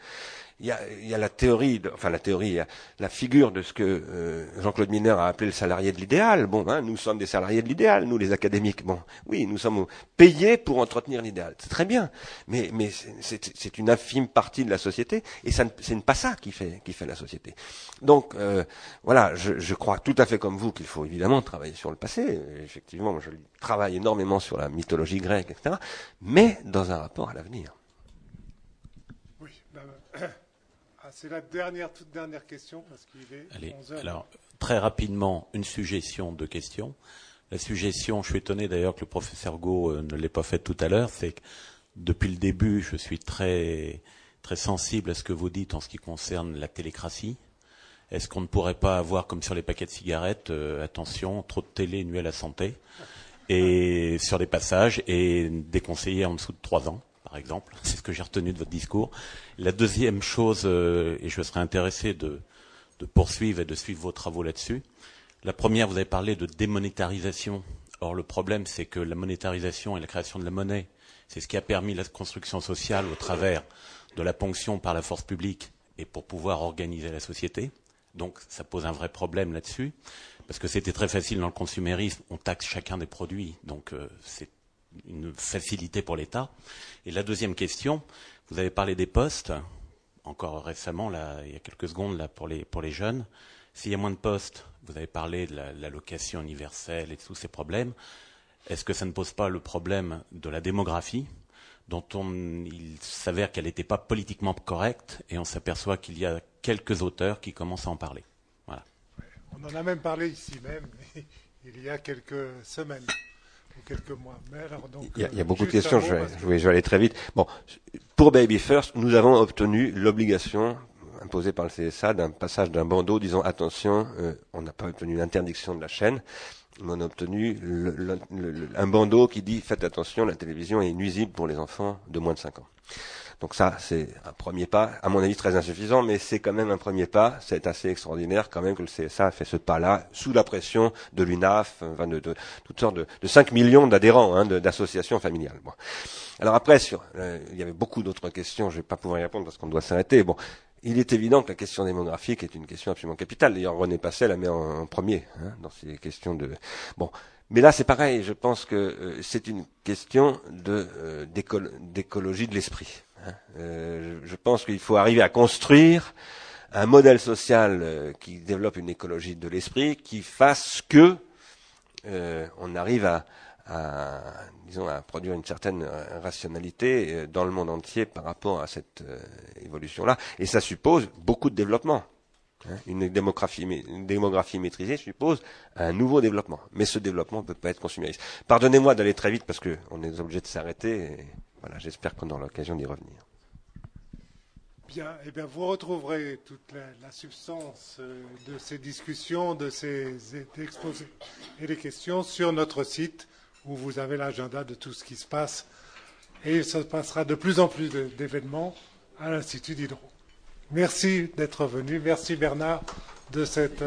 il y a, il y a la théorie, de, enfin la théorie, y a la figure de ce que euh, Jean-Claude Miner a appelé le salarié de l'idéal. Bon, hein, nous sommes des salariés de l'idéal, nous les académiques. Bon, oui, nous sommes payés pour entretenir l'idéal. C'est très bien, mais, mais c'est une infime partie de la société, et ça, c'est pas ça qui fait, qui fait la société. Donc, euh, voilà, je, je, crois tout à fait comme vous qu'il faut évidemment travailler sur le passé. Effectivement, je travaille énormément sur la mythologie grecque, etc., mais dans un rapport à l'avenir. C'est la dernière, toute dernière question parce qu'il est Allez, Alors, très rapidement, une suggestion de question. La suggestion, je suis étonné d'ailleurs que le professeur Go euh, ne l'ait pas faite tout à l'heure, c'est que depuis le début, je suis très, très sensible à ce que vous dites en ce qui concerne la télécratie. Est-ce qu'on ne pourrait pas avoir, comme sur les paquets de cigarettes, euh, attention, trop de télé nuit à la santé, et sur les passages, et déconseiller en dessous de trois ans? Par exemple. C'est ce que j'ai retenu de votre discours. La deuxième chose, euh, et je serais intéressé de, poursuivre et de suivre vos travaux là-dessus. La première, vous avez parlé de démonétarisation. Or, le problème, c'est que la monétarisation et la création de la monnaie, C'est ce qui a permis la construction sociale au travers de la ponction par la force publique et pour pouvoir organiser la société. Donc ça pose un vrai problème là-dessus, parce que c'était très facile dans le consumérisme, on taxe chacun des produits, donc euh, c'est une facilité pour l'État. Et la deuxième question, vous avez parlé des postes, encore récemment, il y a quelques secondes, pour les, jeunes. S'il y a moins de postes, vous avez parlé de l'allocation universelle et de tous ces problèmes. Est-ce que ça ne pose pas le problème de la démographie, dont on, il s'avère qu'elle n'était pas politiquement correcte, et on s'aperçoit qu'il y a quelques auteurs qui commencent à en parler? On en a même parlé ici même, il y a quelques semaines quelques mois. Mais alors, donc, il, y a, il y a beaucoup de questions, je vais, je, vais, je vais, aller très vite. Bon, pour Baby First, nous avons obtenu l'obligation imposée par le CSA d'un passage d'un bandeau disant attention, euh, on n'a pas obtenu l'interdiction de la chaîne, on a obtenu le, le, le, un bandeau qui dit faites attention, la télévision est nuisible pour les enfants de moins de 5 ans. Donc ça, c'est un premier pas, à mon avis très insuffisant, mais c'est quand même un premier pas. C'est assez extraordinaire quand même que le CSA a fait ce pas-là, sous la pression de l'UNAF, enfin de, toutes sortes de, de 5 millions d'adhérents, hein, d'associations familiales. Bon. Alors après, sur, euh, il y avait beaucoup d'autres questions, je ne vais pas pouvoir y répondre parce qu'on doit s'arrêter. Bon, il est évident que la question démographique est une question absolument capitale. D'ailleurs, René Passet la met en, premier hein, dans ces questions de. Bon, mais là, c'est pareil. Je pense que euh, c'est une question de euh, d'écologie de l'esprit. Hein. Euh, je pense qu'il faut arriver à construire un modèle social euh, qui développe une écologie de l'esprit, qui fasse que euh, on arrive à, disons, à produire une certaine rationalité dans le monde entier par rapport à cette évolution-là. Et ça suppose beaucoup de développement. Hein. Une, démographie, une démographie maîtrisée suppose un nouveau développement. Mais ce développement ne peut pas être consumériste. Pardonnez-moi d'aller très vite parce qu'on est obligé de s'arrêter. Voilà, j'espère qu'on aura l'occasion d'y revenir. Bien, eh bien, vous retrouverez toute la, la, substance de ces discussions, de ces exposés et les questions sur notre site où vous avez l'agenda de tout ce qui se passe. Et il se passera de plus en plus d'événements à l'Institut d'Hydro. Merci d'être venu. Merci Bernard de cette.